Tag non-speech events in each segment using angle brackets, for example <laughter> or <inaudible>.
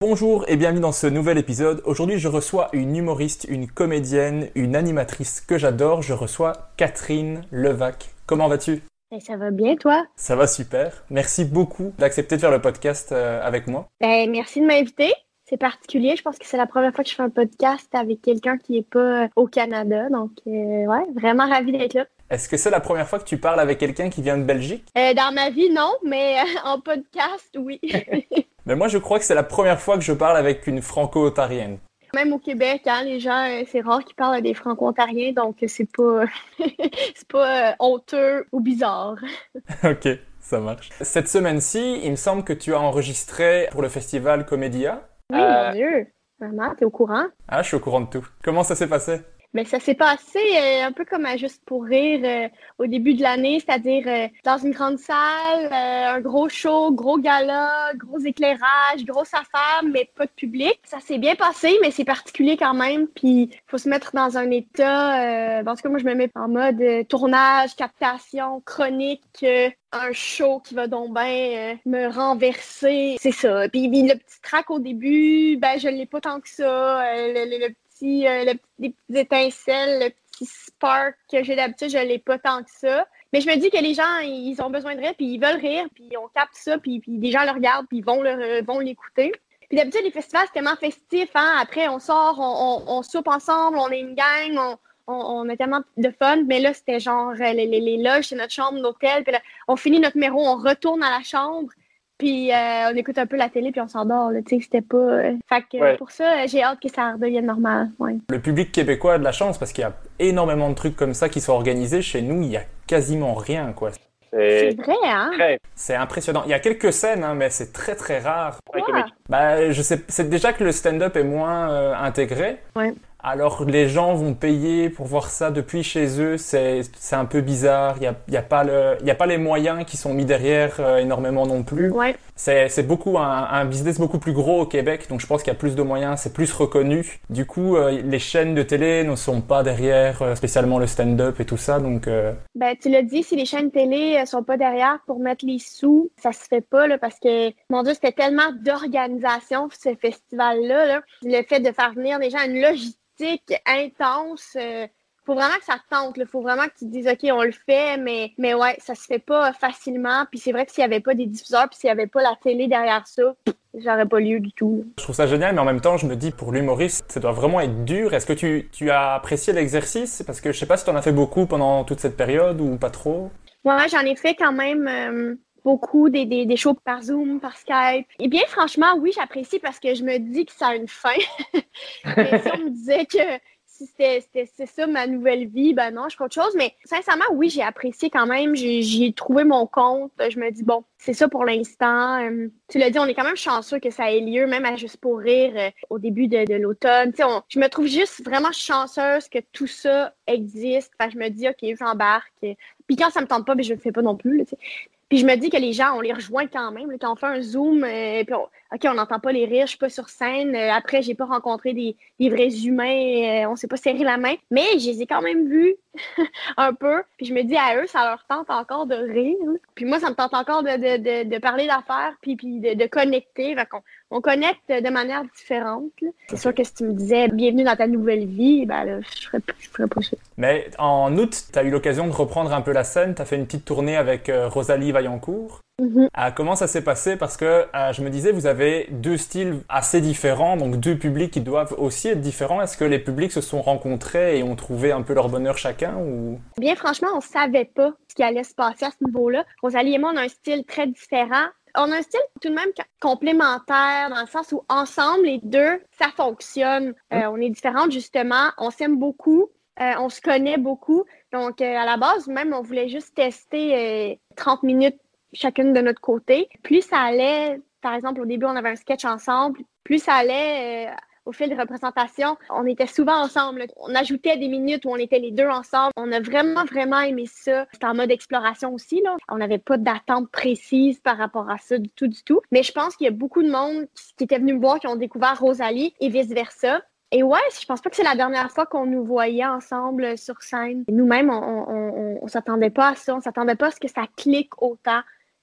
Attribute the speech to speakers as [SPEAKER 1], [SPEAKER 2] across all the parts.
[SPEAKER 1] Bonjour et bienvenue dans ce nouvel épisode. Aujourd'hui, je reçois une humoriste, une comédienne, une animatrice que j'adore. Je reçois Catherine Levac. Comment vas-tu?
[SPEAKER 2] Ça va bien, toi?
[SPEAKER 1] Ça va super. Merci beaucoup d'accepter de faire le podcast euh, avec moi.
[SPEAKER 2] Ben, merci de m'inviter. C'est particulier. Je pense que c'est la première fois que je fais un podcast avec quelqu'un qui n'est pas euh, au Canada. Donc, euh, ouais, vraiment ravie d'être là.
[SPEAKER 1] Est-ce que c'est la première fois que tu parles avec quelqu'un qui vient de Belgique?
[SPEAKER 2] Dans ma vie, non, mais en podcast, oui. <laughs>
[SPEAKER 1] Mais moi, je crois que c'est la première fois que je parle avec une franco-ontarienne.
[SPEAKER 2] Même au Québec, hein, les gens, euh, c'est rare qu'ils parlent à des franco-ontariens, donc c'est pas, <laughs> c'est pas euh, honteux ou bizarre. <laughs>
[SPEAKER 1] ok, ça marche. Cette semaine-ci, il me semble que tu as enregistré pour le festival Comédia.
[SPEAKER 2] Oui,
[SPEAKER 1] Euh,
[SPEAKER 2] mon Dieu. Vraiment, t'es au courant?
[SPEAKER 1] Ah, je suis au courant de tout. Comment ça s'est passé?
[SPEAKER 2] Mais ça s'est passé euh, un peu comme à Juste pour rire euh, au début de l'année, c'est-à-dire euh, dans une grande salle, euh, un gros show, gros gala, gros éclairage, grosse affaire, mais pas de public. Ça s'est bien passé, mais c'est particulier quand même. Puis faut se mettre dans un état. Euh, en tout cas, moi je me mets en mode euh, tournage, captation, chronique. un show qui va donc bien euh, me renverser, c'est ça. Puis, puis le petit track au début, ben je l'ai pas tant que ça. Euh, le, le- le euh, les petites étincelles, le petit spark que j'ai d'habitude, je l'ai pas tant que ça. Mais je me dis que les gens, ils ont besoin de rire, puis ils veulent rire, puis on capte ça, puis, puis des gens le regardent, puis ils vont euh, vont l'écouter. Puis d'habitude, les festivals, c'est tellement festif, hein. Après, on sort, on, soupe ensemble, on est une gang, on, on, on a tellement de fun. Mais là, c'était genre euh, les, les, les loges, c'est notre chambre d'hôtel. Puis là, on finit notre numéro, on retourne à la chambre, puis euh, on écoute un peu la télé, puis on s'endort. là. Tu sais, c'était pas... euh, Fait que
[SPEAKER 1] Ouais.
[SPEAKER 2] pour ça, j'ai hâte que ça redevienne normal, ouais.
[SPEAKER 1] Le public québécois a de la chance parce qu'il y a énormément de trucs comme ça qui sont organisés. Chez nous, il y a quasiment rien, quoi.
[SPEAKER 2] C'est vrai, hein?
[SPEAKER 1] C'est impressionnant. Il y a quelques scènes, hein, mais c'est très très rare.
[SPEAKER 2] Ouais.
[SPEAKER 1] Bah, je sais, c'est déjà que le stand-up est moins euh, intégré.
[SPEAKER 2] Ouais.
[SPEAKER 1] Alors les gens vont payer pour voir ça depuis chez eux, c'est c'est un peu bizarre. Il y a, il y a pas le, il y a pas les moyens qui sont mis derrière euh, énormément non plus.
[SPEAKER 2] Ouais.
[SPEAKER 1] C'est c'est beaucoup un, un business beaucoup plus gros au Québec, donc je pense qu'il y a plus de moyens, c'est plus reconnu. Du coup, euh, les chaînes de télé ne sont pas derrière euh, spécialement le stand-up et tout ça, donc euh,
[SPEAKER 2] Ben, tu l'as dit, si les chaînes télé euh, sont pas derrière pour mettre les sous, ça se fait pas, là, parce que, mon Dieu, c'était tellement d'organisation, ce festival-là, là. Le fait de faire venir des gens à une logistique intense, euh, faut vraiment que ça te tente, là. Faut vraiment que tu te dises, OK, on le fait, mais, mais ouais, ça se fait pas facilement. Puis c'est vrai que s'il y avait pas des diffuseurs, puis s'il y avait pas la télé derrière ça, j'aurais pas lieu du tout.
[SPEAKER 1] je trouve ça génial. Mais en même temps, je me dis pour l'humoriste, ça doit vraiment être dur. Est-ce que tu, tu as apprécié l'exercice? Parce que je sais pas si tu en as fait beaucoup pendant toute cette période ou pas trop.
[SPEAKER 2] Moi, j'en ai fait quand même euh, beaucoup des, des, des shows par Zoom, par Skype. Et bien, franchement, oui, j'apprécie parce que je me dis que ça a une fin. <laughs> Mais si on me disait que si c'était ça ma nouvelle vie, ben non, je ferais autre chose. Mais sincèrement, oui, j'ai apprécié quand même. J'ai trouvé mon compte. Je me dis, bon, c'est ça pour l'instant. Euh, tu l'as dit, on est quand même chanceux que ça ait lieu, même à Juste pour rire euh, au début de, de l'automne. Je me trouve juste vraiment chanceuse que tout ça existe. Enfin, je me dis, OK, j'embarque. Puis quand ça me tente pas, ben, je le fais pas non plus. Puis je me dis que les gens, on les rejoint quand même. quand on fait un zoom, euh, puis OK, on n'entend pas les rires, je suis pas sur scène. Euh, après, j'ai pas rencontré des, des vrais humains, euh, on s'est pas serré la main. Mais je les ai quand même vus <laughs> un peu. Puis je me dis à eux, ça leur tente encore de rire. Puis moi, ça me tente encore de, de, de, parler d'affaires, puis, puis de, de connecter. Fait on connecte de manière différente. C'est sûr que si tu me disais bienvenue dans ta nouvelle vie, ben là, je ferais, ferais pas ça.
[SPEAKER 1] Mais en août, tu as eu l'occasion de reprendre un peu la scène. Tu as fait une petite tournée avec euh, Rosalie Vaillancourt.
[SPEAKER 2] Mm-hmm.
[SPEAKER 1] Ah, comment ça s'est passé? Parce que euh, je me disais, vous avez deux styles assez différents, donc deux publics qui doivent aussi être différents. Est-ce que les publics se sont rencontrés et ont trouvé un peu leur bonheur chacun ou?
[SPEAKER 2] Bien franchement, on savait pas ce qui allait se passer à ce niveau-là. Rosalie et moi, on a un style très différent on a un style tout de même complémentaire dans le sens où ensemble, les deux, ça fonctionne. Euh, on est différentes justement, on s'aime beaucoup, euh, on se connaît beaucoup. Donc, euh, à la base, même, on voulait juste tester 30 minutes chacune de notre côté. Plus ça allait, par exemple, au début, on avait un sketch ensemble, plus ça allait au fil des représentations, on était souvent ensemble. On ajoutait des minutes où on était les deux ensemble. On a vraiment, vraiment aimé ça. C'était en mode exploration aussi. Là. On n'avait pas d'attente précise par rapport à ça du tout, du tout. Mais je pense qu'il y a beaucoup de monde qui était venu me voir, qui ont découvert Rosalie et vice-versa. Et ouais, je pense pas que c'est la dernière fois qu'on nous voyait ensemble sur scène. Nous-mêmes, on, on, s'attendait pas à ça. On s'attendait pas à ce que ça clique autant.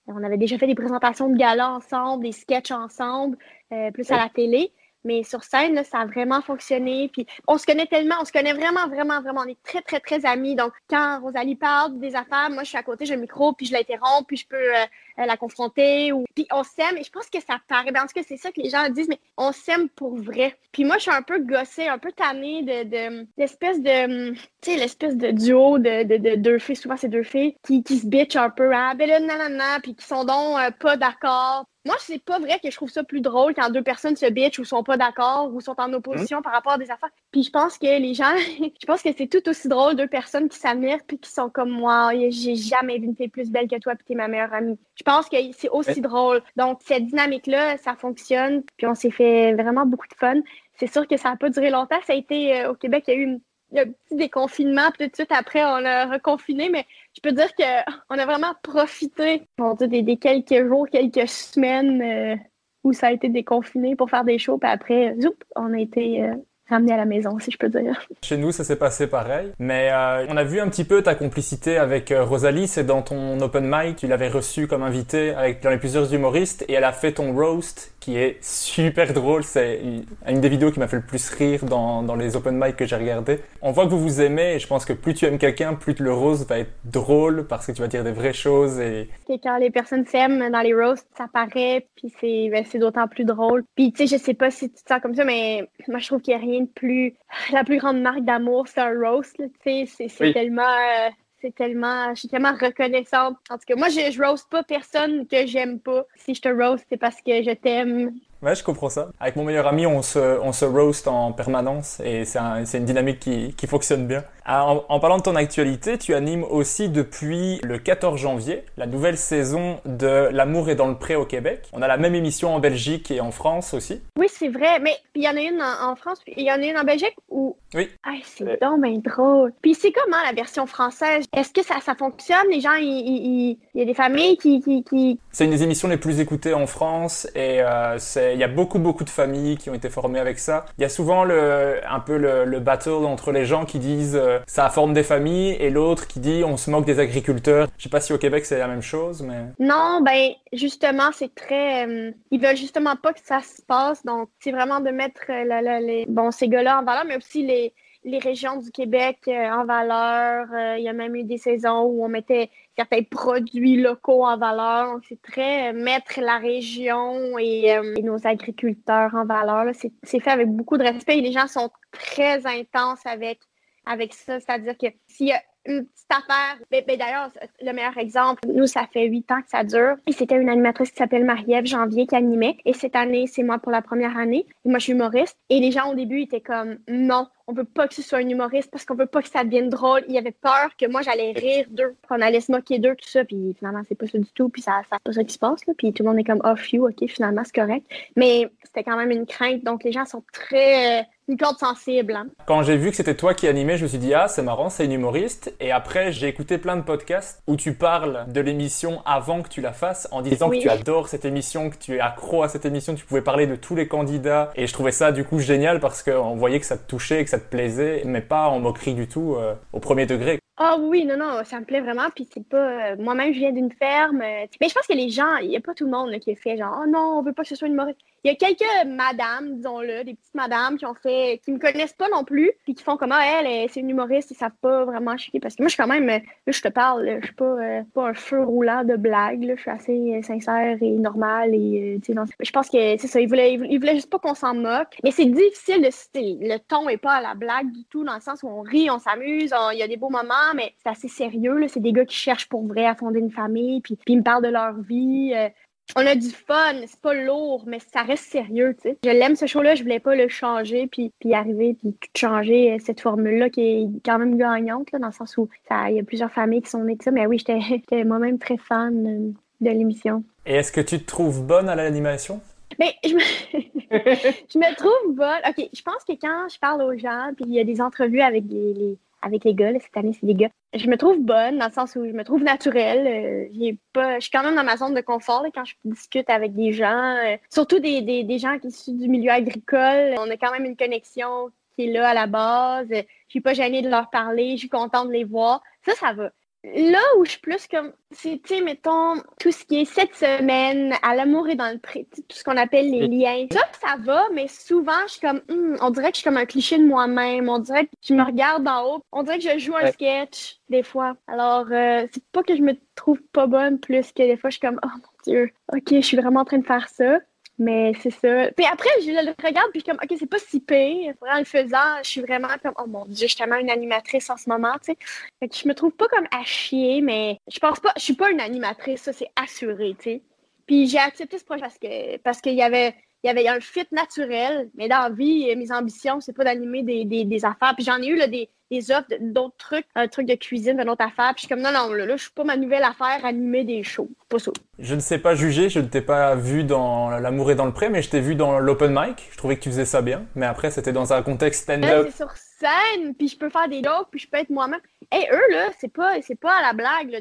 [SPEAKER 2] On avait déjà fait des présentations de gala ensemble, des sketchs ensemble, euh, plus à la télé. Mais sur scène, ça a vraiment fonctionné. Puis on se connaît tellement, on se connaît vraiment, vraiment, vraiment. On est très, très, très amis. Donc, quand Rosalie parle des affaires, moi, je suis à côté, j'ai le micro, puis je l'interromps, puis je peux euh, la confronter. Ou... Puis on s'aime. Et je pense que ça paraît. Ben, en tout cas, c'est ça que les gens disent, mais on s'aime pour vrai. Puis moi, je suis un peu gossée, un peu tannée de, l'espèce de, tu sais, l'espèce de duo de, de, deux filles, souvent c'est deux filles, qui, qui se bitchent un peu, ah, ben là, nanana, puis qui sont donc euh, pas d'accord. Moi, c'est pas vrai que je trouve ça plus drôle quand deux personnes se bitchent ou sont pas d'accord ou sont en opposition par rapport à des affaires. Puis je pense que les gens, <laughs> je pense que c'est tout aussi drôle deux personnes qui s'admirent puis qui sont comme moi. J'ai jamais vu une fille plus belle que toi puis t'es ma meilleure amie. Pense que c'est aussi drôle. Donc cette dynamique-là, ça fonctionne. Puis on s'est fait vraiment beaucoup de fun. C'est sûr que ça n'a pas duré longtemps. Ça a été euh, au Québec, il y a eu une un petit déconfinement, puis tout de suite après, on a reconfiné, mais je peux dire qu'on <laughs> a vraiment profité des, des, quelques jours, quelques semaines euh, où ça a été déconfiné pour faire des shows, puis après, zoup, on a été ramené à la maison, si je peux dire.
[SPEAKER 1] Chez nous, ça s'est passé pareil. Mais euh, on a vu un petit peu ta complicité avec euh, Rosalie. C'est dans ton open mic, tu l'avais reçue comme invitée avec dans les plusieurs humoristes et elle a fait ton roast qui est super drôle. C'est une des vidéos qui m'a fait le plus rire dans, dans les open mic que j'ai regardé. On voit que vous vous aimez et je pense que plus tu aimes quelqu'un, plus le roast va être drôle parce que tu vas dire des vraies choses et...
[SPEAKER 2] et quand les personnes s'aiment dans les roasts, ça paraît puis c'est ben, d'autant plus drôle. Puis tu sais, je sais pas si tu te sens comme ça, mais moi je trouve qu'il n'y a rien de plus. La plus grande marque d'amour, c'est un roast. C'est tellement. Euh, c'est tellement. Je suis tellement reconnaissante. En tout cas, moi, je, je roast pas personne que j'aime pas. Si je te roast, c'est parce que je t'aime.
[SPEAKER 1] Ouais, je comprends ça. Avec mon meilleur ami, on se, on se roast en permanence et c'est un, une dynamique qui, qui fonctionne bien. Ah, en, parlant de ton actualité, tu animes aussi depuis le 14 janvier la nouvelle saison de L'amour est dans le pré au Québec. On a la même émission en Belgique et en France aussi.
[SPEAKER 2] Oui, c'est vrai, mais il y en a une en, France, il y en a une en Belgique ou?
[SPEAKER 1] Oui.
[SPEAKER 2] Ah, c'est donc bien drôle. Puis c'est comment la version française? Est-ce que ça, ça fonctionne? Les gens, il y a des familles qui. qui, qui...
[SPEAKER 1] C'est une des émissions les plus écoutées en France et euh, il y a beaucoup beaucoup de familles qui ont été formées avec ça. Il y a souvent le, un peu le, le battle entre les gens qui disent euh, ça forme des familles et l'autre qui dit on se moque des agriculteurs. Je sais pas si au Québec c'est la même chose, mais.
[SPEAKER 2] Non, ben justement c'est très. Euh, ils veulent justement pas que ça se passe, donc c'est vraiment de mettre euh, les, bon ces gars-là en valeur, mais aussi les les régions du Québec euh, en valeur. il y a même eu des saisons où on mettait certains produits locaux en valeur. C'est très mettre la région et, nos agriculteurs en valeur. C'est fait avec beaucoup de respect et les gens sont très intenses avec avec ça. C'est-à-dire que s'il y a une petite affaire. Ben, ben, D'ailleurs, le meilleur exemple, nous, ça fait huit ans que ça dure. Et c'était une animatrice qui s'appelle Marie-Ève Janvier qui animait. Et cette année, c'est moi pour la première année. Et moi, je suis humoriste. Et les gens, au début, étaient comme, non, on veut pas que ce soit un humoriste parce qu'on veut pas que ça devienne drôle. Il y avait peur que moi, j'allais rire d'eux, qu'on allait se moquer d'eux, tout ça. Puis finalement, c'est pas ça du tout. Puis ça, c'est pas ça qui se passe. Là. Puis tout le monde est comme off you, OK, finalement, c'est correct. Mais c'était quand même une crainte. Donc les gens sont très. Une corde sensible. Hein.
[SPEAKER 1] Quand j'ai vu que c'était toi qui animais, je me suis dit, ah, c'est marrant, c'est une humoriste. Et après, j'ai écouté plein de podcasts où tu parles de l'émission avant que tu la fasses, en disant que tu adores cette émission, que tu es accro à cette émission, tu pouvais parler de tous les candidats. Et je trouvais ça, du coup, génial parce qu'on voyait que ça te touchait, que ça te plaisait, mais pas en moquerie du tout, euh, au premier degré.
[SPEAKER 2] Ah oui, non, non, ça me plaît vraiment. Puis c'est pas. Euh, moi-même, je viens d'une ferme. Euh, mais je pense que les gens, il n'y a pas tout le monde qui est fait genre, oh non, on veut pas que ce soit une humoriste. Il y a quelques madames, disons-le, des petites madames qui ont fait, qui me connaissent pas non plus, puis qui font comme, ah, elle, c'est une humoriste, ils savent pas vraiment chier. Parce que moi, je suis quand même, là, je te parle, je suis pas, euh, pas un feu roulant de blagues, je suis assez sincère et normale. Et, tu sais, je pense que c'est ça, ils voulaient, ils voulaient juste pas qu'on s'en moque. Mais c'est difficile de citer. Le ton est pas à la blague du tout, dans le sens où on rit, on s'amuse, il y a des beaux moments mais c'est assez sérieux. C'est des gars qui cherchent pour vrai à fonder une famille, puis, puis ils me parlent de leur vie. Euh. On a du fun, c'est pas lourd, mais ça reste sérieux, tu sais. Je l'aime ce show-là, je voulais pas le changer, puis, puis arriver, puis tout changer euh, cette formule-là qui est quand même gagnante, dans le sens où il y a plusieurs familles qui sont nées de ça, mais oui, <laughs> j'étais moi-même très fan euh, de l'émission.
[SPEAKER 1] Et est-ce que tu te trouves bonne à l'animation?
[SPEAKER 2] Mais je me... <laughs> je me trouve bonne. OK, je pense que quand je parle aux gens, puis il y a des entrevues avec les, avec les gars. cette année, c'est des gars. Je me trouve bonne dans le sens où je me trouve naturelle. Euh, pas, je suis quand même dans ma zone de confort quand je discute avec des gens, euh, surtout des, gens qui sont du milieu agricole. On a quand même une connexion qui est là à la base. Je suis pas gênée de leur parler. Je suis contente de les voir. Ça, ça va. Là où je suis plus comme, c'est, tu sais, mettons, tout ce qui est cette semaine, à l'amour et dans le pré, tout ce qu'on appelle les liens. Ça, ça va, mais souvent, je suis comme, hmm, on dirait que je suis comme un cliché de moi-même. On dirait que je me regarde d'en haut. On dirait que je joue un sketch, des fois. Alors, euh, c'est pas que je me trouve pas bonne, plus que des fois, je suis comme, oh mon Dieu, ok, je suis vraiment en train de faire ça. Mais c'est ça. Puis après, je le regarde, puis comme, OK, c'est pas si pire. En le faisant, je suis vraiment comme, oh mon Dieu, je suis tellement une animatrice en ce moment, tu sais. Fait que je me trouve pas comme à chier, mais je pense pas, je suis pas une animatrice, ça, c'est assuré, tu sais. Puis j'ai accepté ce projet parce que parce qu'il y avait il y avait un fit naturel, mais dans la vie, mes ambitions, c'est pas d'animer des, des, des, affaires. Puis j'en ai eu là, des, des offres d'autres trucs, un truc de cuisine, une autre affaire. Puis je suis comme non, non, là, là je suis pas ma nouvelle affaire, animer des shows. Pas ça.
[SPEAKER 1] Je ne sais pas juger, je ne t'ai pas vu dans L'amour est dans le pré, mais je t'ai vu dans l'open mic. Je trouvais que tu faisais ça bien. Mais après, c'était dans un contexte stand-up.
[SPEAKER 2] Scène, puis je peux faire des jokes, puis je peux être moi-même. Et eux, là, c'est pas, c'est pas à la blague. Là.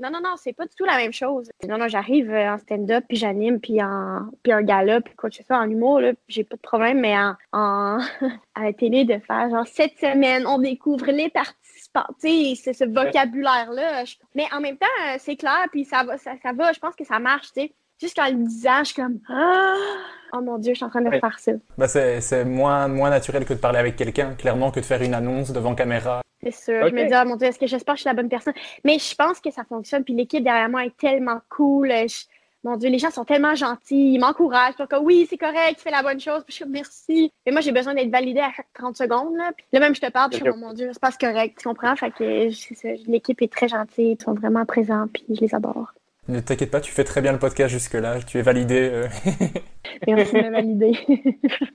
[SPEAKER 2] non, non, non, c'est pas du tout la même chose. Non, non, j'arrive euh, en stand-up, puis j'anime, puis en, puis un gala, puis quoi que ce soit, en humour, là, j'ai pas de problème, mais en, en <laughs> à la télé, de faire genre cette semaine, on découvre les participants. Tu c'est ce vocabulaire-là. Mais en même temps, euh, c'est clair, puis ça va, ça, ça va, je pense que ça marche, tu sais. Juste quand le disant, je suis comme Ah! Oh mon Dieu, je suis en train de faire ça.
[SPEAKER 1] Bah c'est moins, moins naturel que de parler avec quelqu'un, clairement, que de faire une annonce devant caméra.
[SPEAKER 2] C'est sûr. Je me dis, oh mon Dieu, est-ce que j'espère que je suis la bonne personne? Mais je pense que ça fonctionne. Puis l'équipe derrière moi est tellement cool. Mon Dieu, les gens sont tellement gentils. Ils m'encouragent. Ils comme, oui, c'est correct, tu fais la bonne chose. Puis je suis merci. Mais moi, j'ai besoin d'être validée à chaque 30 secondes. Là, puis là même, je te parle. Puis je suis, oh, mon Dieu, c'est pas correct. Tu comprends? Fait que l'équipe est très gentille. Ils sont vraiment présents. Puis je les adore.
[SPEAKER 1] Ne t'inquiète pas, tu fais très bien le podcast jusque-là, tu es validé. Euh.
[SPEAKER 2] Merci de valider.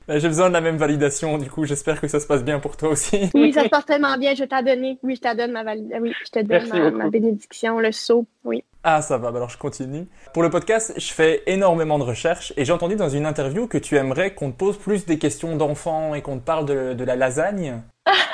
[SPEAKER 1] Bah, j'ai besoin de la même validation, du coup, j'espère que ça se passe bien pour toi aussi.
[SPEAKER 2] Oui, <laughs> ça se passe tellement bien, je t'ai donné. Oui, je te donne ma validation. Oui, je te donne ma, bénédiction, le saut. Oui.
[SPEAKER 1] Ah, ça va, bah, alors je continue. Pour le podcast, je fais énormément de recherches et j'ai entendu dans une interview que tu aimerais qu'on te pose plus des questions d'enfants et qu'on te parle de, de la lasagne.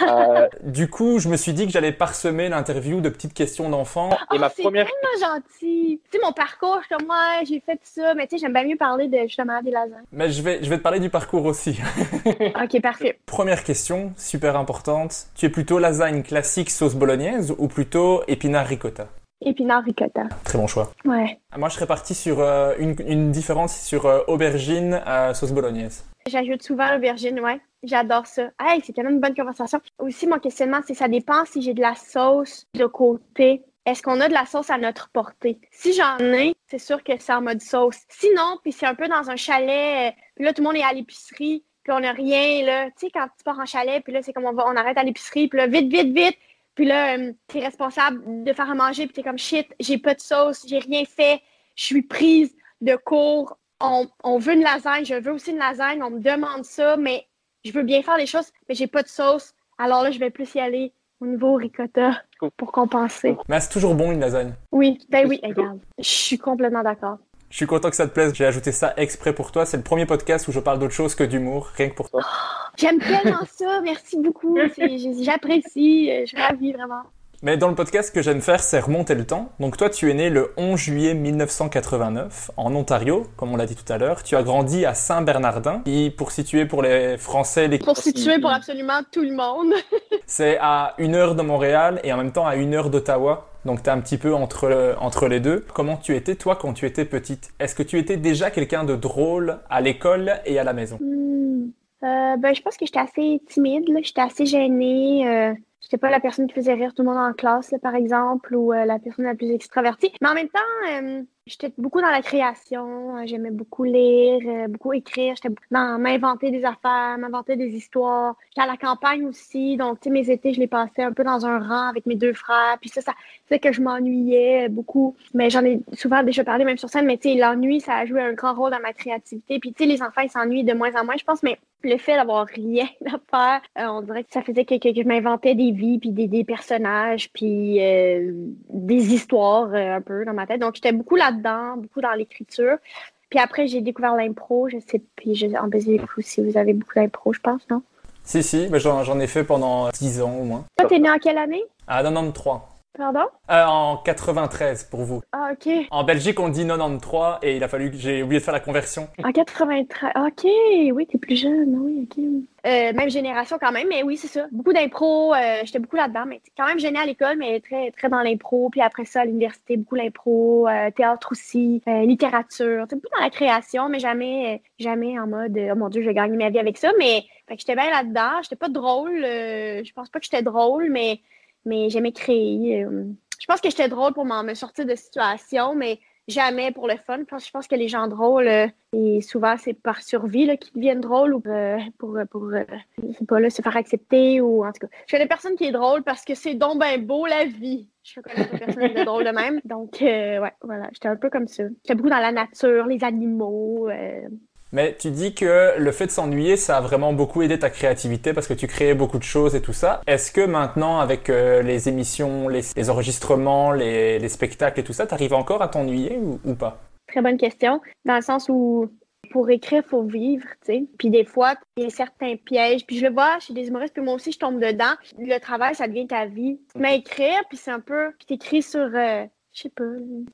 [SPEAKER 1] Euh, <laughs> du coup, je me suis dit que j'allais parsemer l'interview de petites questions d'enfants.
[SPEAKER 2] et ma oh, première... C'est tellement gentil. Tu sais, mon parcours, comme moi, j'ai fait ça, mais tu sais, j'aime bien mieux parler de justement des lasagnes.
[SPEAKER 1] Mais je vais, je vais te parler du parcours aussi. <laughs>
[SPEAKER 2] ok, parfait.
[SPEAKER 1] Première question, super importante. Tu es plutôt lasagne classique sauce bolognaise ou plutôt épinard ricotta?
[SPEAKER 2] Épinard ricotta.
[SPEAKER 1] Très bon choix.
[SPEAKER 2] Ouais.
[SPEAKER 1] Moi, je serais parti sur euh, une, une, différence sur euh, aubergine sauce bolognaise.
[SPEAKER 2] J'ajoute souvent l'aubergine, ouais. J'adore ça. Hey, c'est tellement une bonne conversation. Aussi, mon questionnement, c'est ça dépend si j'ai de la sauce de côté. Est-ce qu'on a de la sauce à notre portée? Si j'en ai, c'est sûr que c'est en mode sauce. Sinon, puis c'est un peu dans un chalet, euh, puis là, tout le monde est à l'épicerie, puis on n'a rien, là. Tu sais, quand tu pars en chalet, puis là, c'est comme on, va, on arrête à l'épicerie, puis là, vite, vite, vite, Puis là, euh, t'es responsable de faire à manger, puis t'es comme shit, j'ai pas de sauce, j'ai rien fait, je suis prise de cours, on, on veut une lasagne, je veux aussi une lasagne, on me demande ça, mais je veux bien faire les choses, mais j'ai pas de sauce. Alors là, je vais plus y aller au niveau ricotta pour compenser.
[SPEAKER 1] Mais c'est toujours bon une lasagne.
[SPEAKER 2] Oui, ben oui, regarde. Je suis complètement d'accord.
[SPEAKER 1] Je suis content que ça te plaise. J'ai ajouté ça exprès pour toi. C'est le premier podcast où je parle d'autre chose que d'humour, rien que pour toi.
[SPEAKER 2] J'aime tellement ça. Merci beaucoup. <laughs> J'apprécie. Je suis ravie, vraiment.
[SPEAKER 1] Mais dans le podcast, ce que j'aime faire, c'est remonter le temps. Donc toi, tu es né le 11 juillet 1989 en Ontario, comme on l'a dit tout à l'heure. Tu as grandi à Saint-Bernardin, qui, pour situer pour les Français, les
[SPEAKER 2] Pour situer pour absolument tout le monde. <laughs>
[SPEAKER 1] c'est à une heure de Montréal et en même temps à une heure d'Ottawa. Donc t'es un petit peu entre, entre les deux. Comment tu étais, toi, quand tu étais petite? Est-ce que tu étais déjà quelqu'un de drôle à l'école et à la maison?
[SPEAKER 2] Hmm. Euh, ben, je pense que j'étais assez timide. J'étais assez gênée. Euh, j'étais pas la personne qui faisait rire tout le monde en classe, par exemple, ou euh, la personne la plus extravertie. Mais en même temps, euh, j'étais beaucoup dans la création. Euh, J'aimais beaucoup lire, beaucoup écrire. J'étais dans m'inventer des affaires, m'inventer des histoires. J'étais à la campagne aussi. Donc, tu sais, mes étés, je les passais un peu dans un rang avec mes deux frères. Puis ça, ça fait que je m'ennuyais beaucoup. Mais j'en ai souvent déjà parlé, même sur scène. Mais tu sais, l'ennui, ça a joué un grand rôle dans ma créativité. Puis tu sais, les enfants, ils s'ennuient de moins en moins, je pense. Mais le fait d'avoir rien <laughs> à faire, euh, on dirait que ça faisait que, que, que je m'inventais des vies, puis des, des personnages, puis euh, des histoires euh, un peu dans ma tête. Donc, j'étais beaucoup là-dedans, beaucoup dans l'écriture. Puis après, j'ai découvert l'impro. Je sais, puis je, en Belgique aussi, vous avez beaucoup d'impro, je pense, non?
[SPEAKER 1] Si, si, j'en j'en ai fait pendant 10 ans au moins.
[SPEAKER 2] Toi, t'es né en quelle année?
[SPEAKER 1] À 93.
[SPEAKER 2] Pardon?
[SPEAKER 1] Euh, en 93 pour vous.
[SPEAKER 2] Ah, OK.
[SPEAKER 1] En Belgique, on dit 93 et il a fallu que j'ai oublié de faire la conversion.
[SPEAKER 2] En 93. OK, oui, t'es plus jeune. Oui, OK. Euh, même génération quand même, mais oui, c'est ça. Beaucoup d'impro. euh, J'étais beaucoup là-dedans, mais quand même gênée à l'école, mais très, très dans l'impro. Puis après ça, à l'université, beaucoup l'impro, euh, théâtre aussi, euh, littérature. Beaucoup dans la création, mais jamais, euh, jamais en mode, oh mon Dieu, je vais gagner ma vie avec ça. Mais j'étais bien là-dedans. J'étais pas drôle. euh, je pense pas que j'étais drôle, mais, mais j'aimais créer. euh. je pense que j'étais drôle pour me sortir de situation, mais jamais pour le fun. Parce que je pense que les gens drôles, euh, et souvent c'est par survie qu'ils deviennent drôles ou euh, pour, pas, là, se faire accepter ou en tout cas. Je connais personne qui est drôle parce que c'est donc ben beau la vie. Je connais pas personne qui est drôle de même. Donc, ouais, voilà, j'étais un peu comme ça. J'étais beaucoup dans la nature, les animaux.
[SPEAKER 1] Mais tu dis que le fait de s'ennuyer, ça a vraiment beaucoup aidé ta créativité parce que tu créais beaucoup de choses et tout ça. Est-ce que maintenant, avec euh, les émissions, les, enregistrements, les, les spectacles et tout ça, t'arrives encore à t'ennuyer ou, pas?
[SPEAKER 2] Très bonne question, dans le sens où pour écrire, faut vivre, tu sais. Puis des fois, il y a certains pièges. Puis je le vois chez des humoristes, puis moi aussi, je tombe dedans. Le travail, ça devient ta vie. À écrire, puis c'est un peu... Puis t'écris sur, euh, je sais pas,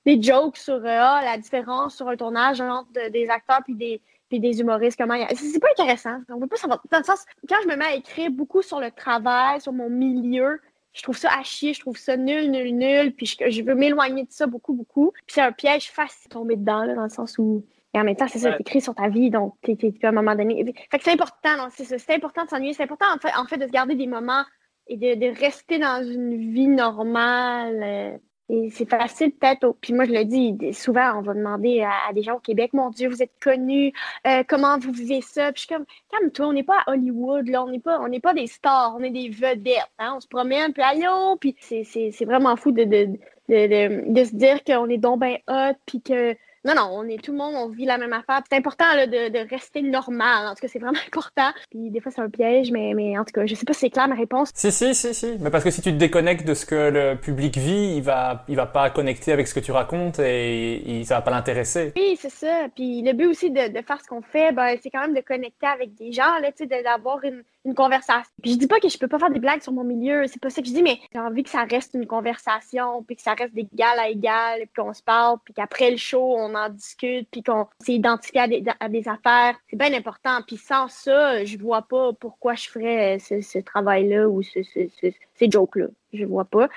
[SPEAKER 2] des jokes sur euh, ah, la différence sur un tournage entre de- des acteurs puis des puis des humoristes, comment il y a- C'est pas intéressant. On peut pas savoir. Dans le sens, quand je me mets à écrire beaucoup sur le travail, sur mon milieu, je trouve ça à chier, je trouve ça nul, nul, nul, puis je, je veux m'éloigner de ça beaucoup, beaucoup. Puis c'est un piège facile de tomber dedans, là, dans le sens où. Et en même temps, c'est ça, t'écris sur ta vie, donc t'es, à un moment donné. Fait que c'est important, non, c'est ça. C'est important de s'ennuyer. C'est important, en fait, en fait, de se garder des moments et de, de rester dans une vie normale. Et c'est facile peut-être. Puis moi, je le dis, souvent, on va demander à, des gens au Québec, mon Dieu, vous êtes connus, euh, comment vous vivez ça? Puis je suis comme, calme-toi, on n'est pas à Hollywood, là, on n'est pas, on n'est pas des stars, on est des vedettes, hein? On se promène, puis allô, puis c'est, c'est, c'est vraiment fou de, de, de, de, se dire qu'on est donc ben hot, puis que non, non, on est tout le monde, on vit la même affaire. C'est important là, de, de rester normal. En tout cas, c'est vraiment <laughs> important. Puis des fois, c'est un piège, mais, mais en tout cas, je sais pas si c'est clair ma réponse.
[SPEAKER 1] Si, si, si, si. Mais parce que si tu te déconnectes de ce que le public vit, il va, il va pas connecter avec ce que tu racontes et il, ça va pas l'intéresser.
[SPEAKER 2] Oui, c'est ça. Puis le but aussi de, de faire ce qu'on fait, ben, c'est quand même de connecter avec des gens, là, tu sais, de- d'avoir une, une conversation. Puis je dis pas que je peux pas faire des blagues sur mon milieu, c'est pas ça que je dis, mais j'ai envie que ça reste une conversation, puis que ça reste d'égal à égal, puis qu'on se parle, puis qu'après le show, on en discute, puis qu'on s'identifie à des, à des affaires. C'est bien important. Puis sans ça, je vois pas pourquoi je ferais ce, ce travail-là ou ce, ce, ce- ces jokes-là. Je vois pas.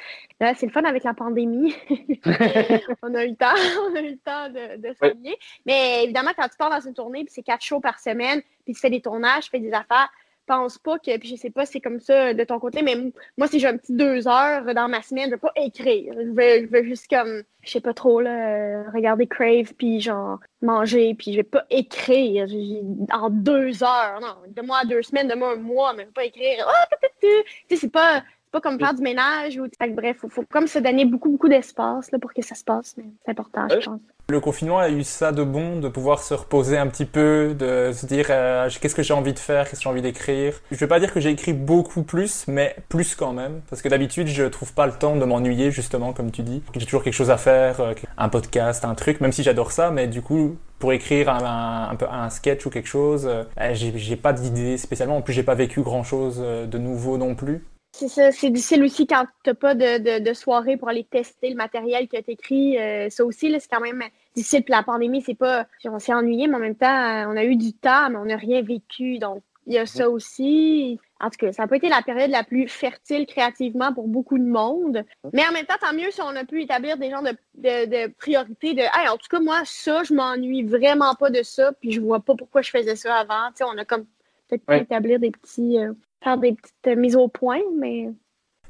[SPEAKER 2] Là, c'est le fun avec la pandémie. <laughs> on a eu le temps, <laughs> on a eu le temps de, de s'ennuyer. Mais évidemment, quand tu pars dans une tournée, puis c'est quatre shows par semaine, puis tu fais des tournages, tu fais des affaires, pense pas que, puis je sais pas si c'est comme ça de ton côté, mais moi, si j'ai un petit deux heures dans ma semaine, je vais pas écrire. Je vais, je vais juste comme, je sais pas trop, là, euh, regarder Crave, puis genre, manger, puis je vais pas écrire en deux heures. Non, de moi deux semaines, de moi un mois, mais je vais pas écrire. Ah, tu sais, c'est pas, pas comme faire du ménage. Ou... Fait que, bref, faut, faut comme se donner beaucoup, beaucoup d'espace là, pour que ça se passe. mais C'est important, je pense.
[SPEAKER 1] Le confinement a eu ça de bon, de pouvoir se reposer un petit peu, de se dire euh, qu'est-ce que j'ai envie de faire, qu'est-ce que j'ai envie d'écrire? Je vais pas dire que j'ai écrit beaucoup plus, mais plus quand même, parce que d'habitude je trouve pas le temps de m'ennuyer justement, comme tu dis. J'ai toujours quelque chose à faire, euh, un podcast, un truc, même si j'adore ça, mais du coup pour écrire un, un, peu un sketch ou quelque chose, euh, j'ai j'ai pas d'idée spécialement. En plus j'ai pas vécu grand chose de nouveau non plus.
[SPEAKER 2] C'est ça, c'est difficile aussi quand t'as pas de, de, de, soirée pour aller tester le matériel que tu écrit. Euh, ça aussi, là, c'est quand même difficile. Puis la pandémie, c'est pas. On s'est ennuyé, mais en même temps, on a eu du temps, mais on n'a rien vécu. Donc, il y a ça aussi. En tout cas, ça n'a pas été la période la plus fertile créativement pour beaucoup de monde. Mais en même temps, tant mieux si on a pu établir des genres de, de, de priorités de hey, en tout cas, moi, ça, je m'ennuie vraiment pas de ça, puis je vois pas pourquoi je faisais ça avant. Tu sais, on a comme peut-être pu établir des petits. Euh, faire des petites mises au point, mais.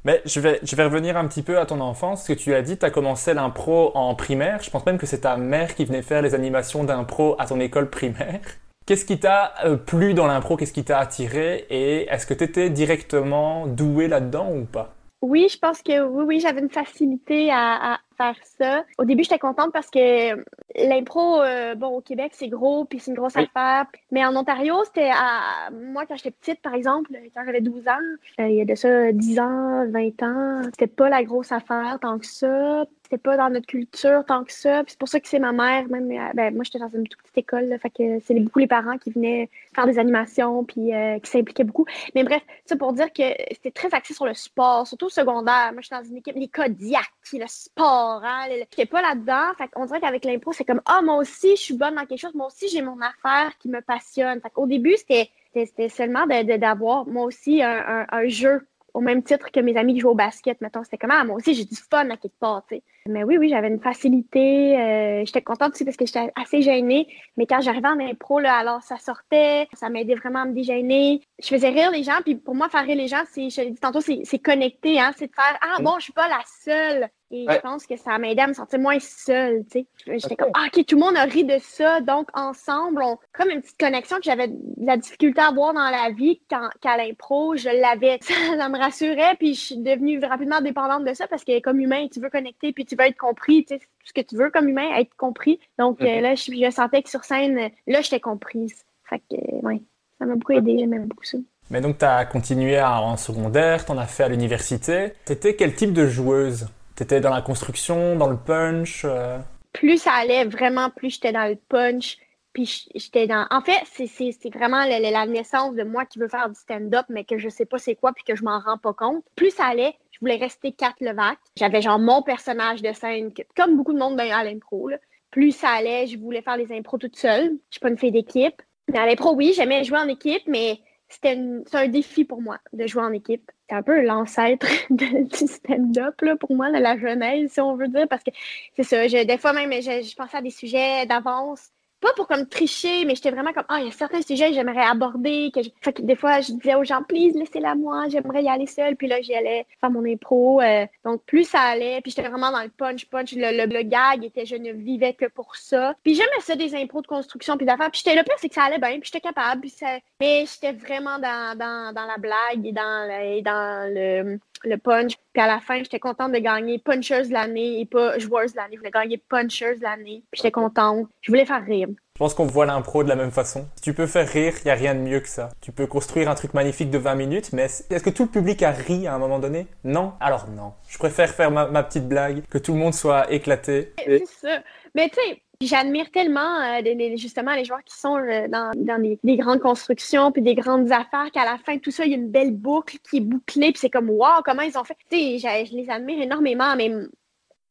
[SPEAKER 1] Mais je vais, je vais revenir un petit peu à ton enfance. Ce que tu as dit, tu as commencé l'impro en primaire. Je pense même que c'est ta mère qui venait faire les animations d'impro à ton école primaire. Qu'est-ce qui t'a euh, plu dans l'impro? Qu'est-ce qui t'a attiré? Et est-ce que tu étais directement doué là-dedans ou pas?
[SPEAKER 2] Oui, je pense que oui, oui, j'avais une facilité à, à, faire ça. Au début, j'étais contente parce que l'impro, euh, bon, au Québec, c'est gros, puis c'est une grosse oui. affaire. Mais en Ontario, c'était à... Moi, quand j'étais petite, par exemple, quand j'avais 12 ans, euh, il y a de ça 10 ans, 20 ans, c'était pas la grosse affaire tant que ça. C'était pas dans notre culture tant que ça. Puis c'est pour ça que c'est ma mère, même, euh, ben, moi, j'étais dans une toute petite école, là, fait que c'est beaucoup les parents qui venaient faire des animations, puis euh, qui s'impliquaient beaucoup. Mais bref, ça pour dire que c'était très axé sur le sport, surtout au secondaire. Moi, j'étais dans une équipe, les Kodiak, le sport, hein. J'étais pas là-dedans. Fait qu'on dirait qu'avec l'impro, c'est comme, ah, oh, moi aussi, je suis bonne dans quelque chose. Moi aussi, j'ai mon affaire qui me passionne. Fait qu'au début, c'était c'était seulement d'avoir, moi aussi, un, un, un jeu au même titre que mes amis qui jouent au basket, mettons. C'était comme, ah, moi aussi, j'ai du fun à quelque part, tu sais. Mais oui, oui, j'avais une facilité. Euh, j'étais contente aussi parce que j'étais assez gênée. Mais quand j'arrivais en impro, là, alors ça sortait, ça m'aidait vraiment à me dégêner. Je faisais rire les gens, puis pour moi, faire rire les gens, c'est, je dit tantôt, c'est connecter, hein. C'est de faire, ah, bon, je suis pas la seule. Et ouais. je pense que ça m'aidait à me sentir moins seule, tu sais. J'étais okay. comme, ah, OK, tout le monde a ri de ça. Donc, ensemble, on, comme une petite connexion que j'avais de la difficulté à avoir dans la vie quand, qu'à l'impro, je l'avais. <laughs> Ça, me rassurait, puis je suis devenue rapidement dépendante de ça parce que comme humain, tu veux connecter, puis tu veux être compris, tu sais, tout ce que tu veux comme humain, être compris. Donc, euh, là, je, je, sentais que sur scène, là, j'étais comprise. Fait que, euh, ouais, ça m'a beaucoup aidé, j'aimais beaucoup ça.
[SPEAKER 1] Mais donc, tu as continué à, en secondaire, tu en as fait à l'université. T'étais quel type de joueuse? T'étais dans la construction, dans le punch euh...
[SPEAKER 2] Plus ça allait, vraiment, plus j'étais dans le punch. Puis j'étais dans. En fait, c'est vraiment la, naissance de moi qui veut faire du stand-up, mais que je sais pas c'est quoi, puis que je m'en rends pas compte. Plus ça allait, je voulais rester Kat Levac. J'avais genre mon personnage de scène, comme beaucoup de monde à l'impro. Plus ça allait, je voulais faire les impros toute seule. Je suis pas une fille d'équipe. Mais à l'impro, oui, j'aimais jouer en équipe, mais c'était un défi pour moi de jouer en équipe. C'est un peu l'ancêtre <laughs> du stand-up pour moi, de la jeunesse, si on veut dire, parce que c'est ça. Je, des fois même, je, je pensais à des sujets d'avance pas pour comme tricher, mais j'étais vraiment comme, ah, il y a certains sujets que j'aimerais aborder. Que je... Fait que des fois, je disais aux gens, please, laissez-la moi, j'aimerais y aller seule. Puis là, j'y allais faire mon impro. Euh... donc, plus ça allait, puis j'étais vraiment dans le punch-punch. Le, le, le, gag était, je ne vivais que pour ça. Puis j'aimais ça, des impros de construction, puis d'affaires. Puis j'étais là, c'est que ça allait bien, puis j'étais capable. Puis ça... Mais j'étais vraiment dans, dans, dans la blague et dans, le, et dans le le punch. Puis à la fin, j'étais contente de gagner puncheuse de l'année et pas joueuse de l'année. Je voulais gagner puncheuse de l'année. Puis j'étais contente. Je voulais faire rire.
[SPEAKER 1] Je pense qu'on voit l'impro de la même façon. Si tu peux faire rire, il n'y a rien de mieux que ça. Tu peux construire un truc magnifique de 20 minutes, mais est-ce que tout le public a ri à un moment donné? Non? Alors non. Je préfère faire ma, ma, petite blague, que tout le monde soit éclaté.
[SPEAKER 2] C'est ça. Mais tu sais, J'admire tellement euh, les, justement les joueurs qui sont euh, dans, dans des, grandes constructions puis des grandes affaires qu'à la fin tout ça il y a une belle boucle qui est bouclée puis c'est comme waouh comment ils ont fait? Tu sais, je les admire énormément mais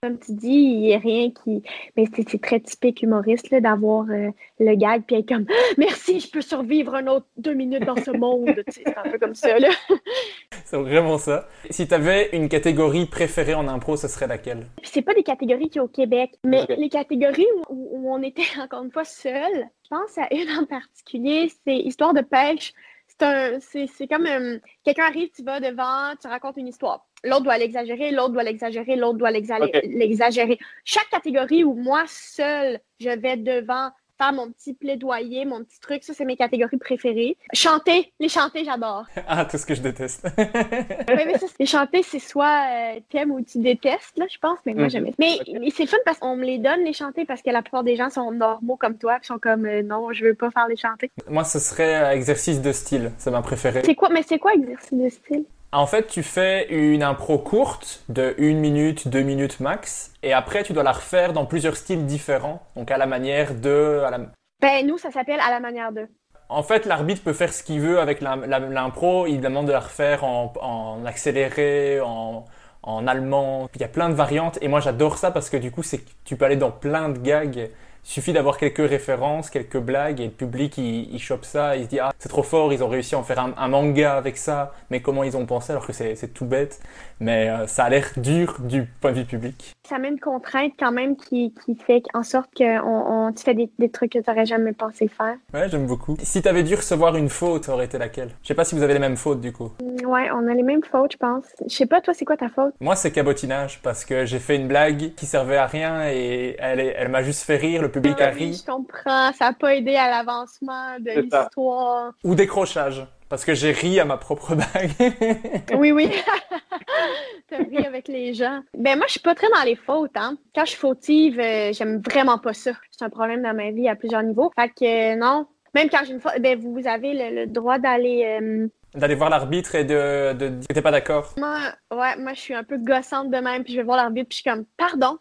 [SPEAKER 2] comme tu dis, il n'y a rien qui. Mais c'est très typique humoriste d'avoir euh, le gag puis être comme Merci, je peux survivre un autre deux minutes dans ce monde. c'est un peu comme ça. <laughs>
[SPEAKER 1] C'est vraiment ça. Si tu avais une catégorie préférée en impro, ce serait laquelle?
[SPEAKER 2] C'est pas des catégories qui au Québec, mais okay. les catégories où, où, on était <laughs> encore une fois seul, je pense à une en particulier, c'est Histoire de pêche. C'est comme euh, quelqu'un arrive, tu vas devant, tu racontes une histoire l'autre doit l'exagérer, l'autre doit l'exagérer, l'autre doit l'exagérer. Okay. Chaque catégorie où moi seule, je vais devant faire mon petit plaidoyer, mon petit truc. Ça, c'est mes catégories préférées. Chanter, les chanter, j'adore. <laughs>
[SPEAKER 1] Ah, tout ce que je déteste.
[SPEAKER 2] Oui, mais ça, les chanter, c'est soit euh, t'aimes ou tu détestes, là, je pense, mais moi,
[SPEAKER 3] Mhm.
[SPEAKER 2] j'aime. Mais, mais c'est fun parce qu'on me les donne, les chanter, parce que la plupart des gens sont normaux comme toi, puis sont comme, euh, non, je veux pas faire les chanter.
[SPEAKER 1] Moi, ce serait euh, exercice de style, c'est ma préférée.
[SPEAKER 2] C'est quoi, mais c'est quoi exercice de style?
[SPEAKER 1] En fait, tu fais une impro courte de une minute, deux minutes max, et après, tu dois la refaire dans plusieurs styles différents, donc à la manière de... à la-
[SPEAKER 2] Ben, nous, ça s'appelle à la manière de.
[SPEAKER 1] En fait, l'arbitre peut faire ce qu'il veut avec l'impro. Il demande de la refaire en, en accéléré, en, en allemand. Il y a plein de variantes. Et moi, j'adore ça parce que du coup, c'est tu peux aller dans plein de gags. Il suffit d'avoir quelques références, quelques blagues, et le public, il, il chope ça. Il se dit, ah, c'est trop fort, ils ont réussi à en faire un, un manga avec ça. Mais comment ils ont pensé alors que c'est tout bête. Mais euh, ça a l'air dur du point de vue public.
[SPEAKER 2] Ça met une contrainte quand même qui, qui fait en sorte que on, on- tu fais des, des trucs que tu n'aurais jamais pensé faire.
[SPEAKER 1] Ouais, j'aime beaucoup. Si t'avais dû recevoir une faute, ça aurait été laquelle? Je sais pas si vous avez les mêmes fautes du coup.
[SPEAKER 2] Mm, Ouais, on a les mêmes fautes, je pense. Je sais pas, toi, c'est quoi ta faute?
[SPEAKER 1] Moi, c'est cabotinage parce que j'ai fait une blague qui servait à rien et elle, elle m'a juste fait rire. Le public a
[SPEAKER 2] Ah
[SPEAKER 1] ri.
[SPEAKER 2] je comprends. Ça n'a pas aidé à l'avancement de l'histoire.
[SPEAKER 1] Ou décrochage parce que j'ai ri à ma propre blague. <laughs>
[SPEAKER 2] Oui, oui. <laughs> T'as ri avec les gens. Ben moi, je suis pas très dans les fautes, hein. Quand je suis fautive, euh, j'aime vraiment pas ça. C'est un problème dans ma vie à plusieurs niveaux. Fait que euh, non. Même quand j'ai une faute, ben vous avez le, le droit d'aller. euh,
[SPEAKER 1] D'aller voir l'arbitre et de, de dire que t'es pas d'accord.
[SPEAKER 2] Moi, ouais, moi, je suis un peu gossante de même, puis je vais voir l'arbitre, puis je suis comme, pardon,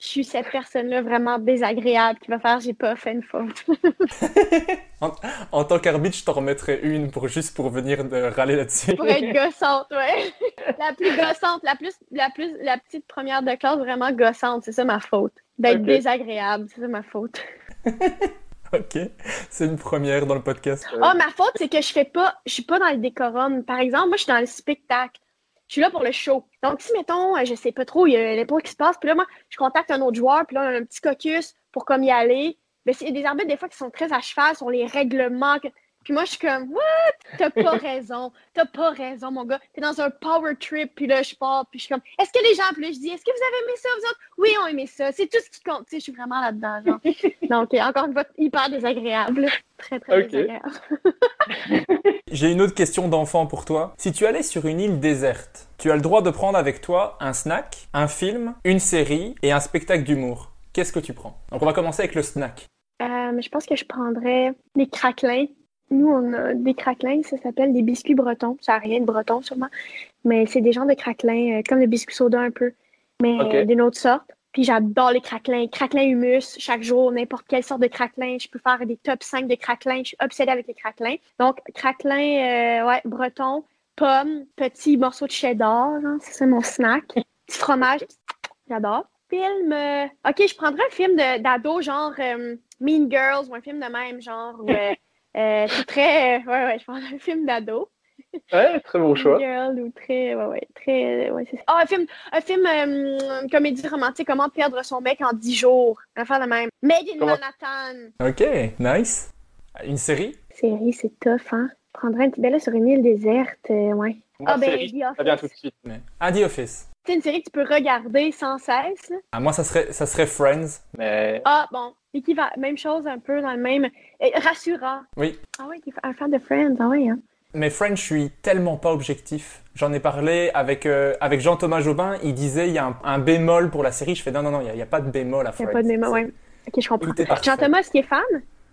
[SPEAKER 2] je suis cette personne-là vraiment désagréable qui va faire, j'ai pas fait une faute. <laughs>
[SPEAKER 1] En tant qu'arbitre, je t'en remettrais une pour juste pour venir de râler là-dessus.
[SPEAKER 2] Pour être <laughs> gossante, ouais. La plus gossante, la plus, la plus, la petite première de classe vraiment gossante, c'est ça ma faute. D'être désagréable, c'est ça ma faute. <laughs>
[SPEAKER 1] ok, c'est une première dans le podcast.
[SPEAKER 2] Oh, ma faute, c'est que je fais pas, je suis pas dans le décorum. Par exemple, moi, je suis dans le spectacle. Je suis là pour le show. Donc, si, mettons, euh, je sais pas trop, il y a n'importe qui se passe, puis là, moi, je contacte un autre joueur, puis là, un petit caucus pour comme y aller. Mais c'est des arbitres, des fois, qui sont très à cheval sur les règlements. Puis moi, je suis comme, what? T'as pas <laughs> raison. T'as pas raison, mon gars. T'es dans un power trip, puis là, je pars, puis je suis comme, est-ce que les gens, là, je dis, est-ce que vous avez aimé ça, vous autres? Oui, on a aimé ça. C'est tout ce qui compte. Tu sais, je suis vraiment là-dedans, genre. <laughs> Donc, euh, encore une fois, hyper désagréable. Très, très
[SPEAKER 3] Ok.
[SPEAKER 2] désagréable. <laughs>
[SPEAKER 1] J'ai une autre question d'enfant pour toi. Si tu allais sur une île déserte, tu as le droit de prendre avec toi un snack, un film, une série et un spectacle d'humour. Qu'est-ce que tu prends? Donc on va commencer avec le snack.
[SPEAKER 2] Euh, je pense que je prendrais des craquelins. Nous, on a des craquelins, ça s'appelle des biscuits bretons. Ça n'a rien de breton, sûrement. Mais c'est des genres de craquelins, euh, comme le biscuit soda un peu, mais euh, d'une autre sorte. Puis j'adore les craquelins. Craquelins humus, chaque jour, n'importe quelle sorte de craquelin. Je peux faire des top 5 de craquelins. Je suis obsédée avec les craquelins. Donc, craquelins, euh, ouais, breton, pommes, petits morceaux de cheddar, c'est ça mon snack. Petit fromage, j'adore. Film, euh, ok, je prendrais un film d'ado, genre euh, Mean Girls ou un film de même, genre, où, euh, euh, c'est très, euh, ouais, ouais, je prendrais un film d'ado.
[SPEAKER 3] Ouais, très bon choix.
[SPEAKER 2] Girl ou très, ouais, ouais, très, ouais, c'est ça. Ah, un film, un film, euh, une comédie romantique, comment perdre son mec en 10 jours. Un affaire de même. Made in
[SPEAKER 3] Comment-
[SPEAKER 2] Manhattan.
[SPEAKER 1] Ok, nice. Une série?
[SPEAKER 2] Série, c'est tough, hein. Je prendrais un petit, ben là, sur une île déserte, euh, ouais. Ah, ben,
[SPEAKER 3] série,
[SPEAKER 2] The
[SPEAKER 3] ça vient
[SPEAKER 2] Office.
[SPEAKER 3] tout de suite.
[SPEAKER 1] Mais- Ah, The Office.
[SPEAKER 2] C'est une série que tu peux regarder sans cesse, là.
[SPEAKER 1] Ah, moi, ça serait, ça serait Friends.
[SPEAKER 3] Mais
[SPEAKER 2] Ah, bon. Équivalent. Même chose, un peu dans le même. rassurant.
[SPEAKER 1] Oui.
[SPEAKER 2] Ah oui, un fan de Friends. Ah oui, hein.
[SPEAKER 1] Mais Friends, je suis tellement pas objectif. J'en ai parlé avec, euh, avec Jean-Thomas Jobin. Il disait il y a un, un bémol pour la série. Je fais non, non, non, il n'y a, il pas de bémol à
[SPEAKER 2] Il
[SPEAKER 1] Friends.
[SPEAKER 2] n'y a pas de mémo, ouais. Ok, je comprends.
[SPEAKER 1] Il.
[SPEAKER 2] Jean-Thomas, qui est fan?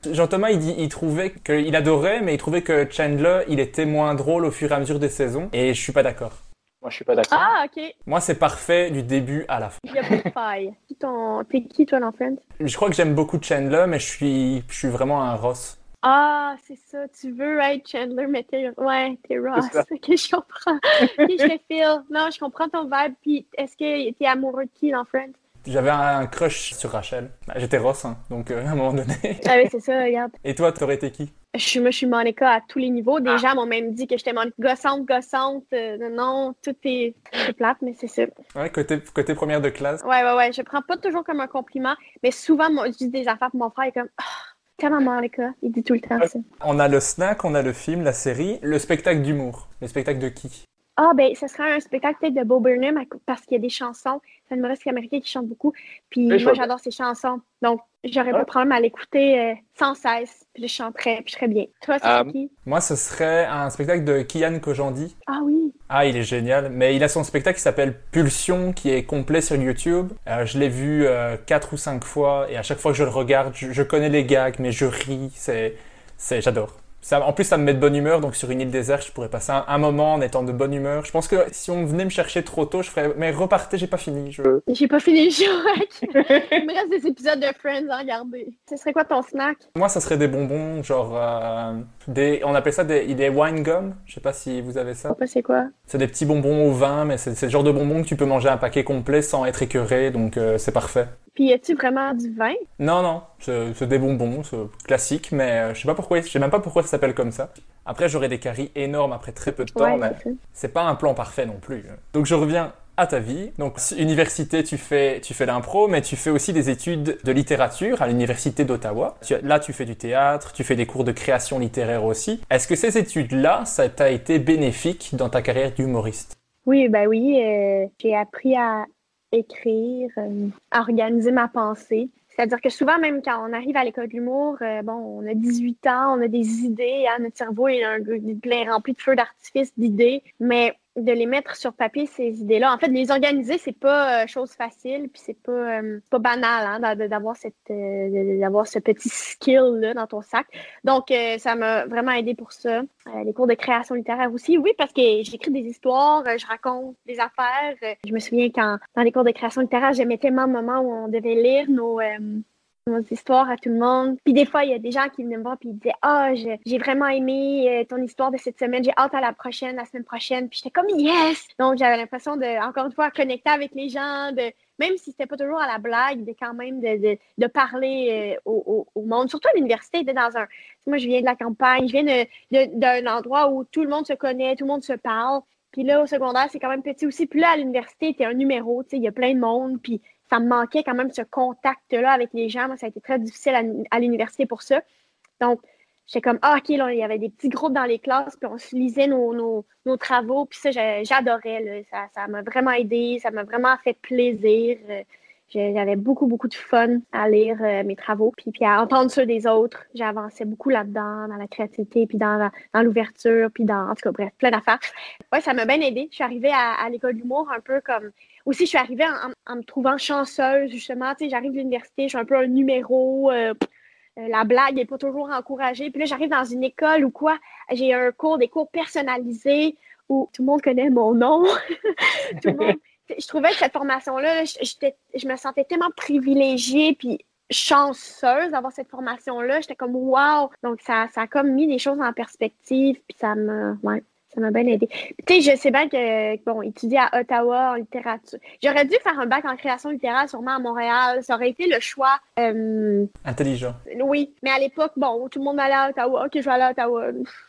[SPEAKER 1] Jean-Thomas, il, dit, il trouvait qu'il adorait, mais il trouvait que Chandler, il était moins drôle au fur et à mesure des saisons. Et je suis pas d'accord.
[SPEAKER 3] Moi, je suis pas d'accord.
[SPEAKER 2] Ah, ok.
[SPEAKER 1] Moi, c'est parfait du début à la fin.
[SPEAKER 2] Il n'y a pas de faille. <laughs> T'es qui, toi, Friends?
[SPEAKER 1] Je crois que j'aime beaucoup Chandler, mais je suis, je suis vraiment un Ross.
[SPEAKER 2] Ah, c'est ça. Tu veux être Chandler, mais t'es... Ouais, t'es Ross. <laughs> Ok, je comprends. Je feel. Non, je comprends ton vibe. Puis, est-ce que t'es amoureux de qui Friends?
[SPEAKER 1] J'avais un crush sur Rachel. J'étais Ross, hein, donc euh, à un moment donné.
[SPEAKER 2] Ah oui, c'est ça, regarde.
[SPEAKER 1] Et toi, t'aurais été qui?
[SPEAKER 2] Je suis, moi, je suis Monica à tous les niveaux. Des
[SPEAKER 3] Ah.
[SPEAKER 2] gens m'ont même dit que j'étais Monica gossante, gossante. Euh, non, tout est, plate, mais c'est ça.
[SPEAKER 1] Ouais, côté, côté première de classe.
[SPEAKER 2] Ouais, ouais, ouais. Je prends pas toujours comme un compliment, mais souvent, moi, je dis des affaires pour mon frère, il est comme, ah, tellement Monica? Il dit tout le temps ça.
[SPEAKER 1] On a le snack, on a le film, la série, le spectacle d'humour. Le spectacle de qui?
[SPEAKER 2] Ah, ben, ce serait un spectacle peut-être de Bo Burnham parce qu'il y a des chansons. C'est un humoriste américain qui chante beaucoup. Puis moi, j'adore ses chansons. Donc, j'aurais pas
[SPEAKER 3] Ah.
[SPEAKER 2] de problème à l'écouter euh, sans cesse. Puis je chanterais, puis je serais bien. Toi, c'est
[SPEAKER 3] Ah.
[SPEAKER 2] qui?
[SPEAKER 1] Moi, ce serait un spectacle de Kian Kojandi.
[SPEAKER 2] Ah oui.
[SPEAKER 1] Ah, il est génial. Mais il a son spectacle qui s'appelle Pulsion, qui est complet sur YouTube. Euh, je l'ai vu euh, quatre ou cinq fois, et à chaque fois que je le regarde, je, je connais les gags, mais je ris. C'est, c'est, j'adore. Ça, en plus, ça me met de bonne humeur, donc sur une île déserte, je pourrais passer un, un moment en étant de bonne humeur. Je pense que si on venait me chercher trop tôt, je ferais, mais repartez, j'ai pas fini. Je...
[SPEAKER 2] J'ai pas fini show. <laughs> Il me reste des épisodes de Friends à regarder. Ce serait quoi ton snack?
[SPEAKER 1] Moi, ça serait des bonbons, genre euh, des, on appelle ça des, des wine gum. Je sais pas si vous avez
[SPEAKER 2] Je
[SPEAKER 1] ça.
[SPEAKER 2] sais pas c'est quoi.
[SPEAKER 1] C'est des petits bonbons au vin, mais c'est c'est le genre de bonbons que tu peux manger un paquet complet sans être écœuré, donc euh, c'est parfait.
[SPEAKER 2] Puis, y a-tu vraiment du vin?
[SPEAKER 1] Non, non, c'est des bonbons, c'est classique, mais euh, je sais pas pourquoi, je sais même pas pourquoi ça s'appelle comme ça. Après, j'aurais des caries énormes après très peu de temps,
[SPEAKER 2] Ouais,
[SPEAKER 1] mais
[SPEAKER 2] c'est
[SPEAKER 1] pas un plan parfait non plus. Donc je reviens à ta vie. Donc université, tu fais, tu fais l'impro, mais tu fais aussi des études de littérature à l'université d'Ottawa. Là, tu fais du théâtre, tu fais des cours de création littéraire aussi. Est-ce que ces études-là, ça t'a été bénéfique dans ta carrière d'humoriste?
[SPEAKER 2] Oui, ben oui. euh, j'ai appris à écrire, euh, organiser ma pensée. C'est-à-dire que souvent, même quand on arrive à l'école de l'humour, euh, bon, on a 18 ans, on a des idées, hein, notre cerveau est plein rempli de feux d'artifice d'idées, mais de les mettre sur papier, ces idées-là, en fait, les organiser, c'est pas euh, chose facile, puis c'est pas, euh, pas banal hein, d'a- d'avoir euh, d'avoir ce petit skill-là dans ton sac. Donc, ça m'a vraiment aidé pour ça. Les cours de création littéraire aussi, oui, parce que j'écris des histoires, je raconte des affaires. Je me souviens quand, dans les cours de création littéraire, j'aimais tellement le moment où on devait lire nos, nos histoires à tout le monde. Puis des fois, il y a des gens qui venaient me voir puis ils disaient Ah, je- j'ai vraiment aimé euh, ton histoire de cette semaine, j'ai hâte à la prochaine, la semaine prochaine. Puis j'étais comme Yes! Donc j'avais l'impression de, encore une fois, connecter avec les gens, de même si c'était pas toujours à la blague, de quand même de, de, parler euh, au, au- monde. Surtout à l'université, dans un. Moi, je viens de la campagne, je viens d'un endroit où tout le monde se connaît, tout le monde se parle. Puis là, au secondaire, c'est quand même petit aussi. Puis là, à l'université, t'es un numéro, tu sais, il y a plein de monde. Puis ça me manquait quand même ce contact-là avec les gens. Moi, ça a été très difficile à, l'université pour ça. Donc, j'étais comme, ah, OK, là, il y avait des petits groupes dans les classes, puis on se lisait nos, nos, travaux. Puis ça, j'adorais. Ça, m'a vraiment aidé. Ça m'a vraiment fait plaisir. Euh, J'avais beaucoup, beaucoup de fun à lire euh, mes travaux, puis, puis à entendre ceux des autres. J'avançais beaucoup là-dedans, dans la créativité, puis dans, dans l'ouverture, puis dans, en tout cas, bref, plein d'affaires. Ouais, ça m'a bien aidé. Je suis arrivée à, à l'école d'humour un peu comme. Aussi, je suis arrivée en, me trouvant chanceuse, justement. Tu sais, j'arrive de l'université, je suis un peu un numéro. euh, la blague n'est pas toujours encouragée. Puis là, j'arrive dans une école où quoi, j'ai un cours, des cours personnalisés où tout le monde connaît mon nom. <laughs> Je trouvais que cette formation-là, je, me sentais tellement privilégiée puis chanceuse d'avoir cette formation-là. J'étais comme wow! Donc, ça, ça a comme mis les choses en perspective puis ça m'a, ouais, ça m'a bien aidé. Tu sais, je sais bien que, bon, étudier à Ottawa en littérature. J'aurais dû faire un bac en création littéraire sûrement à Montréal. Ça aurait été le choix. euh,
[SPEAKER 1] Intelligent.
[SPEAKER 2] oui, mais à l'époque, bon, tout le monde allait à Ottawa. Ok, je vais aller à Ottawa.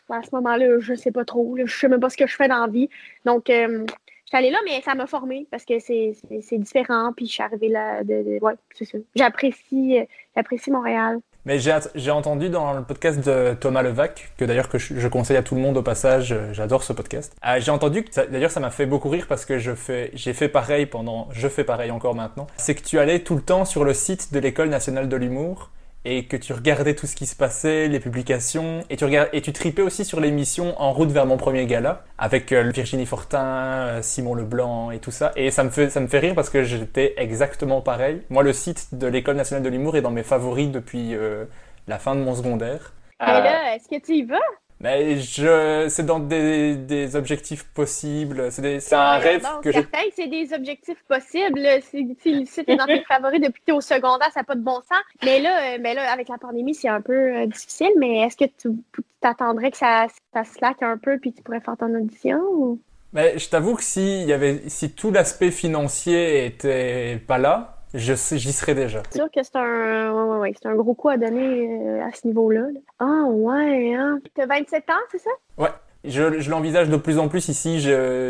[SPEAKER 2] À ce moment-là, je sais pas trop. Je sais même pas ce que je fais dans la vie. Donc, euh, je suis allée là, mais ça m'a formée parce que c'est différent. Puis je suis arrivée là. De, de- ouais, c'est ça. J'apprécie euh, j'apprécie Montréal.
[SPEAKER 1] Mais j'ai entendu dans le podcast de Thomas Levac, que d'ailleurs que je, conseille à tout le monde au passage, euh, j'adore ce podcast. Euh, j'ai entendu que d'ailleurs ça m'a fait beaucoup rire parce que je fais j'ai fait pareil pendant je fais pareil encore maintenant. C'est que tu allais tout le temps sur le site de l'école nationale de l'humour et que tu regardais tout ce qui se passait, les publications et tu et tu tripais aussi sur l'émission En route vers mon premier gala avec euh, Virginie Fortin, euh, Simon Leblanc et tout ça et ça me fait ça me fait rire parce que j'étais exactement pareil. Moi le site de l'école nationale de l'humour est dans mes favoris depuis euh, la fin de mon secondaire.
[SPEAKER 2] Mais là, est-ce que tu y vas?
[SPEAKER 1] Mais je, c'est dans des, des objectifs possibles. C'est des- c'est un
[SPEAKER 2] Ouais,
[SPEAKER 1] rêve
[SPEAKER 2] bon,
[SPEAKER 1] que
[SPEAKER 2] c'est des objectifs possibles. Si, si le site est dans tes favoris depuis que t'es au secondaire, ça n'a pas de bon sens. Mais là, euh, mais là avec la pandémie, c'est un peu euh, difficile. Mais est-ce que tu t'attendrais que ça, ça slack un peu puis tu pourrais faire ton audition? Ou...
[SPEAKER 1] Mais je t'avoue que si y avait, si tout l'aspect financier était pas là, j'y serais déjà.
[SPEAKER 2] C'est sûr que c'est un, ouais, ouais, ouais, c'est un gros coup à donner euh, à ce niveau-là. là. Ah, ouais, hein. T'as 27 ans, c'est ça?
[SPEAKER 1] Ouais. Je, je l'envisage de plus en plus ici.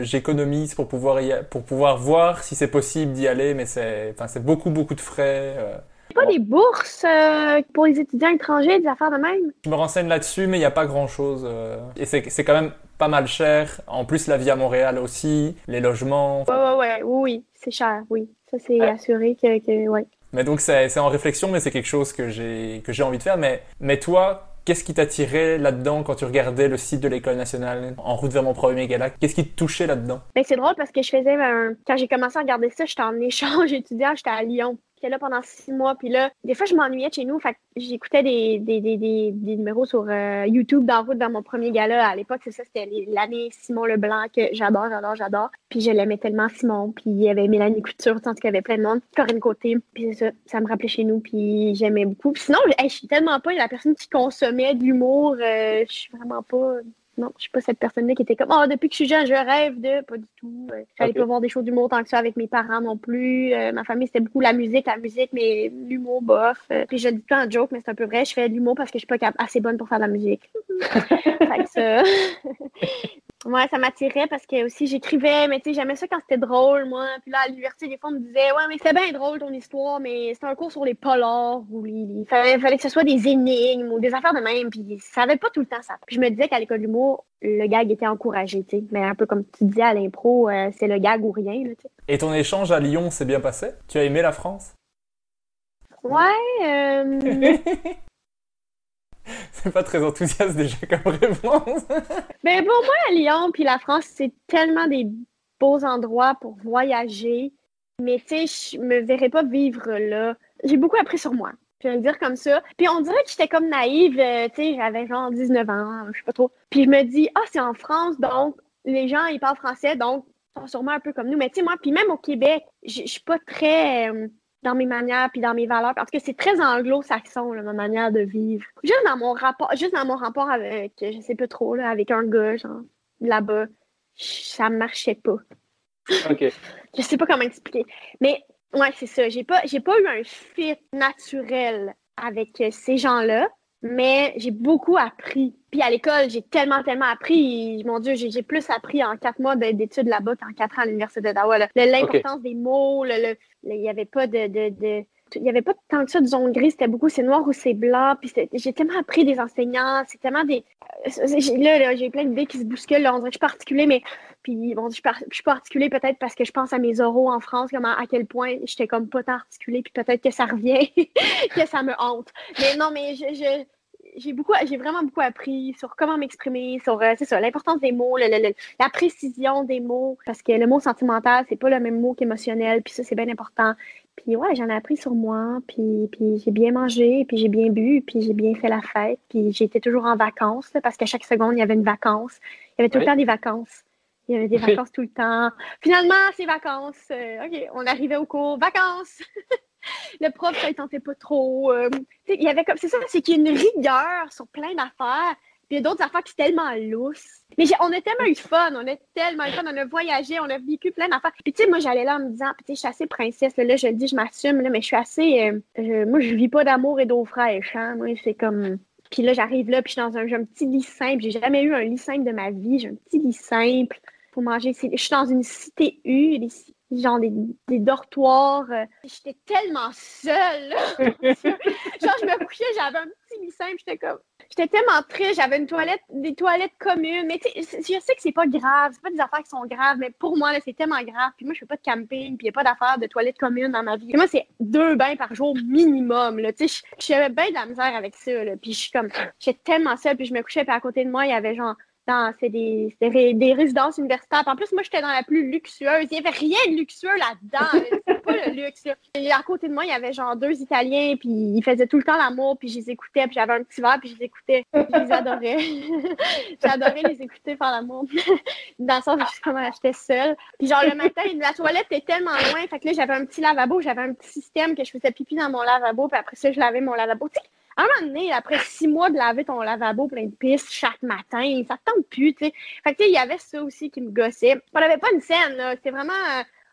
[SPEAKER 1] J'économise pour pouvoir y, pour pouvoir voir si c'est possible d'y aller, mais c'est, enfin, c'est beaucoup beaucoup de frais. euh.
[SPEAKER 2] Pas des bourses euh, pour les étudiants étrangers, des affaires de même?
[SPEAKER 1] Je me renseigne là-dessus, mais il n'y a pas grand-chose. euh, et c'est c'est quand même pas mal cher. En plus, la vie à Montréal aussi, les logements.
[SPEAKER 2] Ouais, ouais, ouais, oui, oui, c'est cher, oui. Ça, c'est assuré que, que, ouais.
[SPEAKER 1] Mais donc, c'est en réflexion, mais c'est quelque chose que j'ai que j'ai envie de faire. Mais, mais toi, Qu'est-ce qui t'attirait là-dedans quand tu regardais le site de l'École nationale en route vers mon premier gala? Qu'est-ce qui te touchait là-dedans?
[SPEAKER 2] Ben, c'est drôle parce que je faisais. Quand j'ai commencé à regarder ça, j'étais en échange <laughs> étudiant, j'étais à Lyon là pendant six mois. Puis là, des fois, je m'ennuyais chez nous. Fait j'écoutais des, des, des, des, numéros sur euh, YouTube d'en route vers mon premier gala. À l'époque, c'est ça, c'était l'année Simon Leblanc que j'adore, j'adore, j'adore. Puis je l'aimais tellement, Simon. Puis il y avait Mélanie Couture, tant qu'il y avait plein de monde. Corinne Côté. Puis ça, ça me rappelait chez nous. Puis j'aimais beaucoup. sinon, je suis tellement pas la personne qui consommait de l'humour. Euh, je suis vraiment pas non, je suis pas cette personne-là qui était comme Oh, depuis que je suis jeune, je rêve de. Pas du tout. Euh, j'allais pas voir des choses d'humour tant que ça avec mes parents non plus. Euh, ma famille, c'était beaucoup la musique, la musique, mais l'humour, bof. Euh, puis je dis pas en joke, mais c'est un peu vrai. Je fais de l'humour parce que je suis pas assez bonne pour faire de la musique. <laughs> fait que ça. <laughs> Ouais, ça m'attirait parce que aussi j'écrivais, mais tu sais, j'aimais ça quand c'était drôle, moi. Puis là, à l'université, des fois, on me disait, ouais, mais c'est bien drôle ton histoire, mais c'était un cours sur les polars ou il fallait, fallait, que ce soit des énigmes ou des affaires de même. Puis ça avait pas tout le temps ça. Puis je me disais qu'à l'école d'humour, le gag était encouragé, tu sais. Mais un peu comme tu disais à l'impro, euh, c'est le gag ou rien, tu sais.
[SPEAKER 1] Et ton échange à Lyon s'est bien passé? Tu as aimé la France?
[SPEAKER 2] Ouais, euh... <laughs> <laughs>
[SPEAKER 1] c'est pas très enthousiaste déjà comme réponse.
[SPEAKER 2] Mais <laughs> ben, pour moi, Lyon puis la France, c'est tellement des beaux endroits pour voyager. Mais tu sais, je me verrais pas vivre là. J'ai beaucoup appris sur moi. Je vais le dire comme ça. Puis on dirait que j'étais comme naïve. Euh, tu sais, j'avais genre 19 ans, je sais pas trop. Puis je me dis, ah, c'est en France, donc les gens, ils parlent français, donc ils sont sûrement un peu comme nous. Mais tu sais, moi, puis même au Québec, je suis pas très. Euh, dans mes manières puis dans mes valeurs parce que c'est très anglo-saxon ma manière de vivre. Juste dans mon rapport, juste dans mon rapport avec, je sais pas trop là, avec un gars genre là-bas, ça marchait pas.
[SPEAKER 3] Ok. <laughs>
[SPEAKER 2] je sais pas comment expliquer, mais ouais c'est ça. J'ai pas j'ai pas eu un fit naturel avec ces gens-là mais j'ai beaucoup appris. Puis à l'école, j'ai tellement, tellement appris. Mon Dieu, j'ai plus appris en quatre mois d'études là-bas qu'en quatre ans à l'Université d'Ottawa. L'importance des mots, il n'y avait pas de, de, il y avait pas tant que ça de zone grise, c'était beaucoup c'est noir ou c'est blanc. Puis j'ai tellement appris des enseignants, c'est tellement des. Euh, là, j'ai plein d'idées qui se bousculent. on dirait que je suis particulier, mais puis bon, je, je suis pas articulée peut-être parce que je pense à mes oraux en France, comment à quel point j'étais comme pas tant articulée, puis peut-être que ça revient, <laughs> que ça me hante. Mais non, mais je j'ai beaucoup, j'ai vraiment beaucoup appris sur comment m'exprimer, sur euh, c'est ça, l'importance des mots, la précision des mots, parce que le mot sentimental, c'est pas le même mot qu'émotionnel, puis ça, c'est bien important. Puis ouais, j'en ai appris sur moi, puis, puis j'ai bien mangé, puis j'ai bien bu, puis j'ai bien fait la fête, puis j'étais toujours en vacances, parce qu'à chaque seconde, il y avait une vacance. Il y avait tout le temps des vacances. Il y avait des <laughs> vacances tout le temps. Finalement, ces vacances, euh, OK, on arrivait au cours, vacances! <laughs> le prof, ça, il tentait pas trop. Euh, il y avait comme, c'est ça, c'est qu'il y a une rigueur sur plein d'affaires. Puis il y a d'autres affaires qui sont tellement lousses. Mais on a tellement eu de fun, on a tellement eu de fun, on a voyagé, on a vécu plein d'affaires. Puis tu sais, moi j'allais là en me disant, tu sais, je suis assez princesse, là, je le dis, je m'assume, là, mais je suis assez. Euh, moi, je vis pas d'amour et d'eau fraîche, hein. Moi, c'est comme. Puis là, j'arrive là, puis je suis dans un, un petit lit simple. J'ai jamais eu un lit simple de ma vie. J'ai un petit lit simple pour manger. Je suis dans une cité U, genre des, dortoirs. Euh, j'étais tellement seule. <laughs> genre, je me couchais, j'avais un petit lit simple, j'étais comme. J'étais tellement triste, j'avais une toilette, des toilettes communes. Mais je sais que c'est pas grave, c'est pas des affaires qui sont graves, mais pour moi, c'est tellement grave. Puis moi, je fais pas de camping, puis il n'y a pas d'affaires de toilettes communes dans ma vie. moi, c'est deux bains par jour minimum. Tu sais, j'avais bien de la misère avec ça. Puis je suis comme, j'étais tellement seule, puis je me couchais, puis à côté de moi, il y avait genre c'est des, des, résidences universitaires. En plus, moi, j'étais dans la plus luxueuse. Il n'y avait rien de luxueux là-dedans. <laughs> C'était pas le luxe. Et à côté de moi, il y avait genre deux Italiens, puis ils faisaient tout le temps l'amour, puis je les écoutais, puis j'avais un petit verre, puis je les écoutais. Je les adorais. <laughs> J'adorais les écouter faire l'amour. <laughs> dans le sens où j'étais seule. Puis genre, le matin, la toilette était tellement loin, fait que là, j'avais un petit lavabo, j'avais un petit système que je faisais pipi dans mon lavabo, puis après ça, je lavais mon lavabo. Tu sais, à un moment donné, après six mois de laver ton lavabo plein de pistes chaque matin, ça tente plus, tu sais. Fait il y avait ça aussi qui me gossait. On n'avait pas une scène, là. C'était vraiment...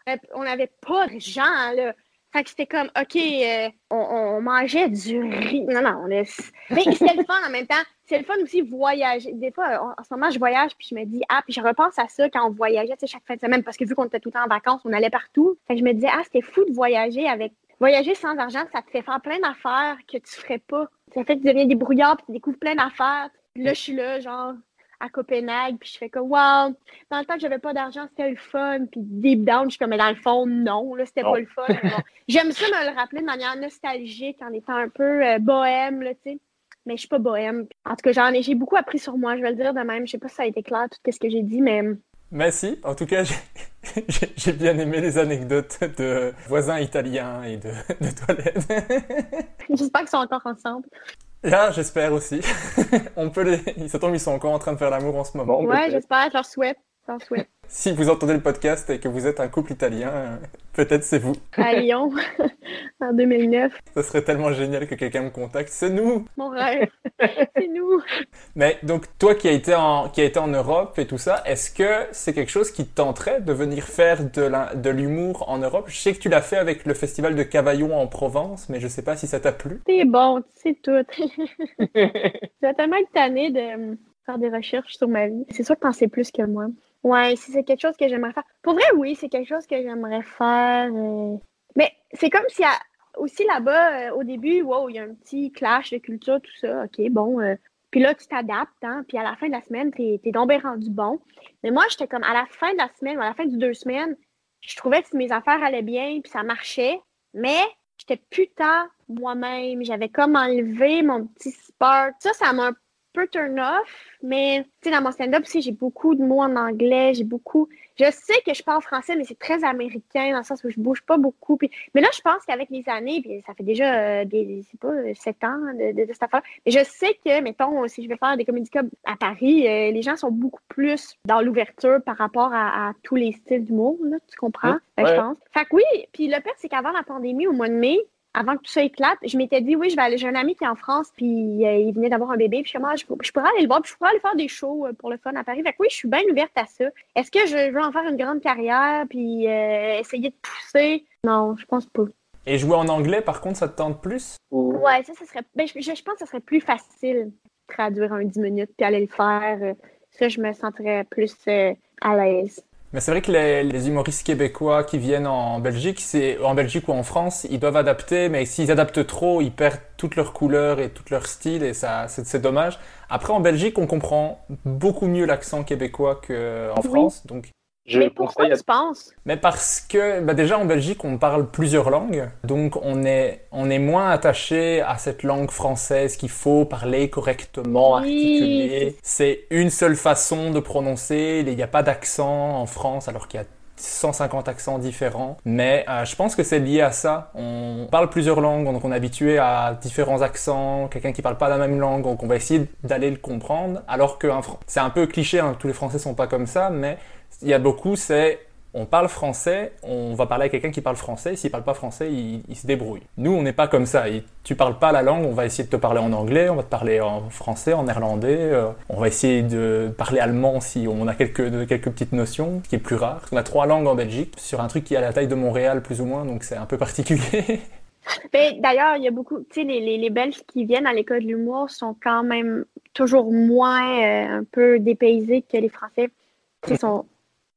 [SPEAKER 2] Euh, on n'avait pas de gens, là. Fait que c'était comme, OK, euh, on, mangeait du riz. Non, non, on est... Mais c'était le fun en même temps. C'est le fun aussi voyager. Des fois, en ce moment, je voyage, puis je me dis, ah, puis je repense à ça quand on voyageait, tu sais, chaque fin de semaine, parce que vu qu'on était tout le temps en vacances, on allait partout. Fait que je me disais, ah, c'était fou de voyager avec Voyager sans argent, ça te fait faire plein d'affaires que tu ferais pas. Ça fait que tu deviens débrouillard puis tu découvres plein d'affaires. Là, je suis là, genre, à Copenhague, puis je fais comme, wow, dans le temps que j'avais pas d'argent, c'était le fun. Puis deep down, je suis comme, mais dans le fond, non, là, c'était pas le fun. <laughs> J'aime ça me le rappeler de manière nostalgique en étant un peu euh, bohème, là, tu sais. Mais je suis pas bohème. En tout cas, j'en ai, j'ai beaucoup appris sur moi, je vais le dire de même. Je sais pas si ça a été clair, tout ce que j'ai dit, mais.
[SPEAKER 1] Mais si, en tout cas, <laughs> j'ai bien aimé les anecdotes de voisins italiens et de, de toilettes. <laughs>
[SPEAKER 2] J'espère qu'ils sont encore ensemble.
[SPEAKER 1] Ah, j'espère aussi. <laughs> On peut les... Ça tombe, ils sont encore en train de faire l'amour en ce moment.
[SPEAKER 2] Ouais, j'espère, je leur souhaite. <laughs>
[SPEAKER 1] Si vous entendez le podcast et que vous êtes un couple italien, euh, peut-être c'est vous.
[SPEAKER 2] À Lyon, <laughs> en 2009.
[SPEAKER 1] Ce serait tellement génial que quelqu'un me contacte. C'est nous
[SPEAKER 2] Mon rêve <laughs> C'est nous
[SPEAKER 1] Mais donc, toi qui as été en, qui a été en Europe et tout ça, est-ce que c'est quelque chose qui te tenterait de venir faire de l'humour en Europe? Je sais que tu l'as fait avec le festival de Cavaillon en Provence, mais je sais pas si ça t'a plu.
[SPEAKER 2] C'est bon, c'est tout. J'ai tellement tanné de faire des recherches sur ma vie. C'est sûr que t'en sais plus que moi. Ouais, si c'est quelque chose que j'aimerais faire. Pour vrai, oui, c'est quelque chose que j'aimerais faire. Euh. Mais c'est comme a aussi là-bas, euh, au début, wow, il y a un petit clash de culture, tout ça. OK, bon. Euh. Puis là, tu t'adaptes, hein. Puis à la fin de la semaine, t'es es donc bien rendu bon. Mais moi, j'étais comme à la fin de la semaine ou à la fin du deux semaines, je trouvais que mes affaires allaient bien, puis ça marchait. Mais j'étais putain moi-même. J'avais comme enlevé mon petit spark. Ça, ça m'a peu turn off, mais tu sais, dans mon stand-up aussi, j'ai beaucoup de mots en anglais, j'ai beaucoup. Je sais que je parle français, mais c'est très américain dans le sens où je bouge pas beaucoup. Puis... Mais là, je pense qu'avec les années, puis ça fait déjà euh, des, pas, sept ans de, de, cette affaire. Mais je sais que, mettons, si je vais faire des comédies à Paris, euh, les gens sont beaucoup plus dans l'ouverture par rapport à, tous les styles d'humour, là, tu comprends? je pense. Fait que oui, puis le pire, c'est qu'avant la pandémie, au mois de mai, avant que tout ça éclate, je m'étais dit, oui, je vais aller. J'ai un ami qui est en France, puis euh, il venait d'avoir un bébé, puis je, ah, je, je, pourrais aller le voir, puis je pourrais aller faire des shows euh, pour le fun à Paris. Fait que oui, je suis bien ouverte à ça. Est-ce que je veux en faire une grande carrière, puis euh, essayer de pousser? Non, je pense pas.
[SPEAKER 1] Et jouer en anglais, par contre, ça te tente plus?
[SPEAKER 2] Ouais, ça, ça serait. Ben, je, je, pense que ça serait plus facile de traduire un 10 minutes, puis aller le faire. Ça, je me sentirais plus à l'aise.
[SPEAKER 1] Mais c'est vrai que les, humoristes québécois qui viennent en Belgique, c'est en Belgique ou en France, ils doivent adapter, mais s'ils adaptent trop, ils perdent toutes leurs couleurs et tout leur style, et ça, c'est dommage. Après, en Belgique, on comprend beaucoup mieux l'accent québécois qu'en France, donc
[SPEAKER 2] mais pourquoi tu penses?
[SPEAKER 1] Mais parce que bah déjà en Belgique on parle plusieurs langues, donc on est on est moins attaché à cette langue française qu'il faut parler correctement, articuler. C'est une seule façon de prononcer. Il n'y a pas d'accent en France alors qu'il y a 150 accents différents. Mais euh, je pense que c'est lié à ça. On parle plusieurs langues, donc on est habitué à différents accents. Quelqu'un qui parle pas la même langue, donc on va essayer d'aller le comprendre. Alors que c'est un peu cliché, hein, tous les Français sont pas comme ça, mais il y a beaucoup, c'est on parle français, on va parler à quelqu'un qui parle français, s'il parle pas français, il, se débrouille. Nous, on n'est pas comme ça. tu parles pas la langue, on va essayer de te parler en anglais, on va te parler en français, en néerlandais, euh, on va essayer de parler allemand si on a quelques, quelques petites notions, ce qui est plus rare. On a trois langues en Belgique, sur un truc qui à la taille de Montréal plus ou moins, donc c'est un peu particulier. <laughs>
[SPEAKER 2] Ben, d'ailleurs, il y a beaucoup, tu sais, les, les, Belges qui viennent à l'école de l'humour sont quand même toujours moins euh, un peu dépaysés que les Français. Ils sont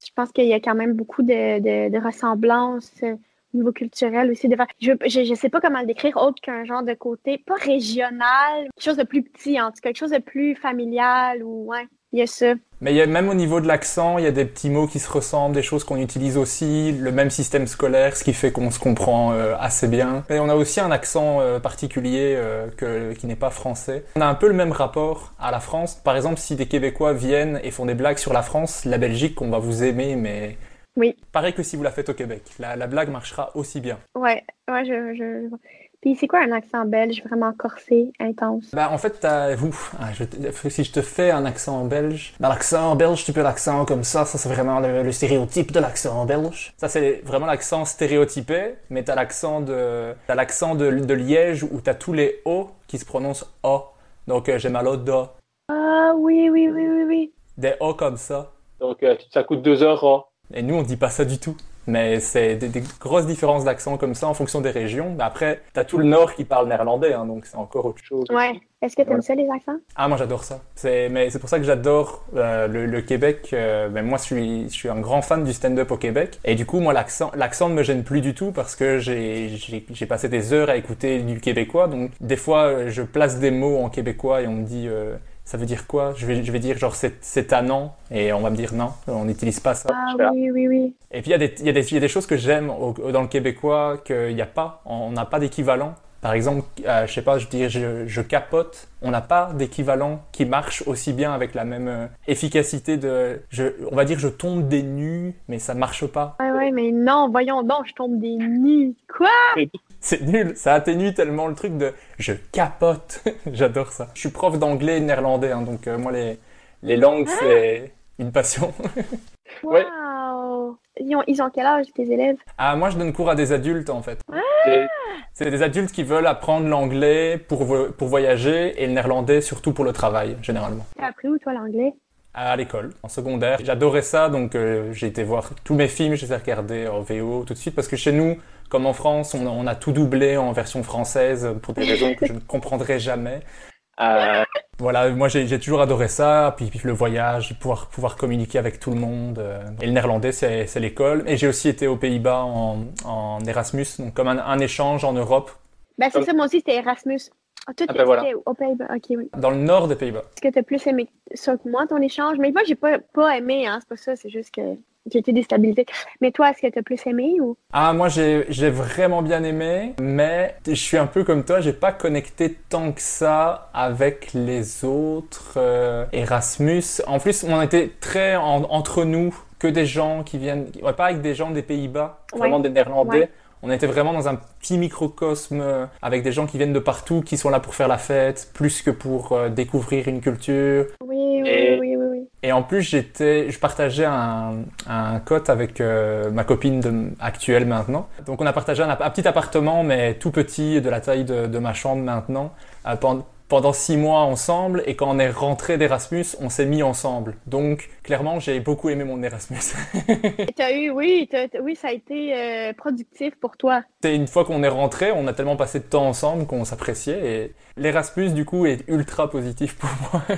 [SPEAKER 2] je pense qu'il y a quand même beaucoup de, de, ressemblances euh, au niveau culturel aussi. Je ne sais pas comment le décrire autre qu'un genre de côté, pas régional, quelque chose de plus petit, en tout cas, quelque chose de plus familial ou ouais. Il y a ça.
[SPEAKER 1] Mais il y a, même au niveau de l'accent, il y a des petits mots qui se ressemblent, des choses qu'on utilise aussi, le même système scolaire, ce qui fait qu'on se comprend euh, assez bien. Et on a aussi un accent euh, particulier euh, que, qui n'est pas français. On a un peu le même rapport à la France. Par exemple, si des Québécois viennent et font des blagues sur la France, la Belgique, on va vous aimer, mais
[SPEAKER 2] oui.
[SPEAKER 1] Pareil que si vous la faites au Québec. La, la blague marchera aussi bien.
[SPEAKER 2] Ouais, ouais, je, je... Puis c'est quoi un accent belge vraiment corsé, intense?
[SPEAKER 1] Ben, en fait, vous, ah, si je te fais un accent belge, ben, l'accent belge, tu peux l'accent comme ça, ça c'est vraiment le, stéréotype de l'accent belge. Ça c'est vraiment l'accent stéréotypé, mais t'as l'accent de, t'as l'accent de, de Liège où t'as tous les O qui se prononcent O. Donc euh, j'ai mal au do.
[SPEAKER 2] Ah oui, oui, oui, oui, oui.
[SPEAKER 1] Des O comme ça.
[SPEAKER 3] Donc euh, ça coûte 2 euros.
[SPEAKER 1] Et nous on dit pas ça du tout. Mais c'est des, grosses différences d'accent comme ça en fonction des régions. Mais après, t'as tout le nord qui parle néerlandais, hein, donc c'est encore autre chose.
[SPEAKER 2] Ouais. Est-ce que t'aimes ça, les accents?
[SPEAKER 1] Ah, moi j'adore ça. C'est, mais c'est pour ça que j'adore euh, le, Québec. Euh, ben, moi, je suis, je suis un grand fan du stand-up au Québec. Et du coup, moi, l'accent, l'accent ne me gêne plus du tout parce que j'ai, j'ai, passé des heures à écouter du québécois. Donc, des fois, je place des mots en québécois et on me dit... Euh, ça veut dire quoi? Je vais, je vais dire genre c'est c'est tannant et on va me dire non, on n'utilise pas ça.
[SPEAKER 2] Ah oui, oui, oui.
[SPEAKER 1] Et puis il y, a des- y, y a choses que j'aime au- dans le québécois qu'il n'y a pas, on n'a pas d'équivalent. Par exemple, euh, je sais pas, je dis je, je capote, on n'a pas d'équivalent qui marche aussi bien avec la même euh, efficacité de, je, on va dire je tombe des nues, mais ça marche pas.
[SPEAKER 2] Ouais, ouais, mais non, voyons donc, je tombe des nues. Quoi?
[SPEAKER 1] C'est nul, ça atténue tellement le truc de je capote. <laughs> J'adore ça. Je suis prof d'anglais et néerlandais, hein, donc euh, moi les, les langues c'est une passion. <laughs>
[SPEAKER 3] Ouais.
[SPEAKER 2] Wow! Ils ont, ils ont quel âge, tes élèves?
[SPEAKER 1] Ah, moi je donne cours à des adultes en fait.
[SPEAKER 3] Et-
[SPEAKER 1] C'est des adultes qui veulent apprendre l'anglais pour, vo- pour voyager et le néerlandais surtout pour le travail, généralement.
[SPEAKER 2] T'as appris où, toi, l'anglais?
[SPEAKER 1] À l'école, en secondaire. J'adorais ça, donc euh, j'ai été voir tous mes films, je les ai regardés en VO tout de suite, parce que chez nous, comme en France, on, a- on a tout doublé en version française pour des raisons que je ne <laughs> comprendrai jamais.
[SPEAKER 3] euh,
[SPEAKER 1] Voilà, moi j'ai toujours adoré ça, puis, puis le voyage, pouvoir, pouvoir communiquer avec tout le monde. euh. Et le néerlandais, c'est l'école. Et j'ai aussi été aux Pays-Bas en, en Erasmus, donc comme un, un échange en Europe,
[SPEAKER 2] Ben, c'est
[SPEAKER 3] Comme-
[SPEAKER 2] ça, moi aussi, c'était Erasmus. Ah, toi,
[SPEAKER 3] Ah, ben voilà.
[SPEAKER 2] au Pays-Bas. Ok, oui.
[SPEAKER 1] dans le nord des Pays-Bas.
[SPEAKER 2] Est-ce que t'as plus aimé ça que moi, ton échange? Mais moi, j'ai pas, pas aimé, hein, c'est pas ça, c'est juste que j'ai été déstabilisée. Mais toi, est-ce que t'as plus aimé ou?
[SPEAKER 1] Ah, moi j'ai j'ai vraiment bien aimé, mais je suis un peu comme toi, j'ai pas connecté tant que ça avec les autres euh, Erasmus. En plus, on était très en- entre nous, que des gens qui viennent, ouais, pas avec des gens des Pays-Bas, vraiment des Néerlandais.
[SPEAKER 2] Ouais.
[SPEAKER 1] On était vraiment dans un petit microcosme euh, avec des gens qui viennent de partout, qui sont là pour faire la fête, plus que pour euh, découvrir une culture.
[SPEAKER 2] Oui, oui,
[SPEAKER 3] Et-
[SPEAKER 2] oui, oui, oui.
[SPEAKER 1] Et en plus, j'étais, je partageais un, un cote avec euh, ma copine de- actuelle maintenant. Donc, on a partagé un, petit appartement, mais tout petit, de la taille de, de ma chambre maintenant, euh, pendant six mois ensemble. Et quand on est rentré d'Erasmus, on s'est mis ensemble. Donc, clairement, j'ai beaucoup aimé mon Erasmus. <laughs>
[SPEAKER 2] Et T'as eu, oui, oui, ça a été euh, productif pour toi.
[SPEAKER 1] Et une fois qu'on est rentré, on a tellement passé de temps ensemble qu'on s'appréciait. Et l'Erasmus, du coup, est ultra positif pour moi. <laughs>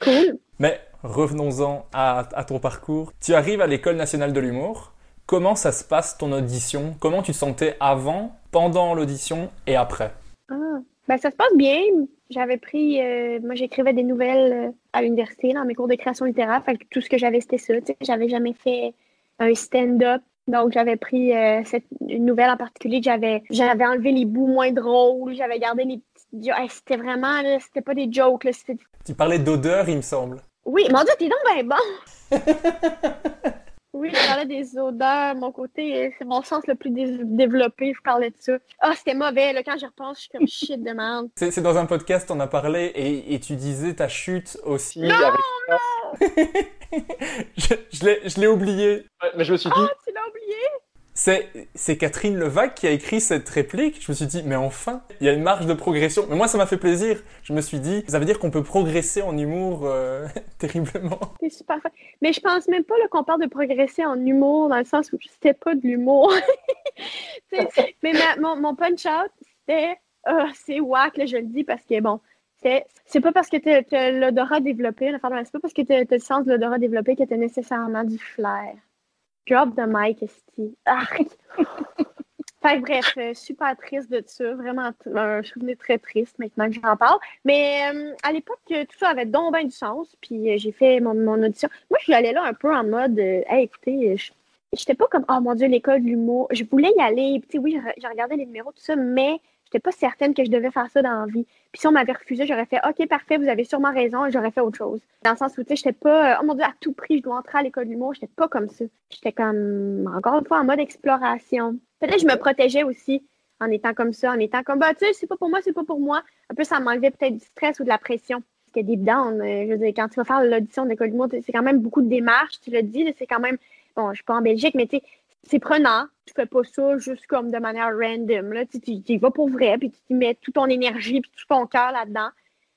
[SPEAKER 2] Cool.
[SPEAKER 1] Mais revenons-en à, à ton parcours. Tu arrives à l'École nationale de l'humour. Comment ça se passe ton audition? Comment tu te sentais avant, pendant l'audition et après?
[SPEAKER 2] Ah. Ben, ça se passe bien. J'avais pris, euh, moi, j'écrivais des nouvelles euh, à l'université, dans mes cours de création littéraire. Fait que tout ce que j'avais, c'était ça. J'avais jamais fait un stand-up. Donc, j'avais pris euh, cette une nouvelle en particulier que j'avais, j'avais enlevé les bouts moins drôles. J'avais gardé les petites jo- Hey, c'était vraiment, là, c'était pas des jokes, là. C'était...
[SPEAKER 1] Tu parlais d'odeur, il me semble.
[SPEAKER 2] Oui, mon Dieu, t'es donc ben bon! <laughs> Oui, je parlais des odeurs. Mon côté, euh, c'est mon sens le plus dé- développé. Je parlais de ça. Ah, c'était mauvais. Là, quand j'y repense, je suis comme shit de merde.
[SPEAKER 1] C'est c'est dans un podcast, on a parlé et, et tu disais ta chute aussi.
[SPEAKER 3] oui, avec- <laughs>
[SPEAKER 1] je je l'ai- je l'ai oublié.
[SPEAKER 3] Ouais, mais je me suis dit,
[SPEAKER 2] Ah, tu l'as oublié?
[SPEAKER 1] C'est Catherine Levac qui a écrit cette réplique. Je me suis dit, mais enfin, il y a une marge de progression. Mais moi, ça m'a fait plaisir. Je me suis dit, ça veut dire qu'on peut progresser en humour euh, <laughs> terriblement.
[SPEAKER 2] C'est super. Mais je pense même pas qu'on parle de progresser en humour, dans le sens où c'était pas de l'humour. <laughs> Mais ma- mon, punch-out, c'était... Ah, c'est whack, là, je le dis, parce que, bon, c'est pas parce que t'as l'odorat développé, c'est pas parce que t'as le sens de l'odorat développé que t'as nécessairement du flair. Drop the mic, esti. <laughs> Fait bref, euh, super triste de ça, vraiment un souvenir très triste maintenant que j'en parle. Mais euh, à l'époque, euh, tout ça avait donc bien du sens, puis j'ai fait mon, audition. Moi, je suis allée là un peu en mode, euh, hey, écoutez, je j'étais pas comme, oh mon Dieu, l'école de l'humour. Je voulais y aller, puis oui, j'ai j'ai regardé les numéros, tout ça, mais j'étais pas certaine que je devais faire ça dans la vie. Puis si on m'avait refusé, j'aurais fait, OK, parfait, vous avez sûrement raison, et j'aurais fait autre chose. Dans le sens où, tu sais, j'étais pas, euh, oh mon Dieu, à tout prix, je dois entrer à l'école de l'humour. J'étais pas comme ça. J'étais comme, encore une fois, en mode exploration. Peut-être que je me protégeais aussi en étant comme ça, en étant comme, bah, tu sais, c'est pas pour moi, c'est pas pour moi. Un peu, ça m'enlevait peut-être du stress ou de la pression. Parce que deep down, je veux dire, quand tu vas faire l'audition d'école d'humour, c'est quand même beaucoup de démarches, tu l'as dit, c'est quand même, bon, je suis pas en Belgique, mais tu sais, c'est prenant. Tu fais pas ça juste comme de manière random, là. Tu, tu, y vas pour vrai, puis tu mets toute ton énergie, puis tout ton cœur là-dedans.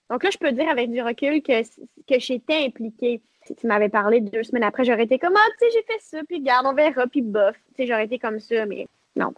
[SPEAKER 2] Donc là, je peux dire avec du recul que, que j'étais impliquée. Si tu m'avais parlé deux semaines après, j'aurais été comme, ah, tu sais, j'ai fait ça, puis regarde, on verra, puis bof. Tu sais, j'aurais été comme ça, mais non.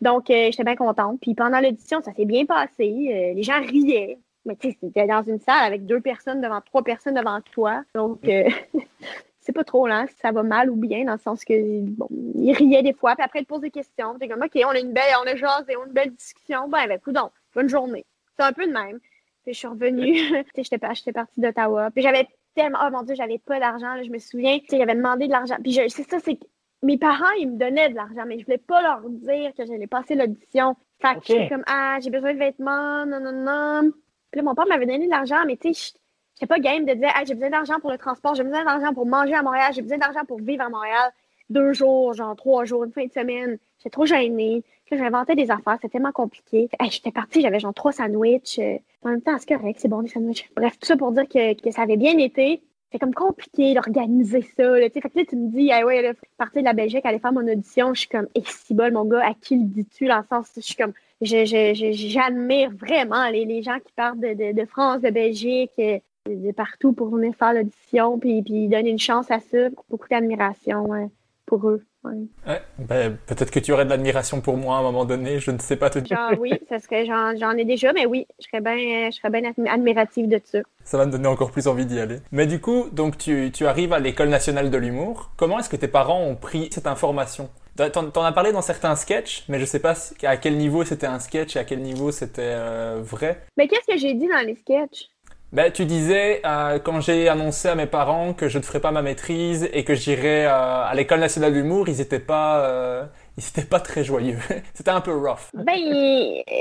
[SPEAKER 2] Donc, euh, j'étais bien contente. Puis pendant l'audition, ça s'est bien passé. Euh, les gens riaient. Mais tu sais, c'était dans une salle avec deux personnes devant trois personnes devant toi. Donc, euh, <laughs> c'est pas trop là, si ça va mal ou bien, dans le sens que, bon, ils riaient des fois, puis après, ils te posent des questions. T'es comme, OK, on a une belle, on a jasé, on a une belle discussion. Ben, ben, coudonc, bonne journée. C'est un peu de même. Puis je suis revenue. <laughs> j'étais j'étais partie d'Ottawa. Puis j'avais tellement, oh mon Dieu, j'avais pas d'argent. là, Je me souviens, j'avais demandé de l'argent. Puis je- c'est ça, c'est que mes parents, ils me donnaient de l'argent, mais je voulais pas leur dire que j'allais passer l'audition. Fait que
[SPEAKER 3] Ok.
[SPEAKER 2] j'étais comme, ah, j'ai besoin de vêtements, non, non, non. Puis là, mon père m'avait donné de l'argent, mais tu sais, j'étais pas game de dire, ah, j'ai besoin d'argent pour le transport, j'ai besoin d'argent pour manger à Montréal, j'ai besoin d'argent pour vivre à Montréal deux jours, genre trois jours, une fin de semaine. J'étais trop gênée. J'inventais des affaires, c'était tellement compliqué. Hey, j'étais partie, j'avais genre trois sandwichs. euh, en même temps, c'est correct, c'est bon, des sandwichs. Bref, tout ça pour dire que, que ça avait bien été. C'est comme compliqué d'organiser ça. Là, fait que là, tu me dis, ah ouais, là, partir de la Belgique, aller faire mon audition. Je suis comme, et si bol, mon gars, à qui le dis-tu? Dans le sens, je suis comme, j'admire vraiment les, les gens qui partent de, de, de France, de Belgique, euh, de, partout pour venir faire l'audition, puis, puis donner une chance à ça. Beaucoup d'admiration ouais, pour eux. ouais.
[SPEAKER 1] Ouais, ben, peut-être que tu aurais de l'admiration pour moi à un moment donné, je ne sais pas te dire.
[SPEAKER 2] Genre, oui, ça serait, j'en, j'en ai déjà, mais oui, je serais bien, je serais bien admi- admirative de ça.
[SPEAKER 1] Ça va me donner encore plus envie d'y aller. Mais du coup, donc tu, tu arrives à l'école nationale de l'humour. Comment est-ce que tes parents ont pris cette information? T'en, t'en as parlé dans certains sketchs, mais je sais pas à quel niveau c'était un sketch et à quel niveau c'était euh, vrai.
[SPEAKER 2] Mais qu'est-ce que j'ai dit dans les sketchs?
[SPEAKER 1] Ben, tu disais, euh, quand j'ai annoncé à mes parents que je ne ferais pas ma maîtrise et que j'irais euh, à l'école nationale d'humour, ils étaient pas, euh, ils pas très joyeux. <laughs> c'était un peu rough.
[SPEAKER 2] Ben,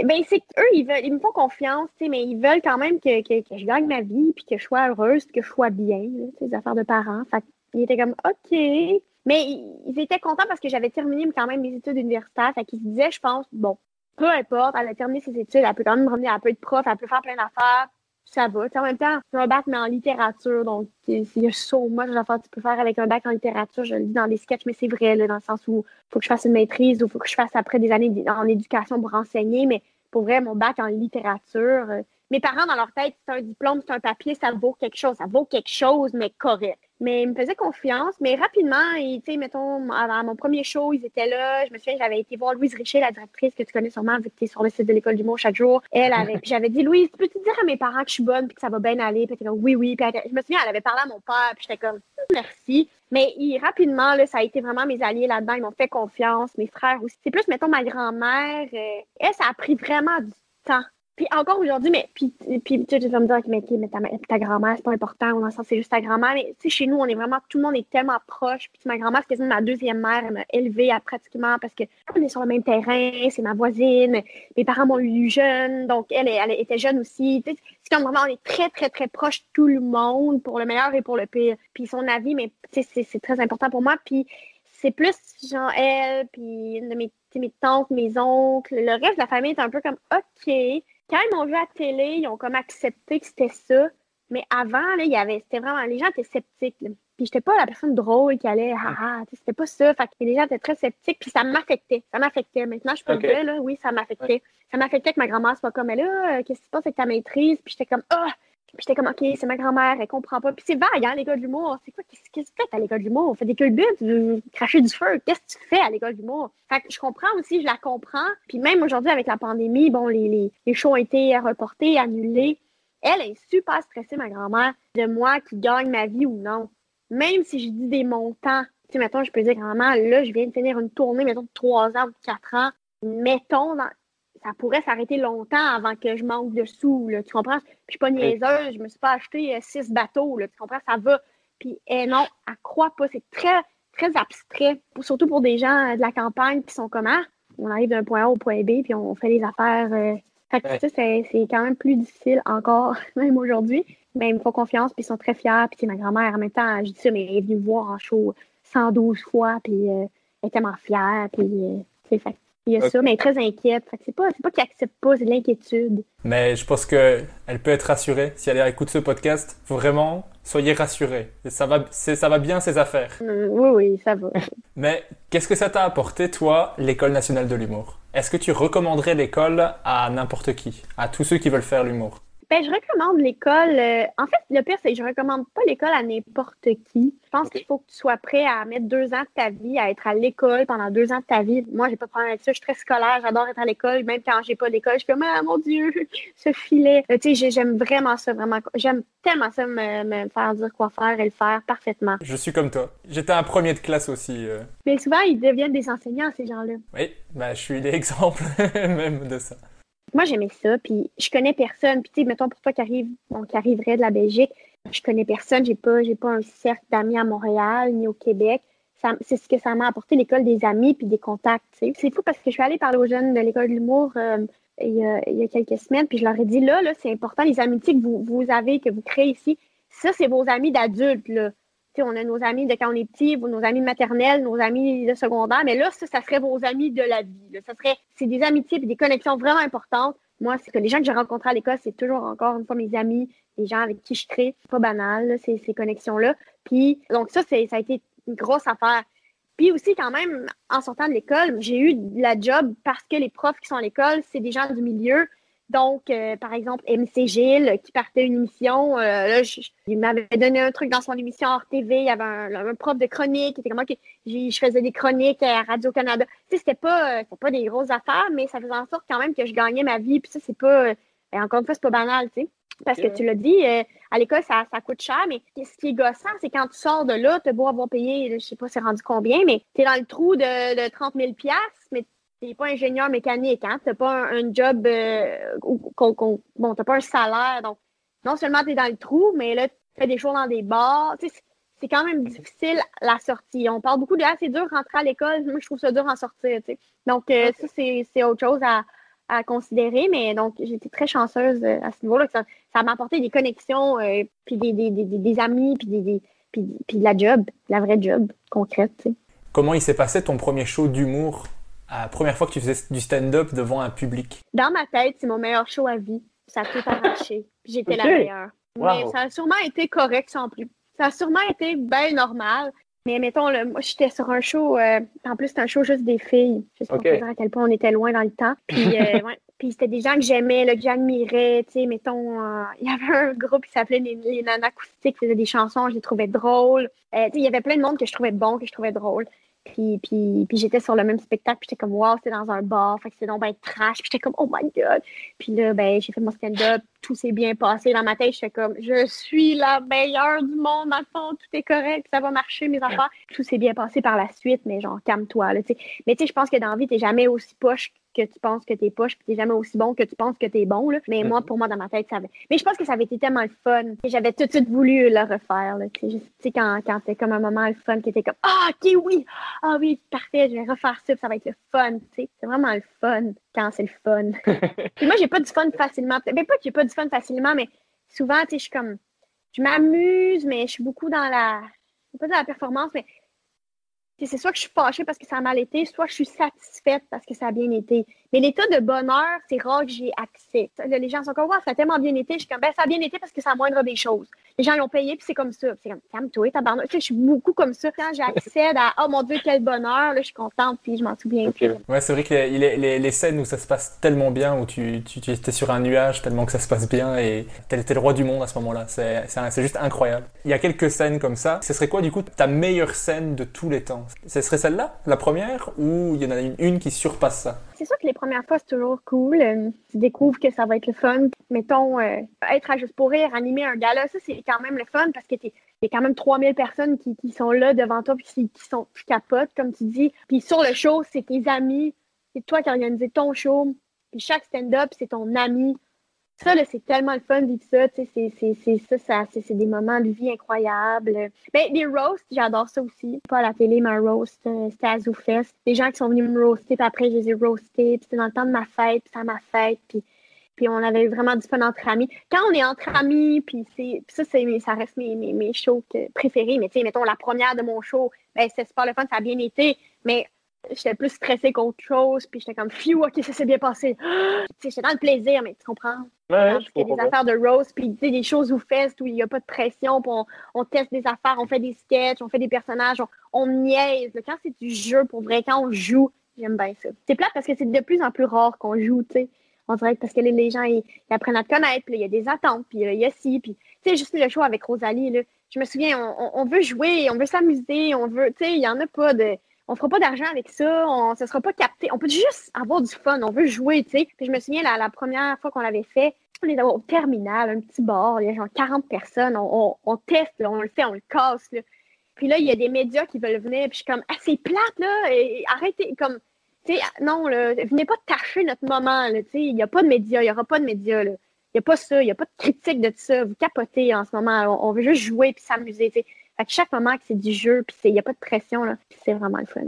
[SPEAKER 2] ben c'est qu'eux, ils ils me font confiance, mais ils veulent quand même que, que, je gagne ma vie, puis que je sois heureuse, puis que je sois bien, les affaires de parents. Fait qu'ils étaient comme, OK. Mais ils, ils étaient contents parce que j'avais terminé quand même mes études universitaires. Fait qu'ils se disaient, je pense, bon, peu importe, elle a terminé ses études, elle peut quand même me revenir, elle peut être prof, elle peut faire plein d'affaires. Ça va. En même temps, c'est un bac, mais en littérature. Donc, il y a so much d'affaires que tu peux faire avec un bac en littérature. Je le dis dans les sketchs, mais c'est vrai, là, dans le sens où faut que je fasse une maîtrise ou faut que je fasse après des années en éducation pour enseigner. Mais pour vrai, mon bac en littérature, euh, mes parents, dans leur tête, c'est un diplôme, c'est un papier, ça vaut quelque chose. Ça vaut quelque chose, mais correct. Mais ils me faisaient confiance. Mais rapidement, ils, tu sais, mettons, à mon premier show, ils étaient là. Je me souviens, j'avais été voir Louise Richer, la directrice que tu connais sûrement, vu que tu es sur le site de l'école du mot chaque jour. Elle avait, puis <laughs> j'avais dit, Louise, peux-tu dire à mes parents que je suis bonne puis que ça va bien aller? Puis elle était comme, oui, oui. Puis elle- je me souviens, elle avait parlé à mon père, puis j'étais comme, merci. Mais ils- rapidement, là, ça a été vraiment mes alliés là-dedans. Ils m'ont fait confiance, mes frères aussi. C'est plus, mettons, ma grand-mère. euh, elle, ça a pris vraiment du temps. Puis encore aujourd'hui, mais puis, puis tu vas me dire, mais, mais ta, ta grand-mère, c'est pas important, dans le sens, c'est juste ta grand-mère. Mais tu sais, chez nous, on est vraiment, tout le monde est tellement proche. Puis ma grand-mère, c'est ma deuxième mère. Elle m'a élevée à pratiquement parce que on est sur le même terrain, c'est ma voisine. Mes parents m'ont eu jeune, donc elle, elle était jeune aussi. Tu sais, c'est comme vraiment, on est très, très, très proche tout le monde, pour le meilleur et pour le pire. Puis son avis, mais tu sais, c'est très important pour moi. Puis c'est plus genre elle, puis une de mes, mes tantes, mes oncles. Le reste de la famille est un peu comme OK. Quand ils m'ont vu à la télé, ils ont comme accepté que c'était ça. Mais avant, là, il y avait, c'était vraiment, les gens étaient sceptiques. là. Puis j'étais pas la personne drôle qui allait, ah, ah, sais, c'était pas ça. Fait que les gens étaient très sceptiques, puis ça m'affectait. Ça m'affectait. Maintenant, je peux
[SPEAKER 3] Ok.
[SPEAKER 2] le dire, là, oui, ça m'affectait. Ça m'affectait que ma grand-mère soit comme, mais là, euh, qu'est-ce qui se passe avec ta maîtrise? Puis j'étais comme, ah! Puis j'étais comme, OK, c'est ma grand-mère, elle comprend pas. Puis c'est vague, hein, l'école de l'humour. C'est quoi? Qu'est-ce que tu fais à l'école de l'humour? On fait des culbutes, tu cracher du feu. Qu'est-ce que tu fais à l'école de l'humour? Fait que je comprends aussi, je la comprends. Puis même aujourd'hui, avec la pandémie, bon, les, les, les shows ont été reportés, annulés. Elle est super stressée, ma grand-mère, de moi qui gagne ma vie ou non. Même si je dis des montants, tu sais, mettons, je peux dire, grand-mère, là, je viens de finir une tournée, mettons, de 3 ans ou de 4 ans. Mettons, dans- ça pourrait s'arrêter longtemps avant que je manque de sous, là, tu comprends? Puis je suis pas niaiseuse, je me suis pas acheté euh, six bateaux, là, tu comprends? Ça va. Puis eh non, elle croit pas. C'est très, très abstrait, pour- surtout pour des gens euh, de la campagne qui sont comme, ah, on arrive d'un point A au point B, puis on fait les affaires. euh. Fait que
[SPEAKER 3] Ouais.
[SPEAKER 2] ça, c'est c'est quand même plus difficile encore, <laughs> même aujourd'hui. Mais ils me font confiance, puis ils sont très fiers. Puis c'est ma grand-mère, en même temps, je dis ça, mais elle est venue me voir en show 112 fois, puis elle est tellement fière, puis c'est fait. Il y a
[SPEAKER 3] Ok.
[SPEAKER 2] ça, mais elle est très inquiète. Fait que c'est pas, c'est pas qu'elle accepte pas, c'est de l'inquiétude.
[SPEAKER 1] Mais je pense que elle peut être rassurée si elle écoute ce podcast. Vraiment, soyez rassurés. Ça va, c'est- ça va bien ses affaires.
[SPEAKER 2] Euh, oui, oui, ça va. <laughs>
[SPEAKER 1] Mais qu'est-ce que ça t'a apporté, toi, l'école nationale de l'humour? Est-ce que tu recommanderais l'école à n'importe qui, à tous ceux qui veulent faire l'humour?
[SPEAKER 2] Ben, je recommande l'école. euh, en fait, le pire, c'est que je recommande pas l'école à n'importe qui. Je pense qu'il faut que tu sois prêt à mettre deux ans de ta vie, à être à l'école pendant deux ans de ta vie. Moi, j'ai pas de problème avec ça. Je suis très scolaire. J'adore être à l'école. Même quand j'ai pas d'école, je suis comme, ah, mon Dieu, <laughs> ce filet. Euh, tu sais, j'ai- j'aime vraiment ça, vraiment. J'aime tellement ça, me, me faire dire quoi faire et le faire parfaitement.
[SPEAKER 1] Je suis comme toi. J'étais un premier de classe aussi. euh.
[SPEAKER 2] Mais souvent, ils deviennent des enseignants, ces gens-là.
[SPEAKER 1] Oui, bah, je suis l'exemple <laughs> même de ça.
[SPEAKER 2] Moi, j'aimais ça, puis je connais personne. Puis, tu sais, mettons, pour toi qui, arrive, bon, qui arriverait de la Belgique, je connais personne. J'ai pas, j'ai pas un cercle d'amis à Montréal ni au Québec. C'est ce que ça m'a apporté, l'école des amis puis des contacts. C'est fou parce que je suis allée parler aux jeunes de l'école de l'humour euh, il, y a, il y a quelques semaines, puis je leur ai dit là, là, c'est important, les amitiés que vous, vous avez, que vous créez ici, ça, c'est vos amis d'adultes. Là. On a nos amis de quand on est petit, nos amis maternels, nos amis de secondaire, mais là, ça, ça serait vos amis de la vie. Ça serait, c'est des amitiés et des connexions vraiment importantes. Moi, c'est que les gens que j'ai rencontrés à l'école, c'est toujours encore une fois mes amis, les gens avec qui je crée. C'est pas banal, ces, ces connexions-là. Puis, donc ça, ça a été une grosse affaire. Puis aussi, quand même, en sortant de l'école, j'ai eu de la job parce que les profs qui sont à l'école, c'est des gens du milieu. Donc, euh, par exemple, MC Gilles euh, qui partait une émission, euh, là, je- il m'avait donné un truc dans son émission hors TV. Il y avait un, un prof de chronique qui était comme moi, je faisais des chroniques à Radio-Canada. Tu sais, c'était pas, euh, pas des grosses affaires, mais ça faisait en sorte quand même que je gagnais ma vie. Puis ça, c'est pas, euh, encore une fois, c'est pas banal, tu sais. Parce que tu l'as dit, à l'école, ça, ça coûte cher, mais ce qui est gossant, c'est quand tu sors de là, tu as beau avoir payé, je sais pas c'est rendu combien, mais tu es dans le trou de, de 30 000 mais t'es pas ingénieur mécanique, hein? T'as pas un, un job, euh, qu'on- qu'on- bon, t'as pas un salaire, donc non seulement tu es dans le trou, mais là, tu fais des choses dans des bars, tu sais, c'est- quand même difficile la sortie. On parle beaucoup de ah, c'est dur rentrer à l'école, moi je trouve ça dur en sortir, tu sais. Donc euh, ça, c'est c'est autre chose à, à considérer, mais donc j'étais très chanceuse euh, à ce niveau-là. Ça, ça m'a apporté des connexions, euh, puis des, des, des, des- amis, puis, des, des- puis, puis de la job, de la vraie job concrète, tu sais.
[SPEAKER 1] Comment il s'est passé ton premier show d'humour? La première fois que tu faisais du stand-up devant un public?
[SPEAKER 2] Dans ma tête, c'est mon meilleur show à vie. Ça a tout arraché. Puis J'étais la meilleure. Mais
[SPEAKER 3] Wow.
[SPEAKER 2] ça a sûrement été correct sans plus. Ça a sûrement été bien normal. Mais mettons, là, moi, j'étais sur un show. euh, en plus, c'était un show juste des filles. Juste pour
[SPEAKER 3] Ok.
[SPEAKER 2] te dire à quel point on était loin dans le temps. Puis, euh, <laughs> ouais. Puis c'était des gens que j'aimais, là, que j'admirais. Tu sais, mettons, euh, il y avait un groupe qui s'appelait les, les Nanas Acoustiques, qui faisait des chansons, je les trouvais drôles. Euh, tu sais, il y avait plein de monde que je trouvais bon, que je trouvais drôle. Puis, puis, puis j'étais sur le même spectacle, puis j'étais comme, wow, c'était dans un bar, fait que c'est donc ben trash. Puis j'étais comme, oh my god. Puis là, ben, j'ai fait mon stand-up, tout s'est bien passé dans ma tête. J'étais comme, je suis la meilleure du monde, dans le fond, tout est correct, ça va marcher, mes affaires. Tout s'est bien passé par la suite, mais genre, calme-toi, là, tu sais. Mais tu sais, je pense que dans la vie, t'es jamais aussi poche que tu penses que t'es poche, puis t'es jamais aussi bon que tu penses que t'es bon, là. Mais moi, pour moi, dans ma tête, ça avait... Mais je pense que ça avait été tellement le fun. J'avais tout de suite voulu le refaire, là, tu sais. Quand, quand c'était comme un moment le fun, qui était comme, ah, ok, oui, ah oui, parfait, je vais refaire ça, puis ça va être le fun. C'est vraiment le fun quand c'est le fun. <laughs> Puis moi, j'ai pas du fun facilement. Ben, pas que j'ai pas du fun facilement, mais souvent, tu sais, je suis comme, je m'amuse, mais je suis beaucoup dans la, pas dans la performance, mais c'est soit que je suis fâchée parce que ça a mal été, soit je suis satisfaite parce que ça a bien été. Mais l'état de bonheur, c'est rare que j'ai accès. Les gens sont comme, ça a tellement bien été. Je suis comme, ben, ça a bien été parce que c'est la moindre des choses. Les gens l'ont payé, puis c'est comme ça. C'est comme, calme-toi, tabarnak. Tu sais, je suis beaucoup comme ça. Quand j'accède à, oh mon Dieu, quel bonheur, là, je suis contente, puis je m'en souviens.
[SPEAKER 3] Ok.
[SPEAKER 2] Puis,
[SPEAKER 1] Ouais, c'est vrai que les, les- les- les scènes où ça se passe tellement bien, où tu, tu, tu étais sur un nuage tellement que ça se passe bien et t'es t'es le roi du monde à ce moment-là. C'est c'est juste incroyable. Il y a quelques scènes comme ça. Ce serait quoi, du coup, ta meilleure scène de tous les temps? Ce serait celle-là, la première, ou il y en a une, une qui surpasse ça?
[SPEAKER 2] C'est sûr que les premières fois, c'est toujours cool. Euh, tu découvres que ça va être le fun. Mettons, euh, être à Juste pour rire, animer un gala, ça, c'est quand même le fun parce que t'es- il y a quand même 3000 personnes qui, sont là devant toi puis qui, qui sont qui capotent, comme tu dis. Puis sur le show, c'est tes amis. C'est toi qui as organisé ton show. Puis chaque stand-up, c'est ton ami. Ça, c'est tellement le fun de vivre ça. C'est, c'est, c'est ça, ça c'est, c'est des moments de vie incroyables. Ben, des roasts, j'adore ça aussi. Pas à la télé, mais un roast, euh, c'était à ZooFest. Des gens qui sont venus me roaster, puis après, je les ai roastés. Puis c'était dans le temps de ma fête, puis c'est à ma fête. Puis, puis on avait vraiment du fun entre amis. Quand on est entre amis, puis c'est, puis ça, c'est, ça reste mes, mes, mes shows préférés. Mais tu sais, mettons, la première de mon show, ben, c'était super le fun, ça a bien été. Mais j'étais plus stressée qu'autre chose, puis j'étais comme, phew, ok, ça s'est bien passé. <gasps> J'étais dans le plaisir, mais tu comprends?
[SPEAKER 3] Ouais,
[SPEAKER 2] Parce a des affaires de roast, puis tu sais, des choses où fest, où il n'y a pas de pression, puis on, on teste des affaires, on fait des sketchs, on fait des personnages, on, on niaise. Quand c'est du jeu, pour vrai, quand on joue, j'aime bien ça. C'est plate parce que c'est de plus en plus rare qu'on joue, tu sais. On dirait que parce que les, les gens, ils, ils apprennent à te connaître, puis il y a des attentes, puis il y a ci, puis tu sais, juste le show avec Rosalie, là, je me souviens, on, on- on veut jouer, on veut s'amuser, on veut, tu sais, il n'y en a pas de... On fera pas d'argent avec ça, on, ça sera pas capté. On peut juste avoir du fun, on veut jouer, tu sais. Je me souviens, la, première fois qu'on l'avait fait, on est au terminal, un petit bar, il y a genre 40 personnes, on, teste, on le fait, on le casse. Puis là, il y a des médias qui veulent venir, puis je suis comme, ah, c'est plate, là, arrêtez, comme, Tu sais, non, là, venez pas tâcher notre moment, tu sais, il n'y a pas de médias, il n'y aura pas de médias, là. Il n'y a pas ça, il n'y a pas de critique de ça. Vous capotez en ce moment. On, veut juste jouer puis s'amuser. Fait que chaque moment c'est du jeu, puis il n'y a pas de pression, là, puis c'est vraiment le fun.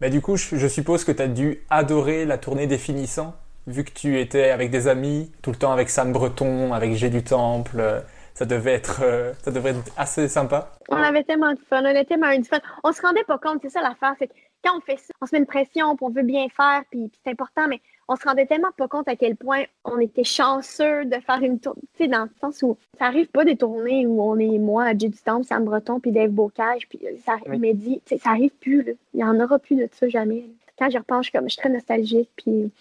[SPEAKER 1] Mais du coup, je, je suppose que tu as dû adorer la tournée des finissants, vu que tu étais avec des amis, tout le temps avec Sam Breton, avec G du Temple. euh, Ça devait être, euh, ça devait être assez sympa.
[SPEAKER 2] On avait tellement de fun, on avait tellement du fun. On se rendait pas compte, c'est ça l'affaire, c'est que quand on fait ça, on se met une pression, puis on veut bien faire, puis, puis c'est important, mais on se rendait tellement pas compte à quel point on était chanceux de faire une tournée, tu sais, dans le sens où ça arrive pas des tournées où on est moi, Jay du Temple, Sam Breton, puis Dave Bocage, puis euh, ça
[SPEAKER 3] Oui.
[SPEAKER 2] Tu sais, ça arrive plus, là. Il y en aura plus de ça jamais. là. Quand je repense, je suis comme, je suis très nostalgique, puis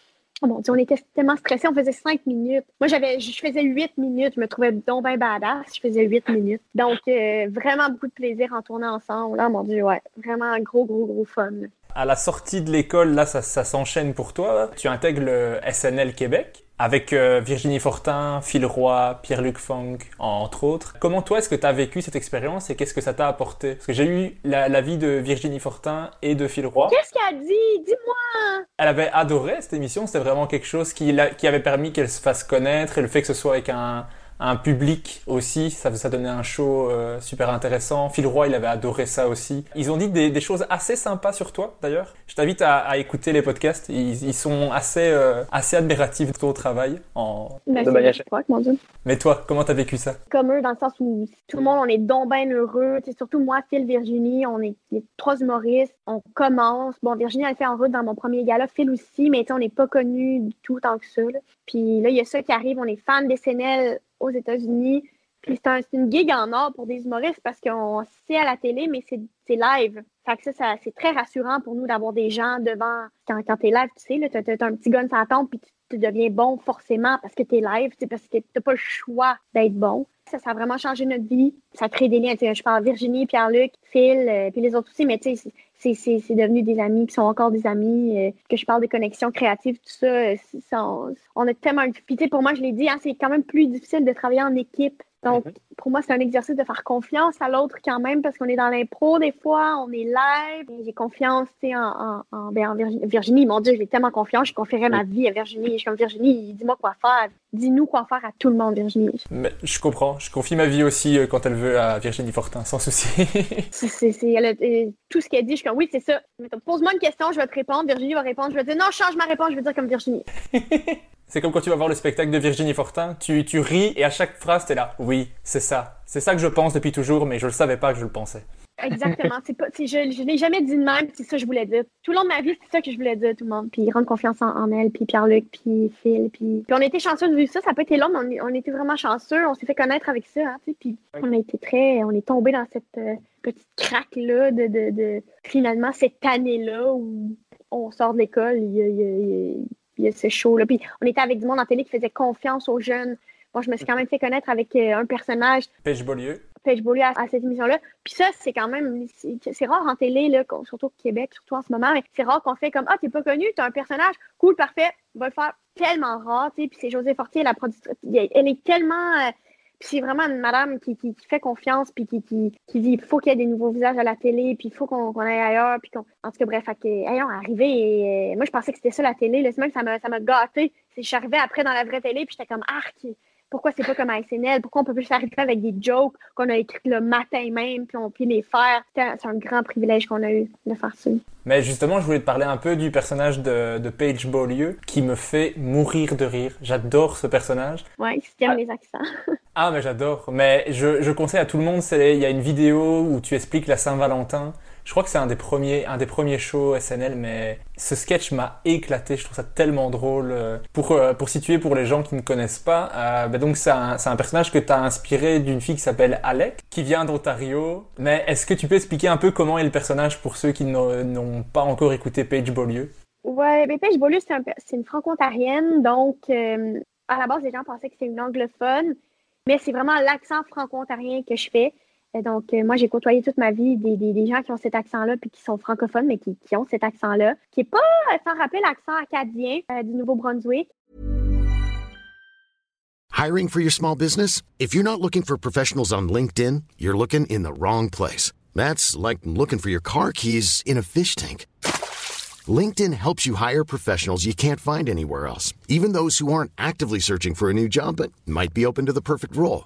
[SPEAKER 2] Oh mon Dieu, on était tellement stressés, on faisait cinq minutes. Moi, j'avais, je faisais huit minutes, je me trouvais donc bien badass, je faisais huit minutes. Donc, euh, vraiment beaucoup de plaisir en tournant ensemble. Là, mon Dieu, ouais, vraiment un gros, gros, gros fun.
[SPEAKER 1] À la sortie de l'école, là, ça, ça s'enchaîne pour toi. Tu intègres le SNL Québec avec euh, Virginie Fortin, Phil Roy, Pierre-Luc Funk, entre autres. Comment toi, est-ce que tu as vécu cette expérience et qu'est-ce que ça t'a apporté? Parce que j'ai eu la, la vie de Virginie Fortin et de Phil Roy.
[SPEAKER 2] Qu'est-ce qu'elle a dit? Dis-moi!
[SPEAKER 1] Elle avait adoré cette émission, c'était vraiment quelque chose qui, l'a- qui avait permis qu'elle se fasse connaître et le fait que ce soit avec un, un public aussi, ça, ça donnait un show euh, super intéressant. Phil Roy, il avait adoré ça aussi. Ils ont dit des, des choses assez sympas sur toi d'ailleurs. Je t'invite à, à écouter les podcasts, ils, ils sont assez, euh, assez admiratifs de ton travail. En...
[SPEAKER 2] Ben,
[SPEAKER 3] De
[SPEAKER 2] c'est
[SPEAKER 3] manière-
[SPEAKER 2] mon Dieu.
[SPEAKER 1] Mais toi, comment t'as vécu ça?
[SPEAKER 2] Comme eux, dans le sens où tout le monde, on est donc bien heureux. Sais, surtout moi, Phil, Virginie, on est les trois humoristes. On commence. Bon, Virginie, elle fait en route dans mon premier gala. Phil aussi, mais tu sais, on n'est pas connus du tout tant que ça. là. Puis là, il y a ça qui arrive. On est fan des SNL aux États-Unis. Puis c'est un- une gig en or pour des humoristes parce qu'on sait à la télé, mais c'est live. Fait que ça, ça- c'est très rassurant pour nous d'avoir des gens devant. Quand, quand t'es live, tu sais, t'as un petit gun la tempe, puis tu, tu deviens bon forcément parce que t'es live, parce que t'as pas le choix d'être bon. Ça, ça a vraiment changé notre vie. Ça crée des liens. Je parle Virginie, Pierre-Luc, Phil, euh, puis les autres aussi, mais tu sais, c'est- devenu des amis, qui sont encore des amis, euh, que je parle des connexions créatives, tout ça. euh, ça, on, on a tellement... Puis pour moi, je l'ai dit, hein, c'est quand même plus difficile de travailler en équipe. Donc, pour moi, c'est un exercice de faire confiance à l'autre quand même, parce qu'on est dans l'impro des fois, on est live. J'ai confiance, tu sais, en, en, en- ben, en Virginie. Virginie, mon Dieu, j'ai tellement confiance, je confierais ma vie à Virginie. Je suis comme Virginie, dis-moi quoi faire. Dis-nous quoi faire à tout le monde, Virginie.
[SPEAKER 1] Mais Je comprends, je confie ma vie aussi euh, quand elle veut à Virginie Fortin, sans souci. <laughs>
[SPEAKER 2] C'est, euh, tout ce qu'elle dit, je suis comme oui, c'est ça. Pose-moi une question, je vais te répondre. Virginie va répondre. Je vais dire non, change ma réponse, je vais dire comme Virginie. <laughs>
[SPEAKER 1] C'est comme quand tu vas voir le spectacle de Virginie Fortin, tu, tu ris et à chaque phrase t'es là. Oui, c'est ça. C'est ça que je pense depuis toujours, mais je le savais pas que je le pensais.
[SPEAKER 2] Exactement. c'est pas, je je l'ai jamais dit de même, c'est ça que je voulais dire. Tout le long de ma vie, c'est ça que je voulais dire à tout le monde. Puis rendre confiance en, en elle, puis Pierre-Luc, puis Phil. Puis, puis on été chanceux de vivre ça. Ça peut être long, mais on, on était vraiment chanceux. On s'est fait connaître avec ça. Hein, puis on a été très. On est tombé dans cette euh, petite craque-là de, de, de finalement cette année-là où on sort de l'école. Il y a, il y a- il y a- il y a ce show-là. Puis on était avec du monde en télé qui faisait confiance aux jeunes. Moi, je me suis quand même fait connaître avec euh, un personnage
[SPEAKER 1] Paige Beaulieu.
[SPEAKER 2] Paige Beaulieu à, à cette émission-là. Puis ça, c'est quand même, c'est rare en télé, là, surtout au Québec, surtout en ce moment, mais c'est rare qu'on fait comme, ah, t'es pas connu, t'as un personnage, cool, parfait, va le faire tellement rare, tu sais. Puis c'est José Fortier, la productrice, elle est tellement, euh, puis c'est vraiment une madame qui, qui, fait confiance, puis qui, qui, qui dit, il faut qu'il y ait des nouveaux visages à la télé, puis il faut qu'on aille ailleurs, puis qu'on, en tout cas, bref, que, arrivé, et euh, moi, je pensais que c'était ça la télé, c'est même, ça m'a, ça m'a gâté. Je suis arrivée après dans la vraie télé, puis j'étais comme, arc, pourquoi c'est pas comme à SNL? Pourquoi on peut plus s'arrêter avec des jokes qu'on a écrites le matin même, puis on peut les faire? C'est un, grand privilège qu'on a eu de faire ça.
[SPEAKER 1] Mais justement, je voulais te parler un peu du personnage de, de Paige Beaulieu qui me fait mourir de rire. J'adore ce personnage.
[SPEAKER 2] Ouais, si t'aimes les accents. <laughs>
[SPEAKER 1] Ah, mais j'adore. Mais je, je conseille à tout le monde, il y a une vidéo où tu expliques la Saint-Valentin. Je crois que c'est un des premiers, un des premiers shows SNL, mais ce sketch m'a éclaté. Je trouve ça tellement drôle. Euh, Pour, euh, pour situer pour les gens qui ne connaissent pas, euh, bah donc c'est un, personnage que tu as inspiré d'une fille qui s'appelle Alec, qui vient d'Ontario. Mais est-ce que tu peux expliquer un peu comment est le personnage pour ceux qui n'ont pas encore écouté Paige Beaulieu?
[SPEAKER 2] Ouais, mais Paige Beaulieu, c'est une franco-ontarienne, donc à la base, les gens pensaient que c'était une anglophone, mais c'est vraiment l'accent franco-ontarien que je fais. Et donc, euh, moi, j'ai côtoyé toute ma vie des, des, des gens qui ont cet accent-là, puis qui sont francophones, mais qui, ont cet accent-là, qui n'est pas, euh, sans rappeler, l'accent acadien euh, du Nouveau-Brunswick.
[SPEAKER 4] Hiring for your small business? If you're not looking for professionals on LinkedIn, you're looking in the wrong place. That's like looking for your car keys in a fish tank. LinkedIn helps you hire professionals you can't find anywhere else, even those who aren't actively searching for a new job but might be open to the perfect role.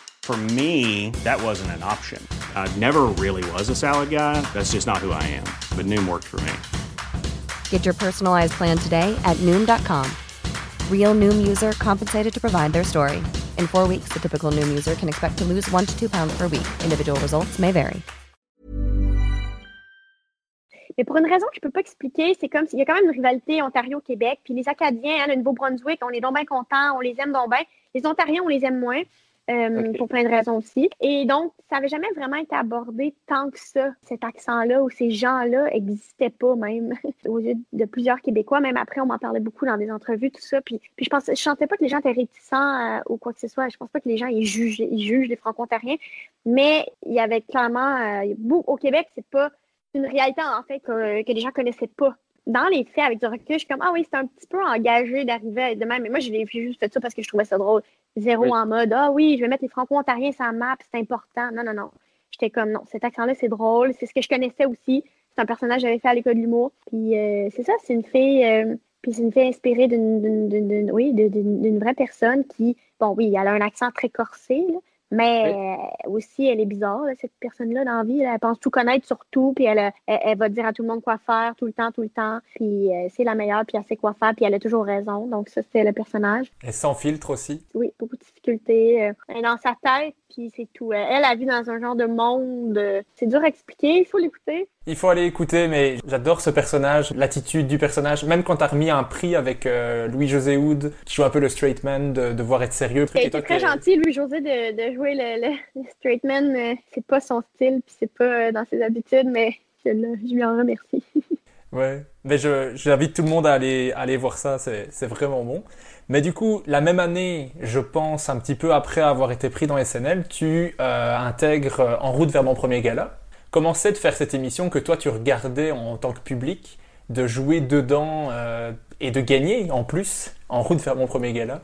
[SPEAKER 5] For me, that wasn't an option. I never really was a salad guy. That's just not who I am. But Noom worked for me.
[SPEAKER 6] Get your personalized plan today at Noom.com. Real Noom user compensated to provide their story. In four weeks, the typical Noom user can expect to lose one to two pounds per week. Individual results may vary.
[SPEAKER 2] Mais pour une raison que je peux pas expliquer, c'est comme s'il y a quand même une rivalité Ontario-Québec. Puis les Acadiens, hein, le Nouveau-Brunswick, on est donc bien contents, on les aime donc bien. Les Ontariens, on les aime moins. Euh, pour plein de raisons aussi. Et donc, ça n'avait jamais vraiment été abordé tant que ça, cet accent-là, ou ces gens-là n'existaient pas même <laughs> aux yeux de plusieurs Québécois. Même après, on m'en parlait beaucoup dans des entrevues, tout ça. Puis, puis je pensais, je sentais pas que les gens étaient réticents euh, ou quoi que ce soit. Je pense pas que les gens ils jugent, ils jugent les Franco-Ontariens. Mais il y avait clairement, euh, au Québec, c'est pas une réalité en fait que, que les gens connaissaient pas. Dans les faits, avec du recul, je suis comme, ah oui, c'est un petit peu engagé d'arriver à être de même. Mais moi, je l'ai j'ai juste fait ça parce que je trouvais ça drôle. Zéro
[SPEAKER 3] Oui.
[SPEAKER 2] en mode, ah oui, je vais mettre les Franco-Ontariens sur la map, c'est important. Non, non, non. J'étais comme, non, cet accent-là, c'est drôle. C'est ce que je connaissais aussi. C'est un personnage que j'avais fait à l'école de l'humour. Puis euh, c'est ça, c'est une fille. euh, puis c'est une fille inspirée d'une, oui, d'une vraie personne qui, bon, oui, elle a un accent très corsé, là, mais euh, aussi, elle est bizarre, là, cette personne-là, dans la vie. là. elle pense tout connaître sur tout, puis elle, a- elle, elle va dire à tout le monde quoi faire, tout le temps, tout le temps. Puis euh, c'est la meilleure, puis elle sait quoi faire, puis elle a toujours raison. Donc ça, c'est le personnage.
[SPEAKER 1] Et sans filtre aussi.
[SPEAKER 2] Oui, beaucoup de difficultés. euh, elle est dans sa tête, puis c'est tout. Elle, elle a vu dans un genre de monde. euh, c'est dur à expliquer, il faut l'écouter.
[SPEAKER 1] Il faut aller écouter, mais j'adore ce personnage, l'attitude du personnage. Même quand t'as remis un prix avec euh, Louis-José Hood, qui joue un peu le straight man, de devoir être sérieux.
[SPEAKER 2] Il
[SPEAKER 1] toi,
[SPEAKER 2] très gentil, Louis-José, de, de jouer le, le, straight man. euh, c'est pas son style, puis c'est pas euh, dans ses habitudes, mais je, le- je lui en remercie. <laughs>
[SPEAKER 1] Ouais, mais j'invite tout le monde à aller à aller voir ça, c'est c'est vraiment bon. Mais du coup, la même année, je pense un petit peu après avoir été pris dans SNL, tu euh, intègres En route vers mon premier gala. Comment c'est de faire cette émission que toi tu regardais en, tant que public, de jouer dedans euh, et de gagner en plus En route vers mon premier gala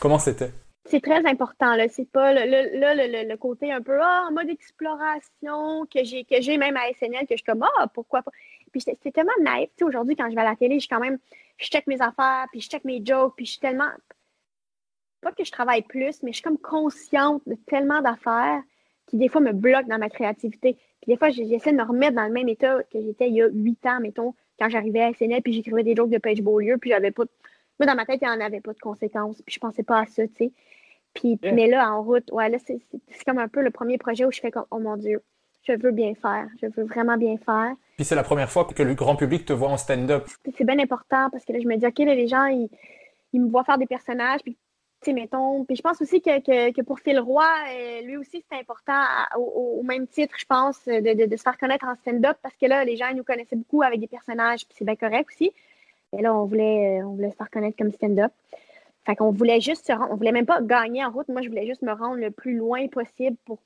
[SPEAKER 1] Comment c'était?
[SPEAKER 2] C'est très important, là. C'est pas le, le, le, le- côté un peu ah, en mode exploration que j'ai que j'ai même à SNL que je suis comme Ah, pourquoi pas? Puis c'est tellement naïf. Aujourd'hui, quand je vais à la télé, je quand même je check mes affaires, puis je check mes jokes, puis je suis tellement pas que je travaille plus, mais je suis comme consciente de tellement d'affaires qui des fois me bloquent dans ma créativité. Puis des fois, j'essaie de me remettre dans le même état que j'étais il y a huit ans, mettons, quand j'arrivais à SNL, puis j'écrivais des jokes de Page Beaulieu, puis j'avais pas. de- Moi, dans ma tête, il n'y en avait pas de conséquences, puis je pensais pas à ça, tu sais. Puis,
[SPEAKER 3] Yeah.
[SPEAKER 2] mais là, en route, ouais, là, c'est comme un peu le premier projet où je fais comme, oh mon Dieu, je veux bien faire, je veux vraiment bien faire.
[SPEAKER 1] Puis c'est la première fois que le grand public te voit en stand-up.
[SPEAKER 2] C'est bien important parce que là, je me dis, OK, là, les gens, ils, ils me voient faire des personnages, puis, mettons. Puis je pense aussi que, que, pour Phil Roy, euh, lui aussi, c'est important, au, même titre, je pense, de, de, se faire connaître en stand-up parce que là, les gens, nous connaissaient beaucoup avec des personnages, puis c'est bien correct aussi. Et là, on voulait, euh, on voulait se faire connaître comme stand-up. Fait qu'on voulait juste se rendre, on voulait même pas gagner en route. Moi, je voulais juste me rendre le plus loin possible pour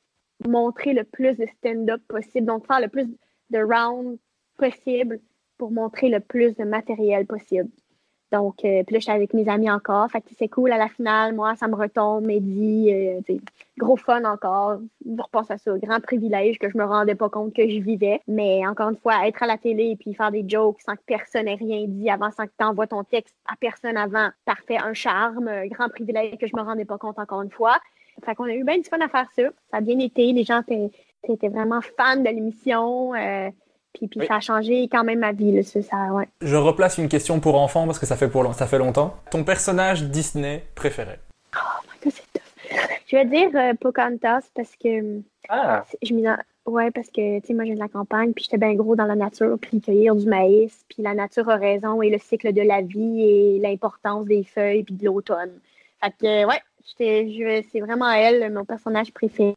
[SPEAKER 2] montrer le plus de stand-up possible. Donc, faire le plus de rounds possible pour montrer le plus de matériel possible. Donc, euh, puis là, j'étais avec mes amis encore. Fait que c'est cool à la finale. Moi, ça me retombe, Mehdi. euh, gros fun encore. Je repense à ça. Grand privilège que je me rendais pas compte que je vivais. Mais encore une fois, être à la télé et puis faire des jokes sans que personne ait rien dit avant, sans que tu envoies ton texte à personne avant, parfait, un charme. Grand privilège que je me rendais pas compte encore une fois. Fait qu'on a eu bien du fun à faire ça. Ça a bien été. Les gens étaient vraiment fans de l'émission. euh, puis puis
[SPEAKER 3] Oui.
[SPEAKER 2] ça a changé quand même ma vie. Là, ça, ça, ouais.
[SPEAKER 1] Je replace une question pour enfants parce que ça fait, pour, ça fait longtemps. Ton personnage Disney préféré?
[SPEAKER 2] Que c'est tough. Je vais dire euh, Pocahontas parce que
[SPEAKER 3] Ah,
[SPEAKER 2] je m'y ouais parce que tu sais moi je viens de la campagne puis j'étais bien gros dans la nature puis cueillir du maïs puis la nature a raison et le cycle de la vie et l'importance des feuilles puis de l'automne. Fait que ouais, c'est vraiment elle mon personnage préféré.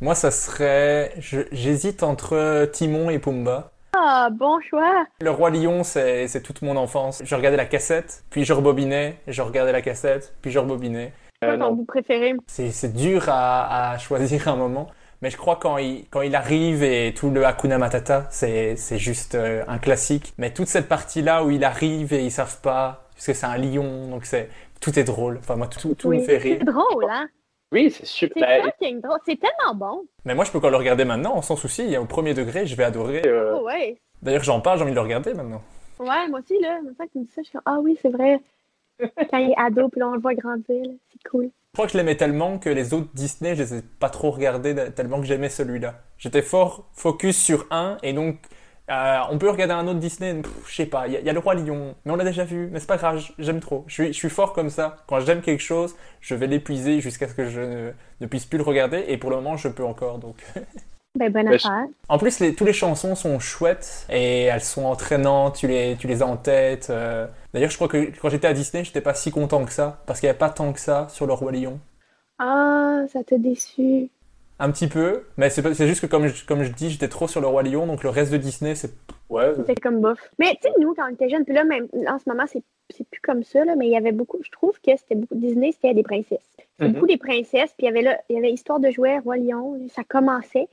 [SPEAKER 1] Moi, ça serait. J'hésite entre Timon et Pumba.
[SPEAKER 2] Ah, bon choix.
[SPEAKER 1] Le Roi Lion, c'est c'est toute mon enfance. Je regardais la cassette, puis je rebobinais, je regardais la cassette, puis je rebobinais.
[SPEAKER 2] Quoi
[SPEAKER 3] Euh,
[SPEAKER 2] ton
[SPEAKER 3] non.
[SPEAKER 2] bout préféré?
[SPEAKER 1] C'est c'est dur à, à choisir un moment, mais je crois quand il, quand il arrive et tout le Hakuna Matata, c'est c'est juste euh, un classique. Mais toute cette partie-là où il arrive et ils savent pas, parce que c'est un lion, donc c'est tout est drôle. Enfin moi tout, tout
[SPEAKER 2] Oui.
[SPEAKER 1] me fait rire.
[SPEAKER 2] C'est drôle, hein?
[SPEAKER 3] Oui, c'est
[SPEAKER 2] C'est
[SPEAKER 3] super. Bah,
[SPEAKER 2] fucking drôle. C'est tellement bon.
[SPEAKER 1] Mais moi je peux encore le regarder maintenant sans souci. Il y a au premier degré, je vais adorer.
[SPEAKER 3] euh,
[SPEAKER 2] Oh, ouais.
[SPEAKER 1] D'ailleurs j'en parle, j'ai envie de le regarder maintenant.
[SPEAKER 2] Ouais, moi aussi, là. C'est ça que tu me dis ça. Je suis comme, ah oui, c'est vrai. Quand il est ado, puis là, on le voit grandir, là. C'est cool.
[SPEAKER 1] Je crois que je l'aimais tellement que les autres Disney, je les ai pas trop regardés tellement que j'aimais celui-là. J'étais fort focus sur un et donc euh, on peut regarder un autre Disney, je sais pas, il y, a- il y a le roi lion, mais on l'a déjà vu, mais c'est pas grave, j'aime trop. Je suis, je suis fort comme ça. Quand j'aime quelque chose, je vais l'épuiser jusqu'à ce que je ne, ne puisse plus le regarder et pour le moment je peux encore donc. <laughs>
[SPEAKER 2] Ben, bonne affaire.
[SPEAKER 1] En plus, les, toutes les chansons sont chouettes et elles sont entraînantes, tu les, tu les as en tête. euh. D'ailleurs, je crois que quand j'étais à Disney, j'étais pas si content que ça parce qu'il n'y avait pas tant que ça sur le roi lion.
[SPEAKER 2] Ah, ça t'a déçu.
[SPEAKER 1] Un petit peu, mais c'est pas- c'est juste que comme je, comme je dis, j'étais trop sur le roi lion, donc le reste de Disney, c'est
[SPEAKER 3] ouais.
[SPEAKER 2] C'était comme bof. Mais tu sais, nous, quand on était jeunes, puis là, même en ce moment, c'est c'est plus comme ça, là, mais il y avait beaucoup, je trouve que c'était beaucoup, Disney, c'était des princesses. C'était
[SPEAKER 3] Mhm.
[SPEAKER 2] beaucoup des princesses, puis il y avait là, il y avait Histoire de jouer, Roi Lion, ça commençait.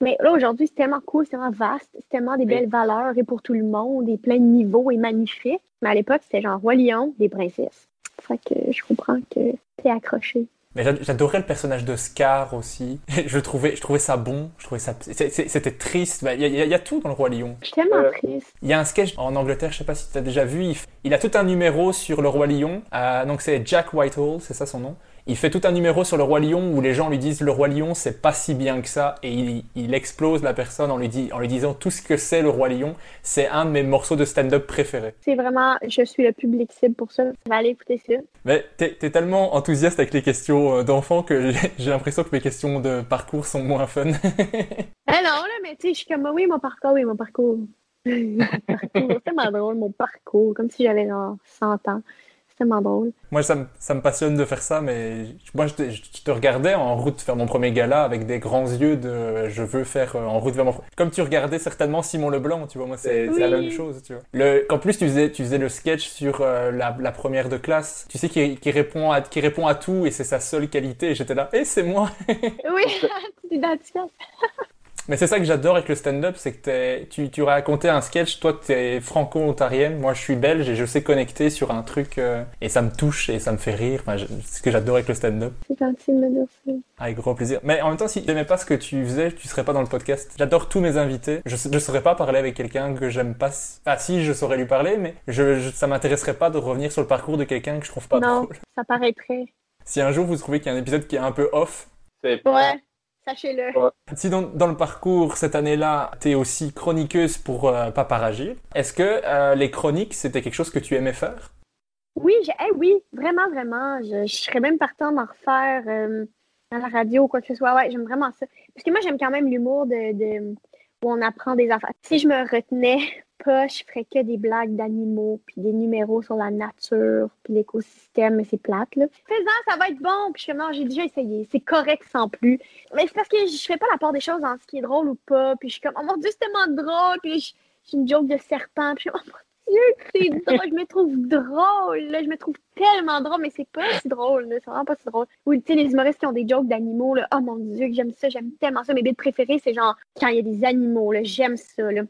[SPEAKER 2] Mais là, aujourd'hui, c'est tellement cool, c'est tellement vaste, c'est tellement des
[SPEAKER 3] Oui.
[SPEAKER 2] belles valeurs et pour tout le monde, et plein de niveaux et magnifique. Mais à l'époque, c'était genre Roi Lion, des princesses. Fait que je comprends que t'es accroché.
[SPEAKER 1] Mais j'a- j'adorais le personnage de Scar aussi. <laughs> Je trouvais, je trouvais ça bon. Je trouvais ça. C'était triste. Bah, Il y, a- il y a- tout dans le Roi Lion.
[SPEAKER 3] Euh,
[SPEAKER 2] triste.
[SPEAKER 1] Il y a un sketch en Angleterre, je sais pas si tu as déjà vu. Il, il a tout un numéro sur le Roi Lion. Euh, donc c'est Jack Whitehall, c'est ça son nom. Il fait tout un numéro sur le Roi Lion où les gens lui disent le Roi Lion c'est pas si bien que ça et il, il explose la personne en lui, dit, en lui disant tout ce que c'est le Roi Lion. C'est un de mes morceaux de stand-up préférés.
[SPEAKER 2] C'est vraiment, je suis le public cible pour ça. Je vais aller écouter ça.
[SPEAKER 1] Mais t'es es tellement enthousiaste avec les questions euh, d'enfants que <laughs> j'ai- l'impression que mes questions de parcours sont moins fun.
[SPEAKER 2] Ah <laughs> non, là, mais tu sais, je suis comme, oui, mon parcours, oui, mon parcours. <laughs> mon parcours. C'est tellement drôle, mon parcours, comme si j'avais genre 100 ans. C'est tellement drôle.
[SPEAKER 1] moi, ça me, ça me passionne de faire ça, mais moi, je te, je te regardais en route faire mon premier gala avec des grands yeux de je veux faire euh, en route vers mon. Comme tu regardais certainement Simon Leblanc, tu vois, moi, c'est la même chose, tu vois. Le, qu'en plus, tu faisais, tu faisais le sketch sur euh, la, la première de classe, tu sais, qui, qui, répond à, qui répond à tout et c'est sa seule qualité, et j'étais là, et c'est moi!
[SPEAKER 2] Oui, <laughs> <laughs> tu t'identifies.
[SPEAKER 1] Mais c'est ça que j'adore avec le stand-up, c'est que t'es- tu, tu racontais un sketch, toi t'es franco-ontarienne, moi je suis belge et je sais connecter sur un truc euh, et ça me touche et ça me fait rire. Enfin, c'est ce que j'adore avec le stand-up,
[SPEAKER 2] C'est gentil de me dire ça.
[SPEAKER 1] avec grand plaisir. Mais en même temps, si j'aimais pas ce que tu faisais, tu serais pas dans le podcast. J'adore tous mes invités. Je, je saurais pas parler avec quelqu'un que j'aime pas. Ah si, je saurais lui parler, mais je, je- ça m'intéresserait pas de revenir sur le parcours de quelqu'un que je trouve pas
[SPEAKER 2] non,
[SPEAKER 1] drôle.
[SPEAKER 2] ça paraîtrait.
[SPEAKER 1] Si un jour vous trouvez qu'il y a un épisode qui est un peu off,
[SPEAKER 3] C'est
[SPEAKER 2] Ouais, sachez-le.
[SPEAKER 1] Si dans, dans le parcours cette année-là, t'es aussi chroniqueuse pour euh, Paparagir, est-ce que euh, les chroniques, c'était quelque chose que tu aimais faire?
[SPEAKER 2] Oui, j'ai- eh oui, vraiment, vraiment. Je, je serais même partant d'en refaire euh, à la radio ou quoi que ce soit. Ouais, j'aime vraiment ça. Parce que moi, j'aime quand même l'humour de, de- où on apprend des affaires. Si je me retenais pas, je ferais que des blagues d'animaux, puis des numéros sur la nature, puis l'écosystème, mais c'est plate, là. Fais-en, ça va être bon, puis je suis non, j'ai déjà essayé, c'est correct sans plus. Mais c'est parce que je fais pas la part des choses dans ce qui est drôle ou pas, puis je suis comme, oh mon Dieu, c'est tellement drôle, puis je- j'ai une joke de serpent, puis je suis oh mon Dieu, c'est <laughs> drôle, je me trouve drôle, là, je me trouve tellement drôle, mais c'est pas si drôle, là, c'est vraiment pas si drôle. Ou, tu sais, les humoristes qui ont des jokes d'animaux, là, oh mon Dieu, j'aime ça, j'aime tellement ça. Mes bits préférés, c'est genre, quand il y a des animaux, là, j'aime ça, là.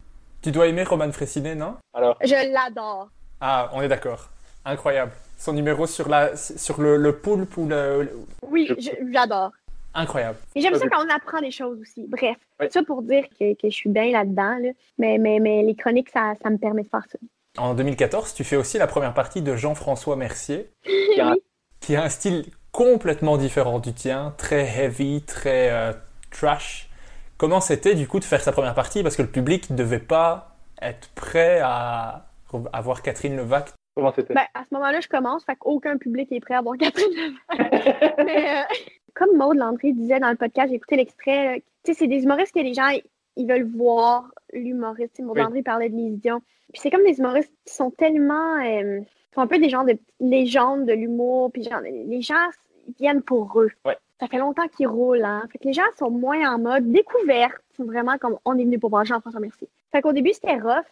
[SPEAKER 1] Tu dois aimer Roman Fressinet, non?
[SPEAKER 3] Alors,
[SPEAKER 2] Je l'adore.
[SPEAKER 1] Ah, on est d'accord. Incroyable. Son numéro sur, la, sur le, le poulpe ou le... le-
[SPEAKER 2] Oui, je- j'adore.
[SPEAKER 1] Incroyable.
[SPEAKER 2] Et j'aime ça quand on apprend des choses aussi. Bref,
[SPEAKER 3] Oui.
[SPEAKER 2] ça pour dire que, que je suis bien là-dedans, là. Mais, mais, mais les chroniques, ça, ça me permet de faire ça.
[SPEAKER 1] En 2014, tu fais aussi la première partie de Jean-François Mercier, <laughs>
[SPEAKER 3] a
[SPEAKER 1] qui a un style complètement différent du tien, très heavy, très euh, trash. Comment c'était du coup de faire sa première partie Parce que le public ne devait pas être prêt à, à voir Catherine Levac.
[SPEAKER 3] comment c'était?
[SPEAKER 2] Ben, à ce moment-là, je commence, fait qu'aucun public est prêt à voir Catherine Levac. <laughs> Mais euh, comme Maude Landry disait dans le podcast, j'ai écouté l'extrait, là, tu sais, c'est des humoristes que les gens, ils veulent voir l'humoriste.
[SPEAKER 3] Oui.
[SPEAKER 2] Landry parlait de Lise Dion. Puis c'est comme des humoristes qui sont tellement... euh, sont un peu des genres de légendes de l'humour, puis genre, les gens ils viennent pour eux.
[SPEAKER 3] Ouais.
[SPEAKER 2] Ça fait longtemps qu'ils roulent, hein. Fait que les gens sont moins en mode découverte, vraiment comme on est venu pour voir Jean-François Mercier. Fait qu'au début, c'était rough,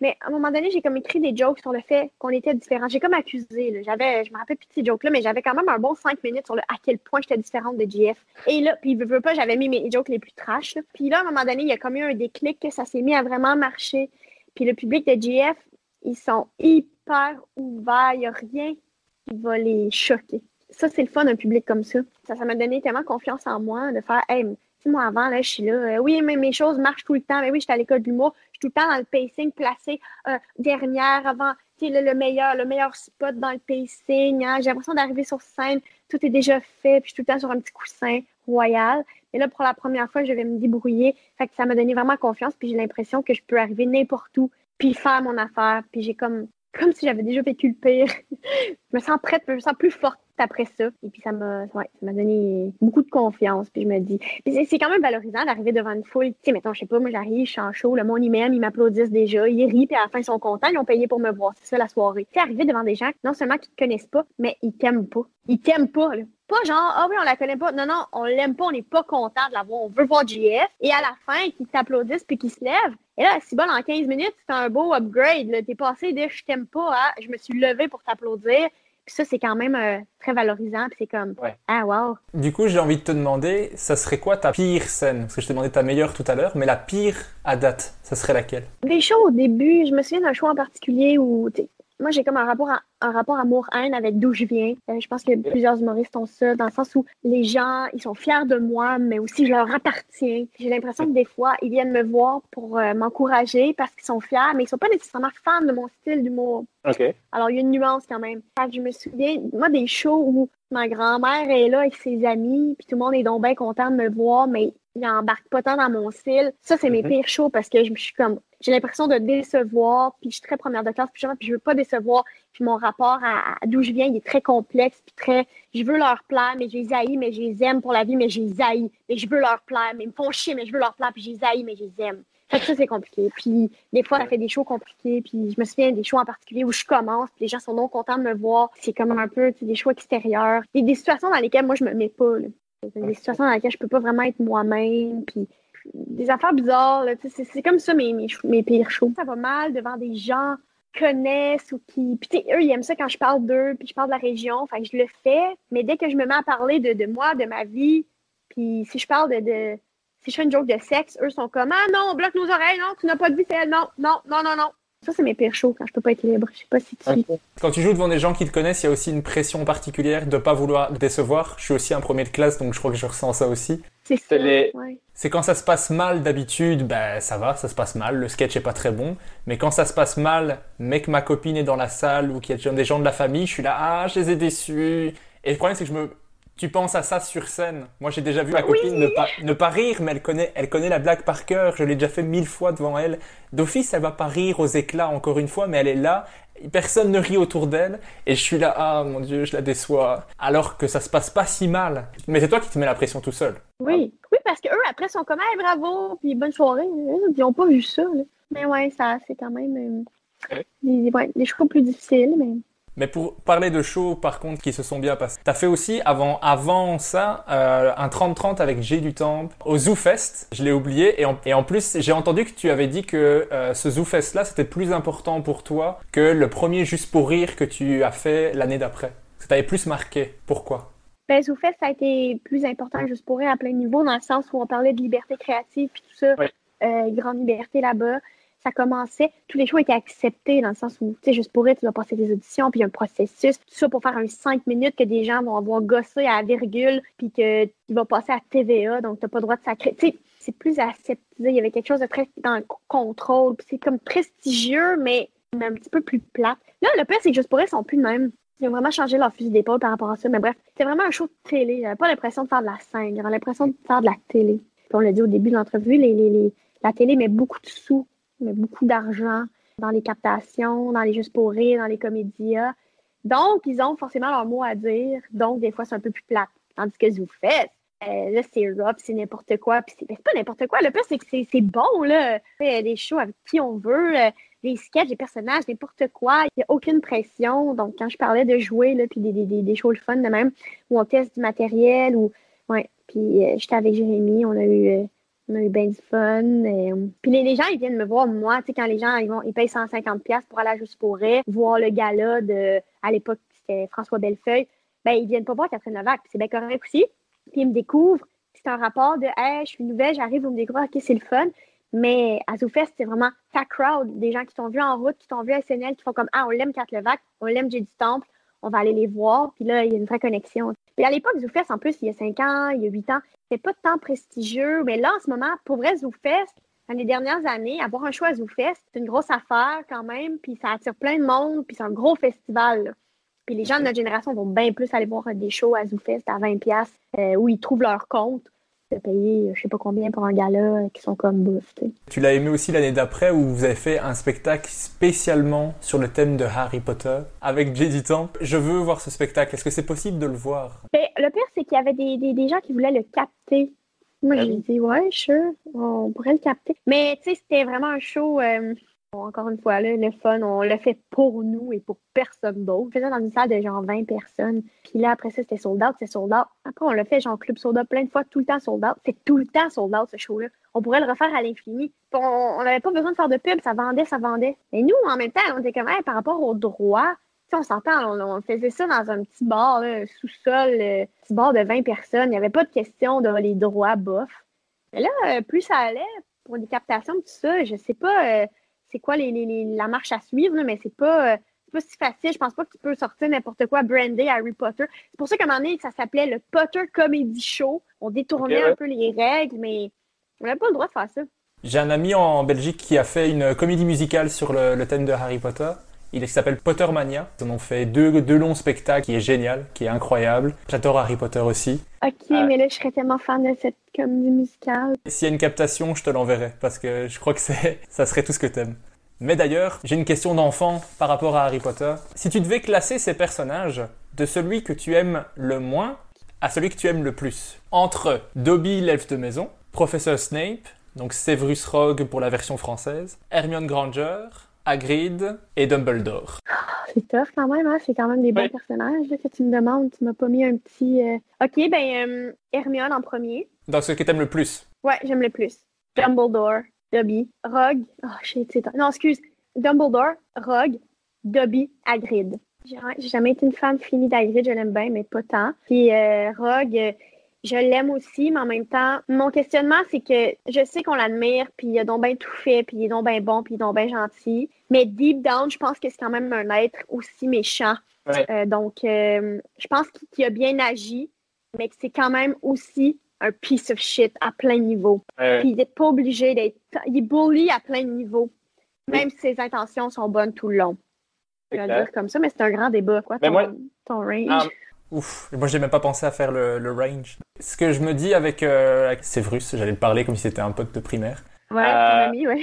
[SPEAKER 2] Mais à un moment donné, j'ai comme écrit des jokes sur le fait qu'on était différents. J'ai comme accusé. J'avais, je me rappelle plus de ces jokes-là, mais j'avais quand même un bon cinq minutes sur le à quel point j'étais différente de GF. Et là, puis veux, veux pas, j'avais mis mes jokes les plus trash. Puis là, à un moment donné, il y a comme eu un déclic que ça s'est mis à vraiment marcher. Puis le public de GF, ils sont hyper ouverts. Il n'y a rien qui va les choquer. Ça, c'est le fun d'un public comme ça. Ça, ça m'a donné tellement confiance en moi de faire, hey, moi, avant, là, je suis là. euh, oui, mais mes choses marchent tout le temps. Mais oui, j'étais à l'école d'humour. Je suis tout le temps dans le pacing, placé euh, dernière, avant, tu sais, le, le meilleur, le meilleur spot dans le pacing. hein. J'ai l'impression d'arriver sur scène. Tout est déjà fait. Puis je suis tout le temps sur un petit coussin royal. Mais là, pour la première fois, je vais me débrouiller. Fait que ça m'a donné vraiment confiance. Puis j'ai l'impression que je peux arriver n'importe où. Puis faire mon affaire. Puis j'ai comme, comme si j'avais déjà vécu le <laughs> je me sens prête, je me sens plus forte après ça. Et puis ça m'a ouais, ça m'a donné beaucoup de confiance. Puis je me dis. C'est- quand même valorisant d'arriver devant une foule. Tu sais, mettons, je sais pas, moi j'arrive, je suis en show, le monde ils m'aime, ils m'applaudissent déjà, ils rient, puis à la fin ils sont contents, ils ont payé pour me voir. C'est ça la soirée. Tu sais, arriver devant des gens, non seulement qui te connaissent pas, mais ils t'aiment pas. Ils t'aiment pas, là. Pas genre, ah oui, on la connaît pas. Non, non, on l'aime pas, on n'est pas content de la voir. On veut voir JF. Et à la fin, qu'ils t'applaudissent puis qu'ils se lèvent. Et là, si bon, en 15 minutes, c'est un beau upgrade. là. T'es passé de je t'aime pas à je me suis levée pour t'applaudir. Puis ça, c'est quand même euh, très valorisant. Puis c'est comme,
[SPEAKER 3] Ouais.
[SPEAKER 2] ah, wow.
[SPEAKER 1] Du coup, j'ai envie de te demander, ça serait quoi ta pire scène? Parce que je t'ai demandé ta meilleure tout à l'heure, mais la pire à date, ça serait laquelle?
[SPEAKER 2] Les shows au début, je me souviens d'un show en particulier où, tu moi, j'ai comme un rapport, à- un rapport amour-haine avec d'où je viens. Euh, je pense que plusieurs humoristes ont ça, dans le sens où les gens, ils sont fiers de moi, mais aussi je leur appartiens. J'ai l'impression que des fois, ils viennent me voir pour euh, m'encourager parce qu'ils sont fiers, mais ils sont pas nécessairement fans de mon style d'humour.
[SPEAKER 3] OK.
[SPEAKER 2] Alors, il y a une nuance quand même. Je me souviens, moi, des shows où ma grand-mère est là avec ses amis, puis tout le monde est donc bien content de me voir, mais il embarque pas tant dans mon style. Ça, c'est mes
[SPEAKER 3] Mhm.
[SPEAKER 2] pires shows parce que je me suis comme, j'ai l'impression de décevoir, puis je suis très première de classe, puis je, je veux pas décevoir. Puis mon rapport à, à d'où je viens, il est très complexe, puis très, je veux leur plaire, mais je les haïs, mais je les aime pour la vie, mais je les haïs. Mais je veux leur plaire, mais ils me font chier, mais je veux leur plaire, puis je les haïs, mais je les aime. Fait que ça, c'est compliqué. Puis des fois, ça fait des shows compliqués. Puis je me souviens des shows en particulier où je commence, puis les gens sont non contents de me voir. C'est comme un peu des shows extérieurs. Des, des situations dans lesquelles moi, je me mets pas. là. Des situations dans lesquelles je peux pas vraiment être moi-même. Puis des affaires bizarres. C'est comme ça mes, mes, pires shows. Ça va mal devant des gens connaissent ou qui. Puis eux, ils aiment ça quand je parle d'eux, puis je parle de la région. Fait que je le fais. Mais dès que je me mets à parler de, de moi, de ma vie, puis si je parle de, de- si je fais une joke de sexe, eux sont comme Ah non, on bloque nos oreilles, non, tu n'as pas de vie, non, non, non, non, non. Ça, c'est mes pires shows quand je peux pas être libre. Je sais pas si tu suis.
[SPEAKER 3] OK.
[SPEAKER 1] Quand tu joues devant des gens qui te connaissent, il y a aussi une pression particulière de pas vouloir décevoir. Je suis aussi un premier de classe, donc je crois que je ressens ça aussi.
[SPEAKER 2] C'est ça.
[SPEAKER 3] Les-
[SPEAKER 2] ouais.
[SPEAKER 1] C'est quand ça se passe mal d'habitude, ben ça va, ça se passe mal, le sketch est pas très bon. Mais quand ça se passe mal, mais que ma copine est dans la salle ou qu'il y a des gens de la famille, je suis là, ah, je les ai déçus. Et le problème, c'est que je me, tu penses à ça sur scène. Moi, j'ai déjà vu ma copine ne, pas, ne pas rire, mais elle connaît, elle connaît la blague par cœur. Je l'ai déjà fait mille fois devant elle. D'office, elle va pas rire aux éclats encore une fois, mais elle est là. Personne ne rit autour d'elle. Et je suis là, ah mon dieu, je la déçois. Alors que ça se passe pas si mal. Mais c'est toi qui te mets la pression tout seul.
[SPEAKER 2] Oui. oui, parce qu'eux, après, sont comme Hey, bravo, puis bonne soirée. Ils n'ont pas vu ça. là. Mais ouais, ça, c'est quand même euh,
[SPEAKER 3] Ouais.
[SPEAKER 2] des, ouais, des shows plus difficiles. Mais...
[SPEAKER 1] Mais pour parler de shows, par contre, qui se sont bien passés, t'as fait aussi, avant, avant ça, euh, un 30-30 avec G du Temple au Zoo Fest. Je l'ai oublié. Et en, et en plus, j'ai entendu que tu avais dit que euh, ce Zoo Fest-là, c'était plus important pour toi que le premier Juste pour Rire que tu as fait l'année d'après. Ça t'avait plus marqué. Pourquoi?
[SPEAKER 2] Ben, Zoufest, ça a été plus important juste pour eux à plein niveau, dans le sens où on parlait de liberté créative puis tout ça.
[SPEAKER 3] Oui.
[SPEAKER 2] Euh, grande liberté là-bas. Ça commençait, tous les shows étaient acceptés dans le sens où, tu sais, juste pour eux, tu dois passer des auditions, puis un processus. Tout ça pour faire un 5 minutes que des gens vont avoir gossé à la virgule, puis que tu vas passer à TVA, donc tu n'as pas le droit de sacrer. Tu sais, c'est plus accepté. Il y avait quelque chose de très dans le contrôle, puis c'est comme prestigieux, mais, mais un petit peu plus plat. Là, le pire, c'est que juste pour eux, ils sont plus de même. Ils ont vraiment changé leur fusil d'épaule par rapport à ça. Mais bref, c'était vraiment un show de télé. J'avais pas l'impression de faire de la scène. J'avais l'impression de faire de la télé. Puis on l'a dit au début de l'entrevue, les- la télé met beaucoup de sous, beaucoup d'argent dans les captations, dans les Juste pour rire, dans les comédias. Donc, ils ont forcément leur mot à dire. Donc, des fois, c'est un peu plus plate. Tandis que vous faites, euh, là, c'est rough, c'est n'importe quoi. Puis c'est pas n'importe quoi. Le pire, c'est que c'est bon, là. Des shows avec qui on veut, euh, des sketchs, des personnages, n'importe quoi. Il n'y a aucune pression. Donc, quand je parlais de jouer, là, puis des, des, des, des shows le fun de même, où on teste du matériel, ou. Ouais. Puis euh, j'étais avec Jérémy, on a eu. On a eu bien du fun. et, euh, Puis les, gens, ils viennent me voir, moi, tu sais, quand les gens, ils, vont, ils payent 150$ piastres pour aller à Juste pour voir le gala de, à l'époque, c'était François Bellefeuille, ben, ils viennent pas voir Catherine. Puis c'est bien correct aussi. Puis ils me découvrent. C'est un rapport de, hey, je suis nouvelle, j'arrive, vous me découvrez, OK, c'est le fun. Mais à ZooFest, c'est vraiment ta crowd, des gens qui t'ont vu en route, qui t'ont vu à SNL, qui font comme, ah, on l'aime Cat Levac, on l'aime J'ai du Temple, on va aller les voir. Puis là, il y a une vraie connexion. Puis à l'époque, ZooFest, en plus, il y a 5 ans, il y a 8 ans, c'était pas tant prestigieux. Mais là, en ce moment, pour vrai, ZooFest, dans les dernières années, avoir un choix à ZooFest, c'est une grosse affaire quand même. Puis ça attire plein de monde, puis c'est un gros festival. là. Puis les gens de notre génération vont bien plus aller voir des shows à ZooFest à 20$ piastres, euh, où ils trouvent leur compte de payer je sais pas combien pour un gala euh, qui sont comme bouffe. tu
[SPEAKER 1] l'as aimé aussi l'année d'après où vous avez fait un spectacle spécialement sur le thème de Harry Potter avec Jay. Je veux voir ce spectacle. Est-ce que c'est possible de le voir?
[SPEAKER 2] Ben, le pire, c'est qu'il y avait des, des, des gens qui voulaient le capter. Moi,
[SPEAKER 3] Ah
[SPEAKER 2] j'ai dit, ouais, sure, on pourrait le capter. Mais, tu sais, c'était vraiment un show, euh, encore une fois, là, le fun, on l'a fait pour nous et pour personne d'autre. On faisait dans une salle de genre 20 personnes. Puis là, après ça, c'était sold out, c'était sold out. Après, on l'a fait genre club sold out plein de fois, tout le temps sold out. C'est tout le temps sold out, ce show-là. On pourrait le refaire à l'infini. On n'avait pas besoin de faire de pub, ça vendait, ça vendait. Mais nous, en même temps, on était comme, Hey, par rapport aux droits, on s'entend, on, faisait ça dans un petit bar, sous-sol, euh, petit bar de 20 personnes. Il n'y avait pas de question de les droits bof. Mais là, euh, plus ça allait, pour des captations, tout ça, je sais pas euh, c'est quoi les, les- les- la marche à suivre, là, mais c'est pas, euh, c'est pas si facile. Je pense pas que tu peux sortir n'importe quoi brandé Harry Potter. C'est pour ça qu'à un moment donné, ça s'appelait le Potter Comedy Show. On détournait
[SPEAKER 3] ouais.
[SPEAKER 2] un peu les règles, mais on n'avait pas le droit de faire ça.
[SPEAKER 1] J'ai un ami en Belgique qui a fait une comédie musicale sur le, le thème de Harry Potter. Il s'appelle Pottermania. Ils en ont fait deux, deux longs spectacles qui est génial, qui est incroyable. J'adore Harry Potter aussi.
[SPEAKER 2] OK, mais là, je serais tellement fan de cette comédie musicale.
[SPEAKER 1] S'il y a une captation, je te l'enverrai parce que je crois que c'est, <laughs> ça serait tout ce que t'aimes. Mais d'ailleurs, j'ai une question d'enfant par rapport à Harry Potter. Si tu devais classer ces personnages de celui que tu aimes le moins à celui que tu aimes le plus, entre Dobby l'elfe de maison, Professeur Snape, donc Severus Rogue pour la version française, Hermione Granger, Hagrid et Dumbledore.
[SPEAKER 2] C'est tough quand même, hein? C'est quand même des bons
[SPEAKER 3] Oui.
[SPEAKER 2] personnages là, que tu me demandes. Tu m'as pas mis un petit... euh, OK, ben, euh, Hermione en premier.
[SPEAKER 1] Dans ce que t'aimes le plus?
[SPEAKER 2] Ouais, j'aime le plus. Dumbledore, Dobby, Rogue. Oh shit, c'est Non, excuse. Dumbledore, Rogue, Dobby, Hagrid. J'ai j'ai jamais été une fan finie d'Hagrid, je l'aime bien, mais pas tant. Puis euh, Rogue, euh, je l'aime aussi, mais en même temps, mon questionnement, c'est que je sais qu'on l'admire, puis il a donc bien tout fait, puis il est donc bien bon, puis il est donc bien gentil. Mais deep down, je pense que c'est quand même un être aussi méchant.
[SPEAKER 3] Ouais.
[SPEAKER 2] Euh, donc, euh, je pense qu'il a bien agi, mais que c'est quand même aussi un piece of shit à plein niveau.
[SPEAKER 3] Ouais,
[SPEAKER 2] Puis il n'est pas obligé d'être. Il est bully à plein de niveaux. Même si ses intentions sont bonnes tout le long. Je vais dire comme ça, mais c'est un grand débat, quoi,
[SPEAKER 3] Mais
[SPEAKER 2] ton,
[SPEAKER 3] moi-
[SPEAKER 2] ton range?
[SPEAKER 1] Ouf, moi j'ai même pas pensé à faire le, le range. Ce que je me dis avec, euh, avec j'allais le parler comme si c'était un pote de primaire.
[SPEAKER 2] ouais,
[SPEAKER 3] euh,
[SPEAKER 2] ton ami, ouais.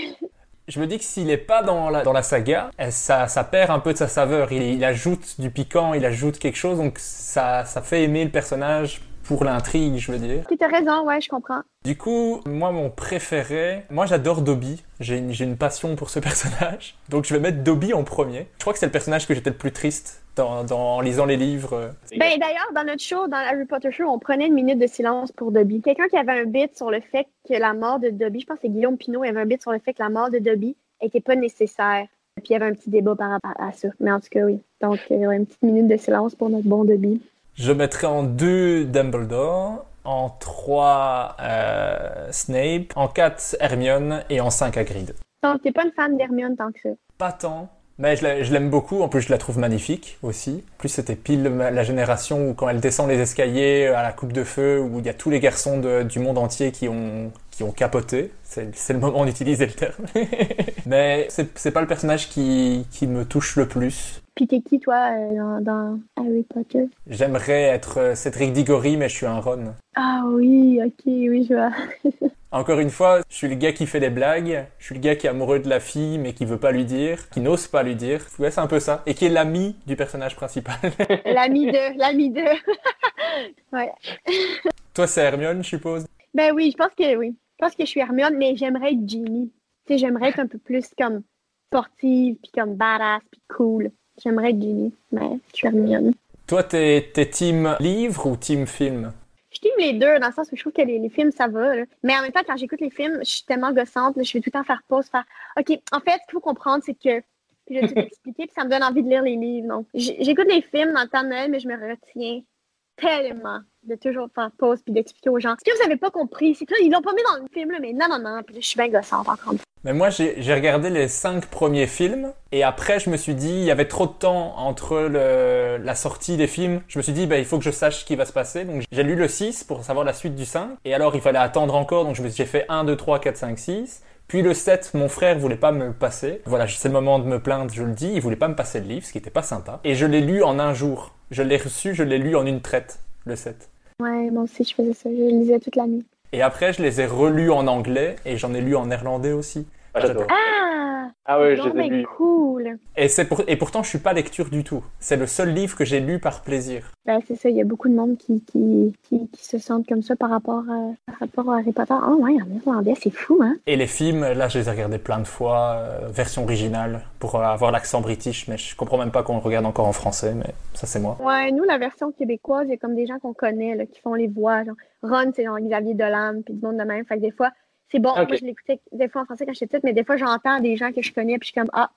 [SPEAKER 1] Je me dis que s'il est pas dans la, dans la saga, eh, ça, ça perd un peu de sa saveur. Il, il ajoute du piquant, il ajoute quelque chose, donc ça, ça fait aimer le personnage pour l'intrigue, je veux dire.
[SPEAKER 2] Tu as raison, ouais, je comprends.
[SPEAKER 1] Du coup, moi, mon préféré, moi j'adore Dobby. J'ai une, passion pour ce <laughs> personnage. Donc je vais mettre Dobby en premier. Je crois que c'est le personnage que j'étais le plus triste dans, dans- en lisant les livres.
[SPEAKER 2] Ben, d'ailleurs, dans notre show, dans Harry Potter Show, on prenait une minute de silence pour Dobby. Quelqu'un qui avait un bit sur le fait que la mort de Dobby, je pense que c'est Guillaume Pinot, il avait un bit sur le fait que la mort de Dobby n'était pas nécessaire. Puis il y avait un petit débat par rapport à ça. Mais en tout cas, oui. Donc, euh, une petite minute de silence pour notre bon Dobby.
[SPEAKER 1] Je mettrais en deux Dumbledore, en trois euh, Snape, en quatre Hermione et en cinq Hagrid.
[SPEAKER 2] Donc, t'es pas une fan d'Hermione tant que ça.
[SPEAKER 1] Pas tant. Mais je la- je l'aime beaucoup, en plus je la trouve magnifique aussi. En plus c'était pile la génération où quand elle descend les escaliers à la coupe de feu, où il y a tous les garçons de- du monde entier qui ont, qui ont capoté. C'est le moment d'utiliser le terme. <laughs> Mais c'est c'est pas le personnage qui, qui me touche le plus.
[SPEAKER 2] Puis t'es qui, toi, euh, dans, dans Harry Potter?
[SPEAKER 1] J'aimerais être euh, Cédric Diggory, mais je suis un Ron.
[SPEAKER 2] Ah oui, ok, oui, je vois. <laughs>
[SPEAKER 1] Encore une fois, je suis le gars qui fait des blagues, je suis le gars qui est amoureux de la fille mais qui veut pas lui dire, qui n'ose pas lui dire. Ouais, c'est un peu ça. Et qui est l'ami du personnage principal. <laughs>
[SPEAKER 2] L'ami de, l'ami de. <laughs> ouais.
[SPEAKER 1] Toi, c'est Hermione, je suppose?
[SPEAKER 2] Ben oui, je pense que oui. Je pense que je suis Hermione, mais j'aimerais être Ginny. Tu sais, j'aimerais être un peu plus comme sportive, puis comme badass, puis cool. J'aimerais être Ginny, mais je suis Hermione.
[SPEAKER 1] Toi, t'es, t'es team livre ou team film?
[SPEAKER 2] Je t'aime les deux, dans le sens où je trouve que les, les films, ça va. là. Mais en même temps, quand j'écoute les films, je suis tellement gossante, là, je vais tout le temps faire pause, faire OK, en fait, ce qu'il faut comprendre, c'est que. Puis je vais tout expliquer, puis ça me donne envie de lire les livres. Donc, j'écoute les films dans le temps de Noël, mais je me retiens tellement de toujours faire pause puis d'expliquer aux gens. Ce que vous avez pas compris, c'est que là, ils l'ont pas mis dans le film, mais non, non, non. Puis je suis bien gossante encore.
[SPEAKER 1] Mais moi, j'ai regardé les cinq premiers films et après, je me suis dit, il y avait trop de temps entre la sortie des films. Je me suis dit, bah, il faut que je sache ce qui va se passer. Donc, j'ai lu le 6 pour savoir la suite du 5. Et alors, il fallait attendre encore. Donc, j'ai fait 1, 2, 3, 4, 5, 6. Puis le 7, mon frère voulait pas me le passer. Voilà, c'est le moment de me plaindre, je le dis. Il voulait pas me passer le livre, ce qui était pas sympa. Et je l'ai lu en un jour. Je l'ai reçu, je l'ai lu en une traite, le 7.
[SPEAKER 2] Ouais, moi aussi, je faisais ça. Je lisais toute la nuit.
[SPEAKER 1] Et après, je les ai relus en anglais et j'en ai lu en néerlandais aussi.
[SPEAKER 3] Ah, j'adore.
[SPEAKER 2] Ah!
[SPEAKER 3] Ah ouais, je
[SPEAKER 2] donc
[SPEAKER 3] les ai
[SPEAKER 2] ben
[SPEAKER 3] lus.
[SPEAKER 2] cool.
[SPEAKER 1] Et, c'est pour... et pourtant, je suis pas lecture du tout. C'est le seul livre que j'ai lu par plaisir.
[SPEAKER 2] Ben, c'est ça, il y a beaucoup de monde qui, qui, qui, qui se sentent comme ça par rapport à, par rapport à Harry Potter. Ah ouais, en irlandais, c'est fou, hein?
[SPEAKER 1] Et les films, là, je les ai regardés plein de fois, euh, version originale, pour euh, avoir l'accent british, mais je comprends même pas qu'on le regarde encore en français, mais ça, c'est moi.
[SPEAKER 2] Ouais, nous, la version québécoise, il y a comme des gens qu'on connaît, là, qui font les voix. Genre, Ron, c'est genre Xavier Dolan, puis du monde de même. Fait que des fois, c'est bon. Moi, je l'écoutais des fois en français quand j'étais petite, mais des fois, j'entends des gens que je connais, puis je suis comme, ah,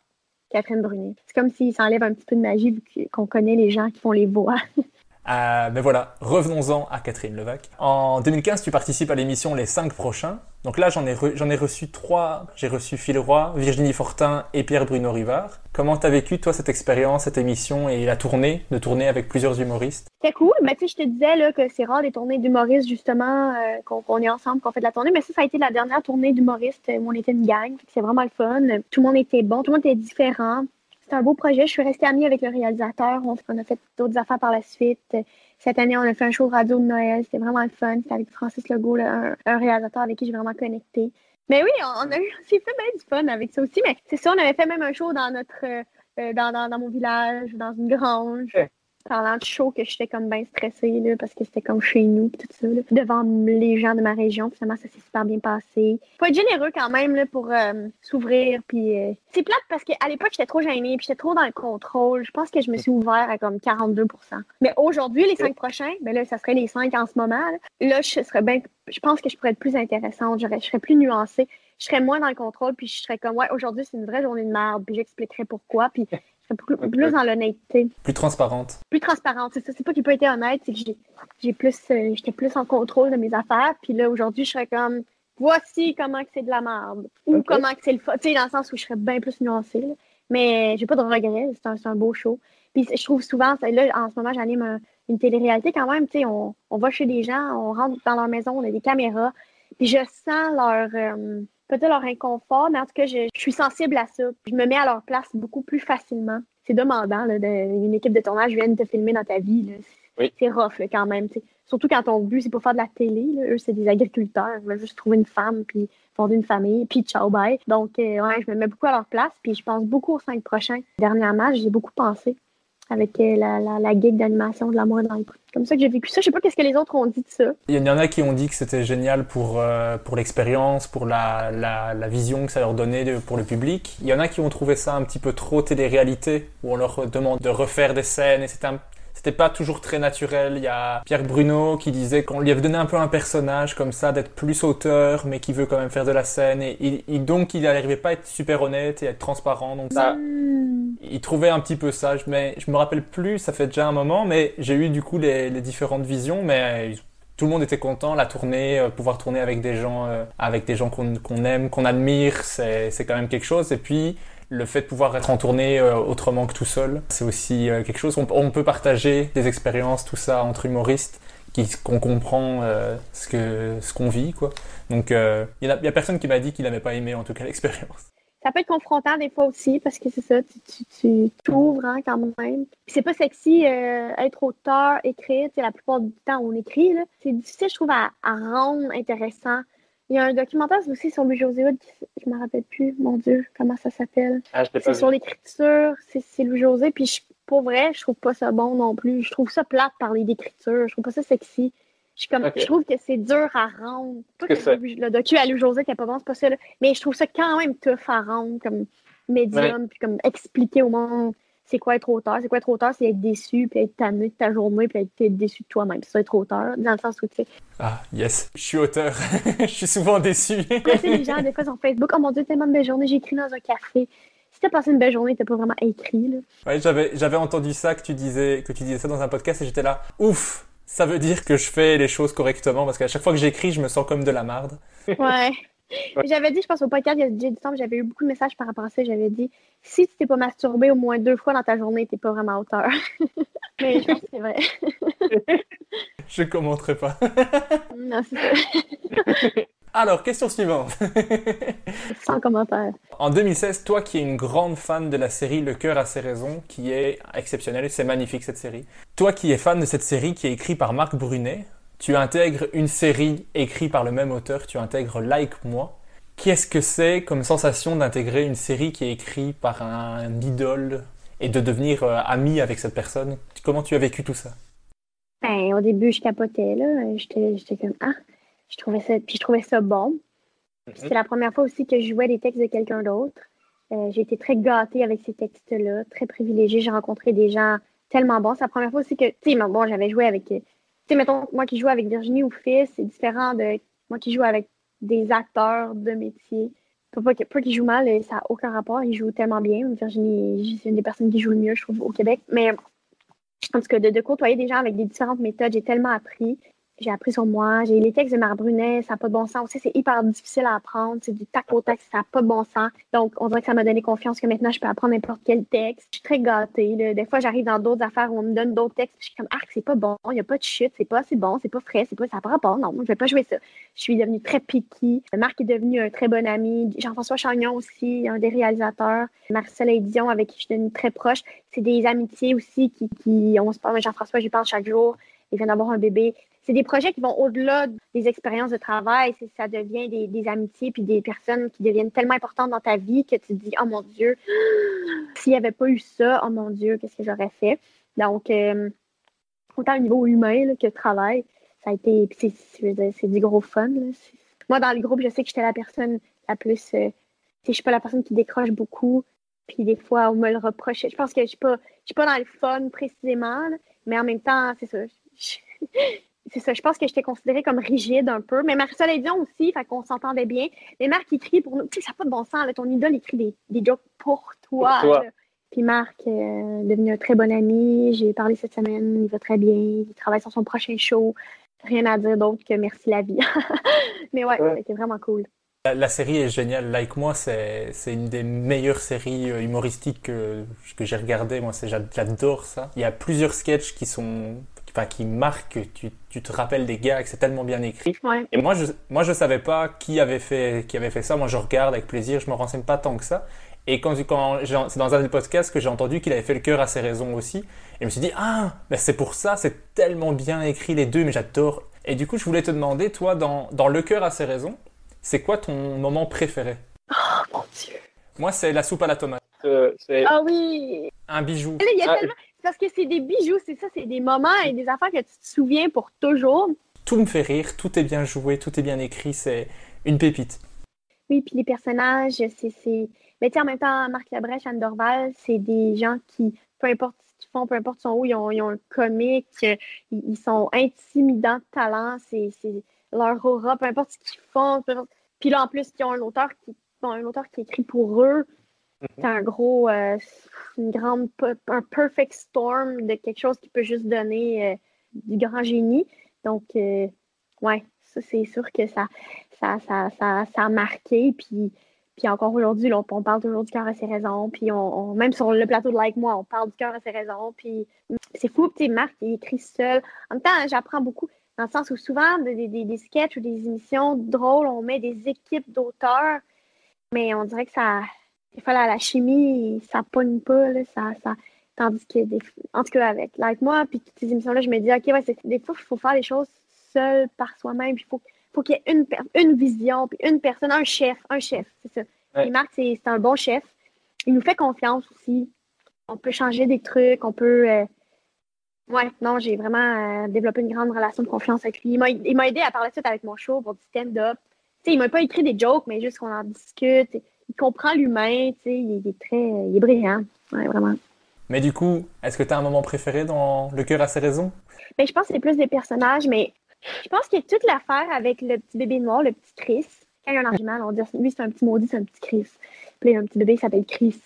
[SPEAKER 2] Catherine Brunet. C'est comme s'ils s'enlèvent un petit peu de magie vu qu'on connaît les gens qui font les voix. <laughs>
[SPEAKER 1] Euh, mais voilà, revenons-en à Catherine Levac. En 2015, tu participes à l'émission Les 5 prochains. Donc là, j'en ai, re- ai reçu trois. J'ai reçu Phil Roy, Virginie Fortin et Pierre-Bruno Rivard. Comment t'as vécu, toi, cette expérience, cette émission et la tournée, de tourner avec plusieurs humoristes?
[SPEAKER 2] C'était cool. Mais tu sais, je te disais là, que c'est rare des tournées d'humoristes, justement, euh, qu'on est ensemble, qu'on fait de la tournée. Mais ça, ça a été la dernière tournée d'humoristes euh, où on était une gang. C'est vraiment le fun. Tout le monde était bon, tout le monde était différent. C'était un beau projet. Je suis restée amie avec le réalisateur. On, a fait d'autres affaires par la suite. Cette année, on a fait un show radio de Noël. C'était vraiment le fun. C'était avec Francis Legault, un, réalisateur avec qui j'ai vraiment connecté. Mais oui, on, a eu, s'est fait bien du fun avec ça aussi. Mais c'est ça, on avait fait même un show dans notre, euh, euh, dans, mon village, dans une grange. Parlant de show que j'étais comme bien stressée, là, parce que c'était comme chez nous, tout ça, là, devant les gens de ma région. Finalement, ça s'est super bien passé. Faut être généreux quand même là, pour euh, s'ouvrir. Puis euh, c'est plate parce qu'à l'époque, j'étais trop gênée, puis j'étais trop dans le contrôle. Je pense que je me suis ouvert à comme 42% Mais aujourd'hui, les cinq prochains, ben là, ça serait les cinq en ce moment. Là, Là, je serais bien. Je pense que je pourrais être plus intéressante. Je serais plus nuancée. Je serais moins dans le contrôle, puis je serais comme, ouais, aujourd'hui, c'est une vraie journée de merde, puis j'expliquerais pourquoi, puis plus, plus dans l'honnêteté
[SPEAKER 1] Plus transparente.
[SPEAKER 2] plus transparente. C'est ça. C'est pas qu'il peut être honnête, c'est que j'ai, j'ai plus, euh, j'étais plus en contrôle de mes affaires. Puis là, aujourd'hui, je serais comme, voici comment que c'est de la merde. Ou comment que c'est le fun. Tu sais, dans le sens où je serais bien plus nuancée. là. Mais j'ai pas de regrets. C'est un, c'est un beau show. Puis je trouve souvent, là, en ce moment, j'anime un- une télé-réalité quand même. Tu sais, on, on va chez des gens, on rentre dans leur maison, on a des caméras. Puis je sens leur, euh, peut-être leur inconfort, mais en tout cas, je, je suis sensible à ça. Je me mets à leur place beaucoup plus facilement. C'est demandant, là, de- une équipe de tournage vienne te filmer dans ta vie. là.
[SPEAKER 3] Oui.
[SPEAKER 2] C'est rough, là, quand même. Surtout quand ton but, c'est pour faire de la télé. là. Eux, c'est des agriculteurs. Ils veulent juste trouver une femme, puis fonder une famille, puis ciao, bye. Donc, euh, ouais, je me mets beaucoup à leur place, puis je pense beaucoup aux cinq prochains. Dernièrement, j'y ai beaucoup pensé avec euh, la, la, la d'animation de l'amour dans le prix. Comme ça que j'ai vécu ça. Je sais pas qu'est-ce que les autres ont dit de ça.
[SPEAKER 1] Il y en a qui ont dit que c'était génial pour, euh, pour l'expérience, pour la, la, vision que ça leur donnait pour le public. Il y en a qui ont trouvé ça un petit peu trop télé-réalité, où on leur demande de refaire des scènes et c'était un- c'était pas toujours très naturel. Il y a Pierre Bruno qui disait qu'on lui avait donné un peu un personnage comme ça, d'être plus auteur, mais qui veut quand même faire de la scène. Et donc il n'arrivait pas à être super honnête et à être transparent. Donc ça, il trouvait un petit peu ça, mais je me rappelle plus, ça fait déjà un moment, mais j'ai eu du coup les, différentes visions, mais tout le monde était content, la tournée, euh, pouvoir tourner avec des gens, euh, avec des gens qu'on qu'on aime, qu'on admire, c'est quand même quelque chose. Et puis le fait de pouvoir être en tournée euh, autrement que tout seul, c'est aussi euh, quelque chose. On, peut partager des expériences, tout ça entre humoristes, qu'on comprend euh, ce que ce qu'on vit, quoi. Donc il y, a- personne qui m'a dit qu'il n'avait pas aimé en tout cas <laughs> l'expérience.
[SPEAKER 2] Ça peut être confrontant des fois aussi parce que c'est ça, tu t'ouvres hein, quand même. Puis c'est pas sexy être auteur, écrire. La plupart du temps, on écrit. C'est difficile, je trouve, à rendre intéressant. Il y a un documentaire aussi sur Louis-José Hood, qui, je me rappelle plus, mon Dieu, comment ça s'appelle.
[SPEAKER 3] ah,
[SPEAKER 2] C'est sur l'écriture, c'est Louis-José. Puis je, pour vrai, je trouve pas ça bon non plus. Je trouve ça plate parler d'écriture. Je trouve pas ça sexy. Je, comme, je trouve que c'est dur à rendre. Pas
[SPEAKER 3] que
[SPEAKER 2] le docu à Louis-José qui est pas bon, c'est pas ça. là. Mais je trouve ça quand même tough à rendre comme médium, puis comme expliquer au monde c'est quoi être auteur? C'est quoi être auteur? C'est être déçu, puis être tanné de ta journée, puis être déçu de toi-même. C'est ça, être auteur, dans le sens où tu sais.
[SPEAKER 1] Ah, yes, je suis auteur. <laughs> je suis souvent déçu.
[SPEAKER 2] Tu sais, les gens, des fois, sur Facebook, oh mon Dieu, tellement de belles journées, j'ai écrit dans un café. Si t'as passé une belle journée, t'as pas vraiment écrit, là.
[SPEAKER 1] Ouais, j'avais, j'avais entendu ça, que tu disais, que tu disais ça dans un podcast et j'étais là, ouf, ça veut dire que je fais les choses correctement parce qu'à chaque fois que j'écris, je me sens comme de la marde.
[SPEAKER 2] Ouais. <laughs> J'avais dit, je pense au podcast, il y a déjà du temps, j'avais eu beaucoup de messages par rapport à ça. J'avais dit, si tu t'es pas masturbé au moins deux fois dans ta journée, t'es pas vraiment auteur. <laughs> Mais je pense que c'est vrai. <laughs>
[SPEAKER 1] Je commenterai pas. <laughs>
[SPEAKER 2] non, c'est ça.
[SPEAKER 1] Alors, question suivante.
[SPEAKER 2] Sans commentaire.
[SPEAKER 1] En 2016, toi qui es une grande fan de la série Le cœur a ses raisons, qui est exceptionnelle, c'est magnifique cette série. Toi qui es fan de cette série qui est écrite par Marc Brunet, tu intègres une série écrite par le même auteur, tu intègres Like Moi. Qu'est-ce que c'est comme sensation d'intégrer une série qui est écrite par un idole et de devenir euh, ami avec cette personne? Comment tu as vécu tout ça?
[SPEAKER 2] Ben, au début, je capotais, là. J'étais comme, ah, je trouvais ça, puis je trouvais ça bon. Puis c'est la première fois aussi que je jouais des textes de quelqu'un d'autre. Euh, j'ai été très gâtée avec ces textes-là, très privilégiée. J'ai rencontré des gens tellement bons. C'est la première fois aussi que, tu sais, mais bon, j'avais joué avec, euh, sais, mettons, moi qui joue avec Virginie ou Fils, c'est différent de moi qui joue avec des acteurs de métier. Pas, pas, qu'ils jouent mal, ça n'a aucun rapport. Ils jouent tellement bien. Virginie, c'est une des personnes qui joue le mieux, je trouve, au Québec. Mais en tout cas, de, de côtoyer des gens avec des différentes méthodes, j'ai tellement appris. J'ai appris sur moi. J'ai les textes de Marc Brunet, ça n'a pas de bon sens. Aussi, c'est hyper difficile à apprendre. C'est du tac au tac, ça n'a pas de bon sens. Donc, on dirait que ça m'a donné confiance que maintenant, je peux apprendre n'importe quel texte. Je suis très gâtée. là. Des fois, j'arrive dans d'autres affaires où on me donne d'autres textes. Je suis comme, ah, c'est pas bon. Il n'y a pas de shit. C'est pas assez bon. C'est pas frais. C'est pas, ça pas. Non, je vais pas jouer ça. Je suis devenue très picky. Marc est devenu un très bon ami. Jean-François Chagnon aussi, un des réalisateurs. Marcel Dion, avec qui je suis devenue très proche. C'est des amitiés aussi qui, qui on se parle. Jean-François, je lui parle chaque jour. Il vient d'avoir un bébé. C'est des projets qui vont au-delà des expériences de travail. Ça devient des, amitiés puis des personnes qui deviennent tellement importantes dans ta vie que tu te dis, oh mon Dieu, <gasps> s'il n'y avait pas eu ça, oh mon Dieu, qu'est-ce que j'aurais fait? Donc, euh, autant au niveau humain que travail, ça a été. c'est- du gros fun. Moi, dans le groupe, je sais que j'étais la personne la plus. euh, je suis pas la personne qui décroche beaucoup. Puis des fois, on me le reproche. Je pense que je suis pas, je suis pas dans le fun précisément, mais en même temps, c'est ça. C'est ça. Je pense que j'étais considérée comme rigide un peu. Mais Marisol et Dion aussi, fait qu'on s'entendait bien. Mais Marc écrit pour nous. Tu sais, ça n'a pas de bon sens. là. Ton idole écrit des, des jokes pour toi.
[SPEAKER 3] Pour toi.
[SPEAKER 2] Puis Marc euh, est devenu un très bon ami. J'ai parlé cette semaine. Il va très bien. Il travaille sur son prochain show. Rien à dire d'autre que merci la vie. <laughs> Mais ouais,
[SPEAKER 3] Ouais.
[SPEAKER 2] c'était vraiment cool.
[SPEAKER 1] La, la série est géniale. Like moi, c'est c'est une des meilleures séries euh, humoristiques que, que j'ai regardées. Moi, j'adore ça. Il y a plusieurs sketchs qui sont, enfin, qui marquent. Tu, tu te rappelles des gars, que c'est tellement bien écrit.
[SPEAKER 2] Ouais.
[SPEAKER 1] Et moi, je, moi, je savais pas qui avait fait, qui avait fait ça. Moi, je regarde avec plaisir. Je me renseigne pas tant que ça. Et quand, quand c'est dans un des podcasts que j'ai entendu qu'il avait fait le cœur à ses raisons aussi. Et je me suis dit, ah, mais c'est pour ça, c'est tellement bien écrit les deux, mais j'adore. Et du coup, je voulais te demander, toi, dans, dans le cœur à ses raisons, c'est quoi ton moment préféré?
[SPEAKER 2] Oh mon Dieu.
[SPEAKER 1] Moi, c'est la soupe à la tomate.
[SPEAKER 3] Euh, c'est-
[SPEAKER 2] Ah oui.
[SPEAKER 1] Un bijou.
[SPEAKER 2] Là, il y a
[SPEAKER 3] Ah,
[SPEAKER 2] tellement. Parce que c'est des bijoux, c'est ça, c'est des moments et des affaires que tu te souviens pour toujours.
[SPEAKER 1] Tout me fait rire, tout est bien joué, tout est bien écrit, c'est une pépite.
[SPEAKER 2] Oui, puis les personnages, c'est. Mais tu sais, en même temps, Marc Labrèche, Anne Dorval, c'est des gens qui, peu importe ce qu'ils font, peu importe son où, ils ont, ils ont un comique, ils, ils sont intimidants de talent, c'est leur aura, peu importe ce qu'ils font. Puis là, en plus, ils ont un auteur qui, bon, un auteur qui écrit pour eux. C'est un gros, euh, une grande, un perfect storm de quelque chose qui peut juste donner euh, du grand génie. Donc, euh, ouais, ça, c'est sûr que ça, ça, ça, ça, ça a marqué. Puis, puis encore aujourd'hui, on, parle toujours du cœur à ses raisons. Puis on, même sur le plateau de Like Moi, on parle du cœur à ses raisons. Puis c'est fou, sais, Marc, il écrit seul. En même temps, j'apprends beaucoup. Dans le sens où souvent, des, des, des sketchs ou des émissions drôles, on met des équipes d'auteurs. Mais on dirait que ça. Des fois, la, chimie, ça pogne pas. Là, ça, ça, tandis que, des, en tout cas, avec Like Moi, puis toutes ces émissions-là, je me dis, OK, ouais, des fois, il faut faire les choses seul par soi-même. Puis il faut, faut qu'il y ait une, per- une vision, puis une personne, un chef, un chef, c'est ça.
[SPEAKER 3] Ouais.
[SPEAKER 2] Et Marc, c'est un bon chef. Il nous fait confiance aussi. On peut changer des trucs, on peut. euh, Ouais, non, j'ai vraiment euh, développé une grande relation de confiance avec lui. Il m'a il m'a aidé à parler de suite avec mon show pour du stand-up. Tu sais, il m'a pas écrit des jokes, mais juste qu'on en discute. Il comprend l'humain, tu sais, il est très. Il est brillant. Ouais, vraiment.
[SPEAKER 1] Mais du coup, est-ce que tu as un moment préféré dans Le cœur a ses raisons?
[SPEAKER 2] Ben, je pense que c'est plus des personnages, mais je pense qu'il y a toute l'affaire avec le petit bébé noir, le petit Chris. Quand il y a un argument, on dit lui, c'est un petit maudit, c'est un petit Chris. Puis il y a un petit bébé qui s'appelle Chris.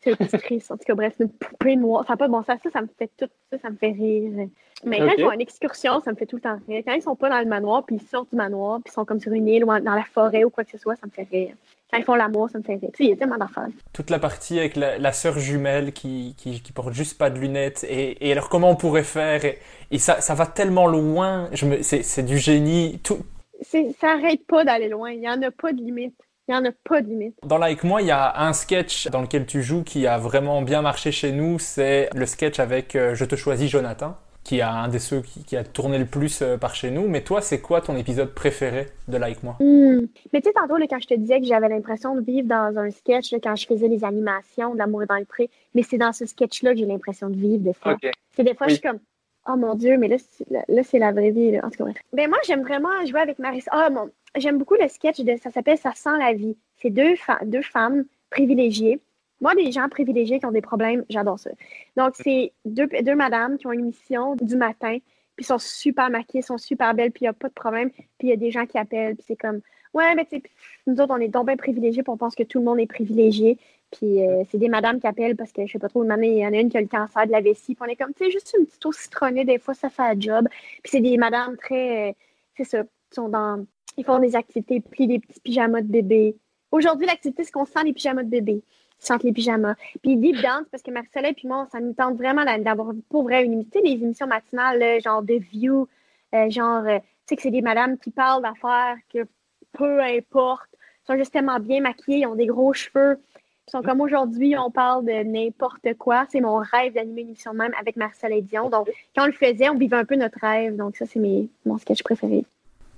[SPEAKER 2] C'est le petit Chris. En tout cas, bref, une poupée noire. Ça n'a pas de bon sens. Ça, ça me fait tout ça, ça me fait rire. Mais quand ils font une excursion, ça me fait tout le temps rire. Quand ils sont pas dans le manoir, puis ils sortent du manoir, puis ils sont comme sur une île ou dans la forêt ou quoi que ce soit, ça me fait rire. Quand ils font l'amour, ça me fait rire. Il y a tellement d'affaires.
[SPEAKER 1] Toute la partie avec la, la sœur jumelle qui, qui, qui porte juste pas de lunettes. Et, et alors, comment on pourrait faire? Et, et ça, ça va tellement loin. Je me, c'est, c'est du génie. Tout,
[SPEAKER 2] Ça arrête pas d'aller loin. Il n'y en a pas de limite. Il n'y en a pas de limite.
[SPEAKER 1] Dans Like Moi, il y a un sketch dans lequel tu joues qui a vraiment bien marché chez nous. C'est le sketch avec euh, Je te choisis Jonathan, qui a un des ceux qui, qui a tourné le plus euh, par chez nous. Mais toi, c'est quoi ton épisode préféré de Like Moi?
[SPEAKER 2] Hmm. Mais tu sais, tantôt, là, quand je te disais que j'avais l'impression de vivre dans un sketch, là, quand je faisais les animations de l'amour dans le pré, mais c'est dans ce sketch-là que j'ai l'impression de vivre des fois. C'est des fois,
[SPEAKER 3] Oui.
[SPEAKER 2] je suis comme, oh mon Dieu, mais là, c'est, là, là, c'est la vraie vie. Là. En tout cas. Ben, moi, j'aime vraiment jouer avec Marissa. Ah, mon, j'aime beaucoup le sketch de, ça s'appelle Ça sent la vie. C'est deux femmes privilégiées. Moi, des gens privilégiés qui ont des problèmes, j'adore ça. Donc, c'est deux, deux madames qui ont une mission du matin, puis sont super maquillées, sont super belles, puis il n'y a pas de problème. Puis il y a des gens qui appellent, puis c'est comme, ouais, mais tu sais, nous autres, on est donc bien privilégiés, puis on pense que tout le monde est privilégié. Puis euh, c'est des madames qui appellent parce que je sais pas trop, il y en a une qui a le cancer de la vessie. Puis on est comme, tu sais, juste une petite eau citronnée, des fois, ça fait un job. Puis c'est des madames très, euh, c'est ça, qui sont dans, ils font des activités, plient des petits pyjamas de bébé. Aujourd'hui, l'activité, c'est qu'on sent les pyjamas de bébé. Sentent les pyjamas. Puis deep dance, parce que Marcella et puis moi, ça nous tente vraiment d'a- d'avoir pour vrai une émission, les émissions matinales, genre The View, euh, genre, euh, tu sais, que c'est des madames qui parlent d'affaires que peu importe, sont juste tellement bien maquillées, ils ont des gros cheveux. Ils sont comme aujourd'hui, on parle de n'importe quoi. C'est mon rêve d'animer une émission de même avec Marcel et Dion. Donc, quand on le faisait, on vivait un peu notre rêve. Donc, ça, c'est mon sketch préféré.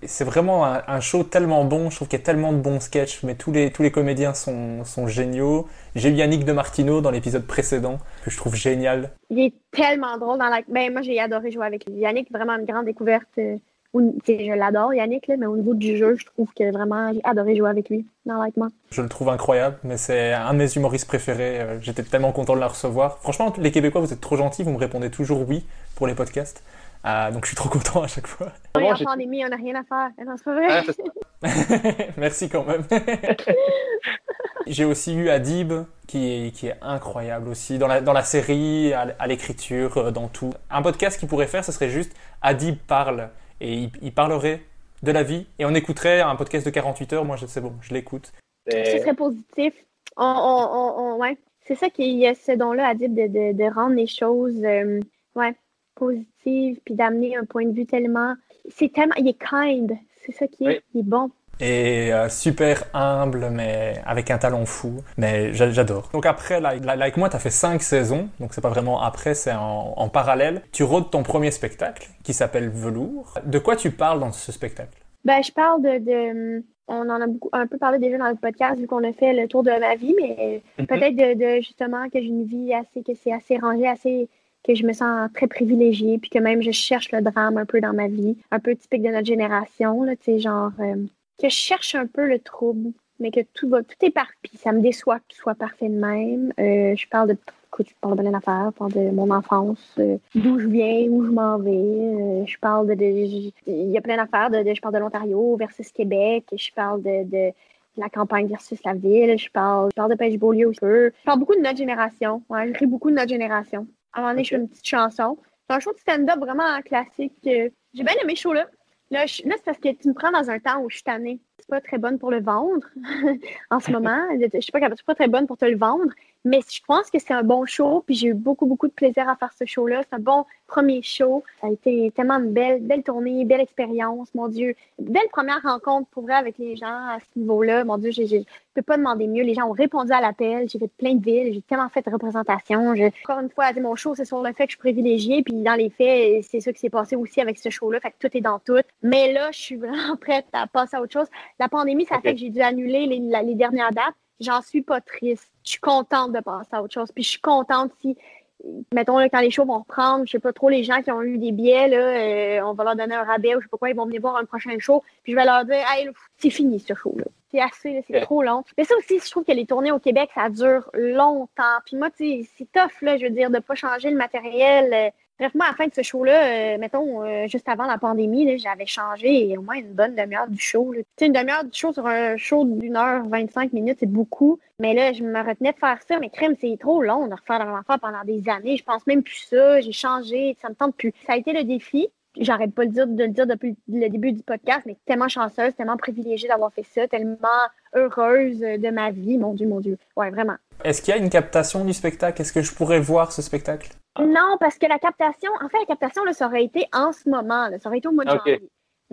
[SPEAKER 1] C'est vraiment un, un show tellement bon. Je trouve qu'il y a tellement de bons sketchs, mais tous les, tous les comédiens sont, sont géniaux. J'ai eu Yannick de Martino dans l'épisode précédent, que je trouve génial.
[SPEAKER 2] Il est tellement drôle dans la. Ben, moi, j'ai adoré jouer avec lui. Yannick, vraiment une grande découverte. euh, je l'adore, Yannick, là, mais au niveau du jeu, je trouve que vraiment, j'ai adoré jouer avec lui dans Like.
[SPEAKER 1] Je le trouve incroyable, mais c'est un de mes humoristes préférés. Euh, J'étais tellement content de la recevoir. Franchement, les Québécois, vous êtes trop gentils, vous me répondez toujours oui pour les podcasts. Euh, donc je suis trop content à chaque fois.
[SPEAKER 2] Oui, en pandémie, on n'a rien à faire. Non, c'est pas vrai.
[SPEAKER 3] Ah. <laughs> <laughs>
[SPEAKER 1] Merci quand même. <laughs> J'ai aussi eu Adib, qui est, qui est incroyable aussi, dans la, dans la série, à, à l'écriture, euh, dans tout. Un podcast qu'il pourrait faire, ce serait juste Adib parle. Et il, il parlerait de la vie. Et on écouterait un podcast de 48 heures. Moi, je- c'est bon, je l'écoute.
[SPEAKER 2] Ce
[SPEAKER 3] C'est-
[SPEAKER 2] serait positif. On, on, on, on- ouais. C'est ça qu'il y a ce don-là de, de, de rendre les choses euh, ouais, positives, puis d'amener un point de vue tellement. C'est tellement. Il est kind. C'est ça qui est.
[SPEAKER 3] Oui.
[SPEAKER 2] Il est bon.
[SPEAKER 1] Et euh, super humble, mais avec un talent fou. Mais j'a- j'adore. Donc après, like, like moi, t'as fait cinq saisons. Donc c'est pas vraiment après, c'est en, en parallèle. Tu rôdes ton premier spectacle, qui s'appelle Velours. De quoi tu parles dans ce spectacle?
[SPEAKER 2] Ben, je parle de, de- on en a beaucoup, un peu parlé déjà dans le podcast vu qu'on a fait le tour de ma vie, mais
[SPEAKER 3] Mhm.
[SPEAKER 2] peut-être de, de, justement que j'ai une vie assez, que c'est assez rangé, assez, que je me sens très privilégiée, puis que même je cherche le drame un peu dans ma vie, un peu typique de notre génération, là, tu sais, genre, euh, que je cherche un peu le trouble, mais que tout va, tout est parfait. Ça me déçoit que tout soit parfait de même. Euh, je parle de, écoute, je parle de plein d'affaires, je parle de mon enfance, euh, d'où je viens, où je m'en vais. je parle de, il y a plein d'affaires. De, de- je parle de l'Ontario versus Québec. Je parle de, de la campagne versus la ville. Je parle, je parle de pêche beaulieu aussi. Je parle beaucoup de notre génération. Ouais, je ris beaucoup de notre génération. À un moment donné, je fais une petite chanson. C'est un show de stand-up vraiment classique. J'ai bien aimé ce show-là. Là, je- là, c'est parce que tu me prends dans un temps où je suis tannée. C'est pas très bonne pour le vendre <laughs> en ce moment. Je pas je suis pas très bonne pour te le vendre. Mais je pense que c'est un bon show, puis j'ai eu beaucoup, beaucoup de plaisir à faire ce show-là. C'est un bon premier show. Ça a été tellement une belle, belle tournée, belle expérience, mon Dieu. Belle première rencontre pour vrai avec les gens à ce niveau-là. Mon Dieu, je peux pas demander mieux. Les gens ont répondu à l'appel. J'ai fait plein de villes. J'ai tellement fait de représentations. Je- Encore une fois, mon show, c'est sur le fait que je suis privilégiée. Puis dans les faits, c'est ça qui s'est passé aussi avec ce show-là. Fait que tout est dans tout. Mais là, je suis <laughs> vraiment prête à passer à autre chose. La pandémie, ça fait que j'ai dû annuler les, la- les dernières dates. J'en suis pas triste. Je suis contente de passer à autre chose. Puis je suis contente si mettons, là, quand les shows vont reprendre, je sais pas trop, les gens qui ont eu des billets, là, euh, on va leur donner un rabais ou je sais pas quoi, ils vont venir voir un prochain show, puis je vais leur dire, hey, c'est fini ce show-là. C'est assez, c'est
[SPEAKER 3] Ouais.
[SPEAKER 2] trop long. Mais ça aussi, je trouve que les tournées au Québec, ça dure longtemps. Puis moi, c'est tough, là, je veux dire, de pas changer le matériel. Bref, moi, à la fin de ce show-là, euh, mettons, euh, juste avant la pandémie, j'avais changé au moins une bonne demi-heure du show. sais, une demi-heure du show sur un show d'une heure 25 minutes, c'est beaucoup. Mais là, je me retenais de faire ça. Mais crème, c'est trop long de refaire la affaire pendant des années. Je pense même plus ça. J'ai changé. Ça me tente plus. Ça a été le défi. J'arrête pas dire, de le dire depuis le début du podcast, mais tellement chanceuse, tellement privilégiée d'avoir fait ça, tellement heureuse de ma vie. Mon Dieu, mon Dieu. Ouais, vraiment.
[SPEAKER 1] Est-ce qu'il y a une captation du spectacle? Est-ce que je pourrais voir ce spectacle?
[SPEAKER 2] Non, parce que la captation, en fait, la captation, là, ça aurait été en ce moment, là, ça aurait été au mois de janvier.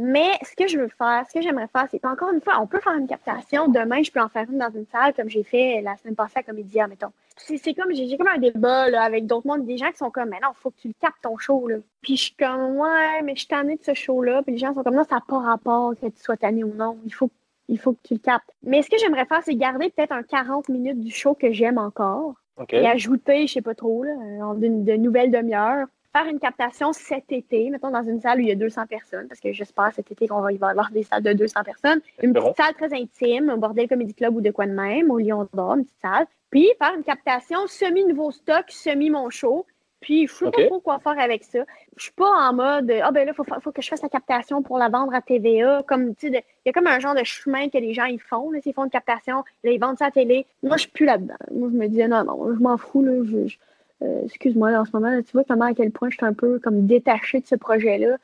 [SPEAKER 2] Mais ce que je veux faire, ce que j'aimerais faire, c'est qu'encore une fois, on peut faire une captation. Demain, je peux en faire une dans une salle, comme j'ai fait la semaine passée à Comédia, mettons. C'est comme, j'ai comme un débat là, avec d'autres mondes, des gens qui sont comme, mais non, faut que tu le captes ton show. Là. Puis je suis comme, ouais, mais je suis tannée de ce show-là. Puis les gens sont comme, non, ça n'a pas rapport que tu sois tannée ou non. Il faut, il faut que tu le captes. Mais ce que j'aimerais faire, c'est garder peut-être un 40 minutes du show que j'aime encore
[SPEAKER 3] OK.
[SPEAKER 2] et ajouter, je sais pas trop, là, en d'une- de nouvelles demi-heures. Faire une captation cet été, mettons dans une salle où il y a 200 personnes, parce que j'espère cet été qu'on va y avoir des salles de 200 personnes. Une petite salle très intime, au Bordel Comedy Club ou de quoi de même, au Lion d'Or, une petite salle. Puis faire une captation semi-nouveau stock, semi-mon show. Puis je sais
[SPEAKER 3] Ok.
[SPEAKER 2] pas trop quoi faire avec ça. Je suis pas en mode ah ben là, faut, fa- faut que je fasse la captation pour la vendre à TVA. Comme tu sais, il y a comme un genre de chemin que les gens ils font. Là, s'ils font une captation, là, ils vendent ça à la télé. Moi, je suis plus là-dedans. Moi, je me dis non, non, je m'en fous. Là, je, je- euh, excuse-moi, là, en ce moment, là, tu vois comment à quel point je suis un peu comme détachée de ce projet-là.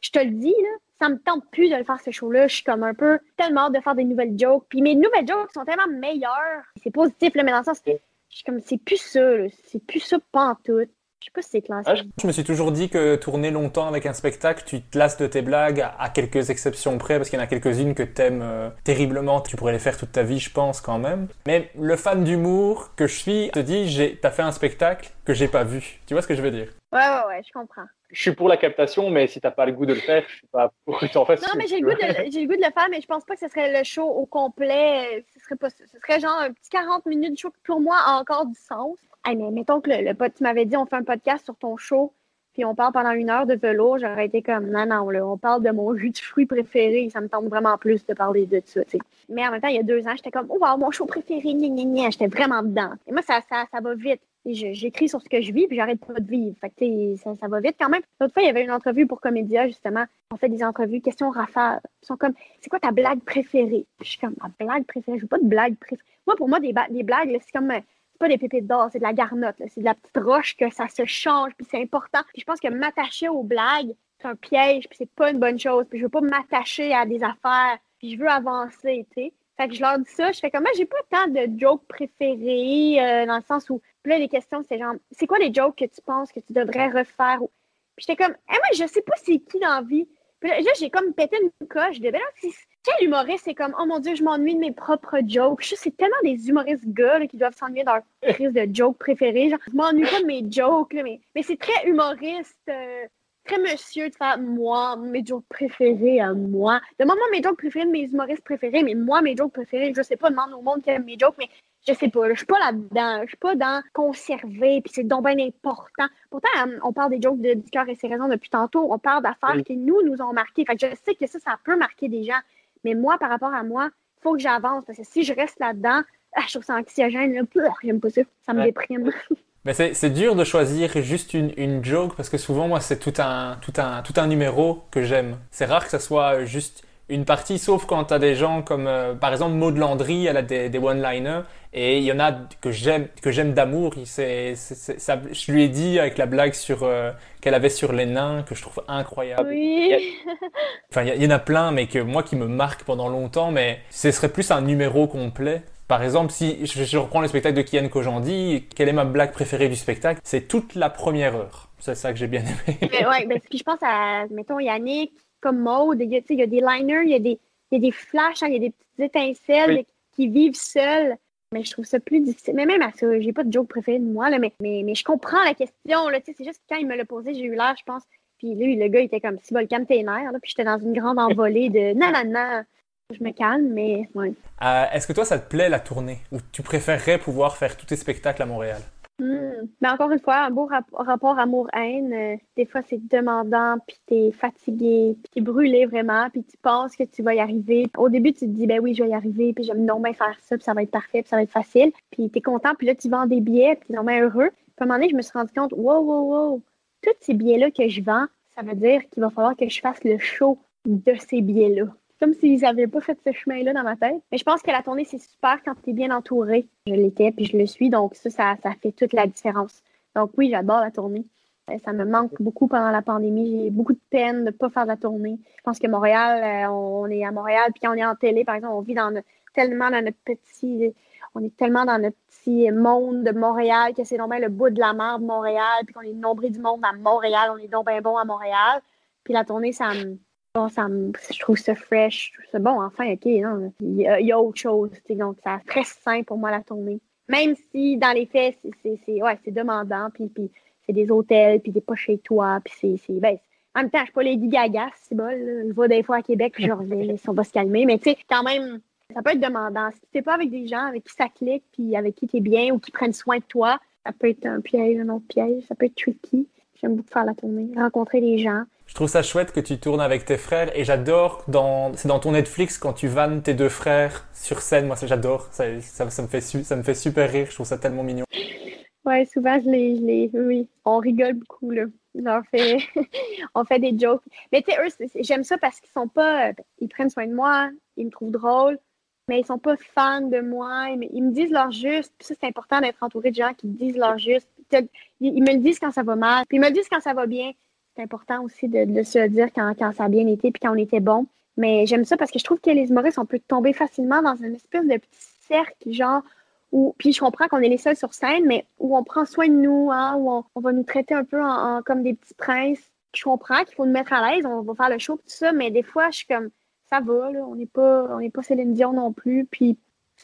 [SPEAKER 2] Je te le dis, là, ça me tente plus de le faire ce show-là. Je suis comme un peu tellement hâte de faire des nouvelles jokes. Puis mes nouvelles jokes sont tellement meilleures. C'est positif, là, mais dans le sens, je suis comme, c'est plus ça, là. C'est plus ça pantoute. Je sais pas si c'est.
[SPEAKER 3] Ah, je-
[SPEAKER 1] me suis toujours dit que tourner longtemps avec un spectacle, tu te lasses de tes blagues à, quelques exceptions près, parce qu'il y en a quelques-unes que t'aimes euh, terriblement. Tu pourrais les faire toute ta vie, je pense, quand même. Mais le fan d'humour que je suis te dit, j'ai, t'as fait un spectacle que j'ai pas vu. Tu vois ce que je veux dire?
[SPEAKER 2] Ouais, ouais, ouais, je comprends.
[SPEAKER 3] Je suis pour la captation, mais si t'as pas le goût de le faire, je suis pas pour que tu en fasses.
[SPEAKER 2] Non, mais j'ai
[SPEAKER 3] tu
[SPEAKER 2] le, goût de, j'ai le goût de le faire, mais je pense pas que ce serait le show au complet. Ce serait pas. Ce serait genre un petit 40 minutes de show qui, pour moi, a encore du sens. Hey, mais mettons que le, le tu m'avais dit, on fait un podcast sur ton show, puis on parle pendant une heure de velours, j'aurais été comme, non, non, là, on parle de mon <laughs> jus de fruits préféré, ça me tente vraiment plus de parler de ça, tu sais. Mais en même temps, il y a deux ans, j'étais comme, oh, mon show préféré, gna, gna, gna. j'étais vraiment dedans. Et moi, ça, ça, ça va vite. J'écris sur ce que je vis, puis j'arrête pas de vivre. Fait que, ça, ça va vite quand même. L'autre fois, il y avait une entrevue pour Comédia, justement. On fait des entrevues, questions rafales. Ils sont comme, c'est quoi ta blague préférée? Je suis comme, ma blague préférée? Je veux pas de blague préférée. Moi, pour moi, des, des blagues, c'est comme, pas des pépites d'or, c'est de la garnotte. C'est de la petite roche que ça se change, puis c'est important. Puis je pense que m'attacher aux blagues, c'est un piège, puis c'est pas une bonne chose. Puis je veux pas m'attacher à des affaires, puis je veux avancer, tu sais. Fait que je leur dis ça, je fais comme, moi, j'ai pas tant de jokes préférés, euh, dans le sens où, là, les questions, c'est genre, c'est quoi les jokes que tu penses que tu devrais refaire? Puis j'étais comme, eh, moi, je sais pas c'est qui dans vie. Puis là, j'ai comme pété une coche de, ben là, c'est- quel humoriste, c'est comme, oh mon Dieu, je m'ennuie de mes propres jokes. Je c'est tellement des humoristes gars là, qui doivent s'ennuyer de leur crise de jokes préférés. Genre, je m'ennuie pas de mes jokes, là, mais, mais c'est très humoriste. euh, très monsieur de faire moi, mes jokes préférés à moi. Demande-moi mes jokes préférés de mes humoristes préférés, mais moi, mes jokes préférés, je sais pas, demande au monde qui aime mes jokes, mais je sais pas, je suis pas là-dedans. Je suis pas dans conserver, puis c'est donc bien important. Pourtant, euh, on parle des jokes de du cœur et ses raisons depuis tantôt. On parle d'affaires
[SPEAKER 3] Oui.
[SPEAKER 2] qui nous, nous ont marqué. Fait que je sais que ça, ça peut marquer des gens. Mais moi, par rapport à moi, il faut que j'avance. Parce que si je reste là-dedans, ah, je trouve ça anxiogène. J'aime pas ça. Ça me
[SPEAKER 3] Ouais.
[SPEAKER 2] déprime. <laughs>
[SPEAKER 1] Mais c'est c'est dur de choisir juste une, une joke parce que souvent, moi, c'est tout un, tout, un, tout un numéro que j'aime. C'est rare que ça soit juste une partie, sauf quand t'as des gens comme, euh, par exemple, Maud Landry, elle a des, des one-liners, et il y en a que j'aime, que j'aime d'amour. Il- c'est- c'est- c'est- ça- je lui ai dit avec la blague sur, euh, qu'elle avait sur les nains, que je trouve incroyable.
[SPEAKER 2] oui. <laughs>
[SPEAKER 1] Enfin, il y, en a plein, mais que moi qui me marque pendant longtemps, mais ce serait plus un numéro complet. Par exemple, si je, je reprends le spectacle de Kian Kojandi, quelle est ma blague préférée du spectacle? C'est toute la première heure. C'est ça que j'ai bien aimé.
[SPEAKER 2] Mais ouais, <laughs> ben, puis je pense à, mettons, Yannick, comme Maude, il y a, il y a des liners, il y a des, il y a des flashs, hein, il y a des petites étincelles
[SPEAKER 3] Oui.
[SPEAKER 2] qui vivent seuls. Mais je trouve ça plus difficile. Mais même à ça, j'ai pas de joke préféré de moi, là, mais, mais, mais je comprends la question. Là, c'est juste que quand il me l'a posé, j'ai eu l'air, je pense. Puis lui, le gars, il était comme si volcan tes nerfs, là, puis j'étais dans une grande envolée de non, non, non. Je me calme, mais ouais.
[SPEAKER 1] Euh, Est-ce que toi, ça te plaît la tournée? Ou tu préférerais pouvoir faire tous tes spectacles à Montréal?
[SPEAKER 2] Hmm. Mais encore une fois, un beau rap- rapport amour-haine. euh, des fois, c'est demandant, puis t'es fatigué, puis t'es brûlé vraiment, puis tu penses que tu vas y arriver. Au début, tu te dis, ben oui, je vais y arriver, puis j'aime non bien faire ça, puis ça va être parfait, puis ça va être facile. Puis t'es content, puis là, tu vends des billets, puis t'es non heureux. Puis à un moment donné, je me suis rendu compte, wow, wow, wow, tous ces billets-là que je vends, ça veut dire qu'il va falloir que je fasse le show de ces billets-là. Comme s'ils n'avaient pas fait ce chemin-là dans ma tête. Mais je pense que la tournée, c'est super quand tu es bien entouré. Je l'étais, puis je le suis, donc ça, ça, fait toute la différence. Donc oui, j'adore la tournée. Euh, Ça me manque beaucoup pendant la pandémie. J'ai beaucoup de peine de ne pas faire la tournée. Je pense que Montréal, euh, on est à Montréal, puis quand on est en télé, par exemple, on vit dans notre- tellement dans notre petit... On est tellement dans notre petit monde de Montréal que c'est donc bien le bout de la mer de Montréal, puis qu'on est le nombril du monde à Montréal. On est donc bien bon à Montréal. Puis la tournée, ça me... Bon, ça me- je trouve ça fresh, je trouve ça bon, enfin, ok, non, il y a, il y a autre chose, donc ça très sain pour moi la tournée. Même si dans les faits, c'est- c'est c'est- ouais, c'est demandant, puis, puis c'est des hôtels, puis t'es pas chez toi, puis c'est c'est- ben, c'est- en même temps, je suis pas Lady Gaga, c'est bon, là. je vais des fois à Québec, puis je <laughs> reviens, on va se calmer, mais tu sais, quand même, ça peut être demandant. Si t'es pas avec des gens avec qui ça clique, puis avec qui t'es bien, ou qui prennent soin de toi, ça peut être un piège, un autre piège, ça peut être tricky. J'aime beaucoup faire la tournée, rencontrer des gens.
[SPEAKER 1] Je trouve ça chouette que tu tournes avec tes frères et j'adore dans c'est dans ton Netflix quand tu vannes tes deux frères sur scène. Moi, j'adore. Ça, ça, ça me fait ça me fait super rire. Je trouve ça tellement mignon.
[SPEAKER 2] Ouais, souvent, je les, je les, oui, on rigole beaucoup, là. On fait, <laughs> on fait des jokes. Mais tu sais, eux, j'aime ça parce qu'ils sont pas, euh, ils prennent soin de moi, ils me trouvent drôle, mais ils sont pas fans de moi. Ils me, ils me disent leur juste. Puis ça, c'est important d'être entouré de gens qui disent leur juste. Ils me le disent quand ça va mal, puis ils me le disent quand ça va bien. C'est important aussi de, se dire quand, quand ça a bien été, puis quand on était bon. Mais j'aime ça parce que je trouve que les humoristes, on peut tomber facilement dans une espèce de petit cercle, genre, où, puis je comprends qu'on est les seuls sur scène, mais où on prend soin de nous, hein, où on, va nous traiter un peu en, comme des petits princes. Je comprends qu'il faut nous mettre à l'aise, on va faire le show, tout ça, mais des fois, je suis comme, ça va, là, on n'est pas, on pas Céline Dion non plus, puis